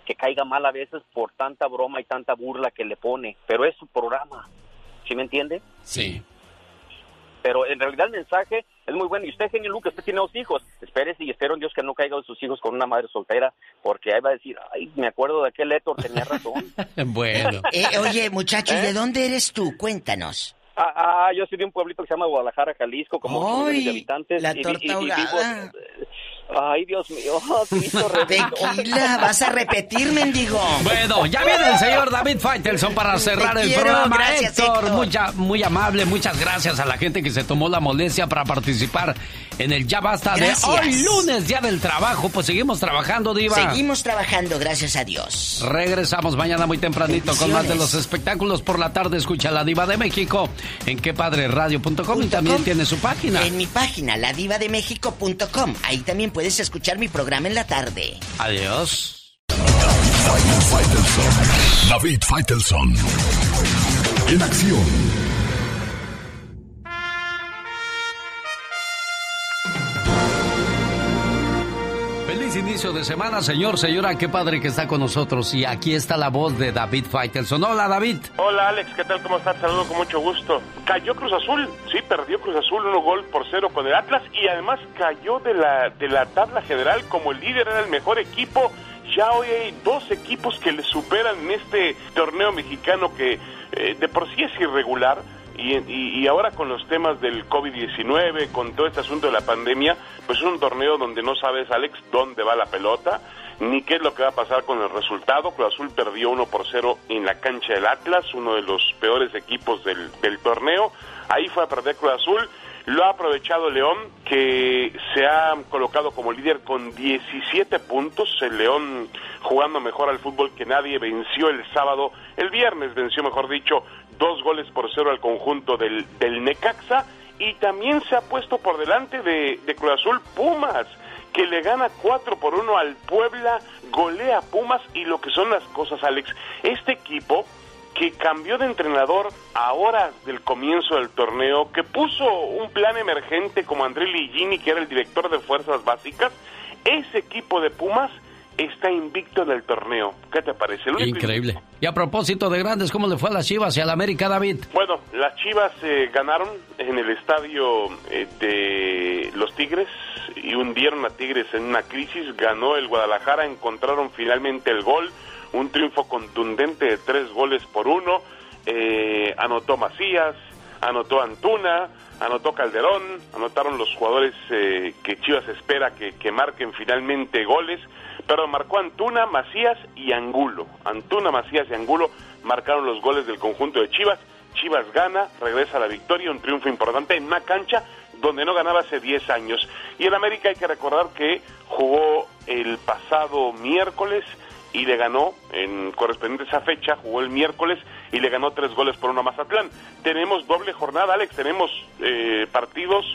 que caiga mal a veces por tanta broma y tanta burla que le pone, pero es su programa, ¿sí me entiende? Sí. Pero en realidad el mensaje es muy bueno. Y usted, genio Lucas, usted tiene dos hijos. Espérese y espero en Dios que no caiga de sus hijos con una madre soltera, porque ahí va a decir, ay, me acuerdo de aquel Héctor, tenía razón. bueno. Eh, oye, muchacho, ¿y ¿Eh? de dónde eres tú? Cuéntanos. Ah, ah, yo soy de un pueblito que se llama Guadalajara, Jalisco, como ocho millones de habitantes. la y- y- torta y- y vivo-. Ay, Dios mío, redentor. Tequila, vas a repetir, mendigo. Bueno, ya viene el señor David Faitelson para cerrar Te el quiero, programa. gracias, Héctor, Héctor. Mucha, muy amable, muchas gracias a la gente que se tomó la molestia para participar en el Ya Basta Gracias. de hoy lunes, día del trabajo. Pues seguimos trabajando, Diva. Seguimos trabajando, gracias a Dios. Regresamos mañana muy tempranito con más de los espectáculos por la tarde. Escucha la Diva de México en quepadreradio.com y también tiene su página. En mi página, ladivademexico.com. Ahí también puedes escuchar mi programa en la tarde. Adiós. David Faitelson. En acción. Inicio de semana, señor, señora. Qué padre que está con nosotros. Y aquí está la voz de David Faitelson. Hola, David. Hola Alex, ¿qué tal? ¿Cómo estás? Saludo con mucho gusto. Cayó Cruz Azul, sí, perdió Cruz Azul uno gol por cero con el Atlas y además cayó de la, de la tabla general como el líder, era el mejor equipo. Ya hoy hay dos equipos que le superan en este torneo mexicano que eh, de por sí es irregular. Y, y- y ahora con los temas del COVID-19, con todo este asunto de la pandemia, pues es un torneo donde no sabes, Alex, dónde va la pelota, ni qué es lo que va a pasar con el resultado. Cruz Azul perdió 1 por 0 en la cancha del Atlas, uno de los peores equipos del, del torneo. Ahí fue a perder Cruz Azul. Lo ha aprovechado León, que se ha colocado como líder con 17 puntos. El León jugando mejor al fútbol que nadie, venció el sábado, el viernes venció, mejor dicho, dos goles por cero al conjunto del, del Necaxa. Y también se ha puesto por delante de, de Cruz Azul Pumas, que le gana 4 por 1 al Puebla, golea Pumas y lo que son las cosas, Alex. Este equipo que cambió de entrenador a horas del comienzo del torneo, que puso un plan emergente como André Ligini, que era el director de fuerzas básicas, ese equipo de Pumas está invicto en el torneo. ¿Qué te parece? Increíble. Y a propósito de grandes, ¿cómo le fue a las Chivas y a la América, David? Bueno, las Chivas eh, ganaron en el estadio eh, de los Tigres y hundieron a Tigres en una crisis. Ganó el Guadalajara, encontraron finalmente el gol, un triunfo contundente de tres goles por uno. Eh, anotó Macías, anotó Antuna, anotó Calderón, anotaron los jugadores eh, que Chivas espera que, que marquen finalmente goles, pero marcó Antuna, Macías y Angulo. Antuna, Macías y Angulo marcaron los goles del conjunto de Chivas. Chivas gana, regresa a la victoria, un triunfo importante en una cancha donde no ganaba hace 10 años. Y el América hay que recordar que jugó el pasado miércoles y le ganó, en correspondiente a esa fecha, jugó el miércoles y le ganó tres goles por uno a Mazatlán. Tenemos doble jornada, Alex, tenemos eh, partidos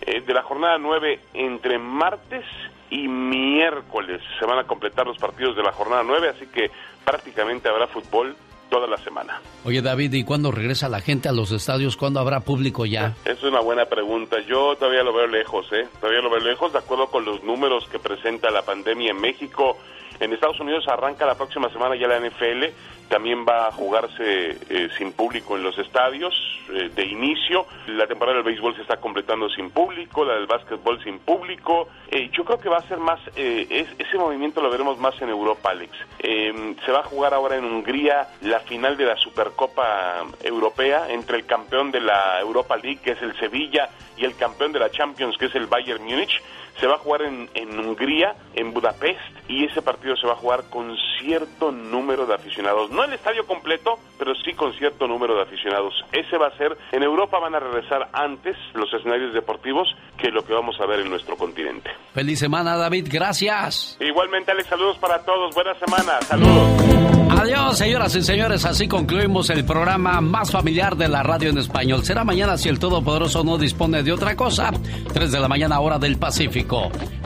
eh, de la jornada 9 entre martes y miércoles. Se van a completar los partidos de la jornada 9, así que prácticamente habrá fútbol toda la semana. Oye, David, ¿y cuándo regresa la gente a los estadios? ¿Cuándo habrá público ya? Es una buena pregunta. Yo todavía lo veo lejos, ¿eh? Todavía lo veo lejos, de acuerdo con los números que presenta la pandemia en México. En Estados Unidos arranca la próxima semana ya la NFL. También va a jugarse eh, sin público en los estadios eh, de inicio. La temporada del béisbol se está completando sin público, la del básquetbol sin público. Eh, yo creo que va a ser más, eh, es- ese movimiento lo veremos más en Europa, Alex. Eh, se va a jugar ahora en Hungría la final de la Supercopa Europea entre el campeón de la Europa League, que es el Sevilla, y el campeón de la Champions, que es el Bayern Múnich. Se va a jugar en, en Hungría, en Budapest, y ese partido se va a jugar con cierto número de aficionados. No el estadio completo, pero sí con cierto número de aficionados. Ese va a ser, en Europa van a regresar antes los escenarios deportivos que lo que vamos a ver en nuestro continente. Feliz semana, David. Gracias. Igualmente, Alex, saludos para todos. Buena semana. Saludos. Adiós, señoras y señores. Así concluimos el programa más familiar de la radio en español. Será mañana si el Todopoderoso no dispone de otra cosa. 3 de la mañana, hora del Pacífico.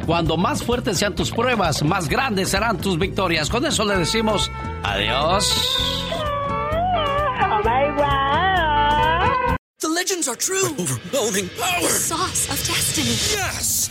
Cuando más fuertes sean tus pruebas, más grandes serán tus victorias. Con eso le decimos adiós. Bye bye. legends are true. overwhelming power! Sauce of destiny. Yes!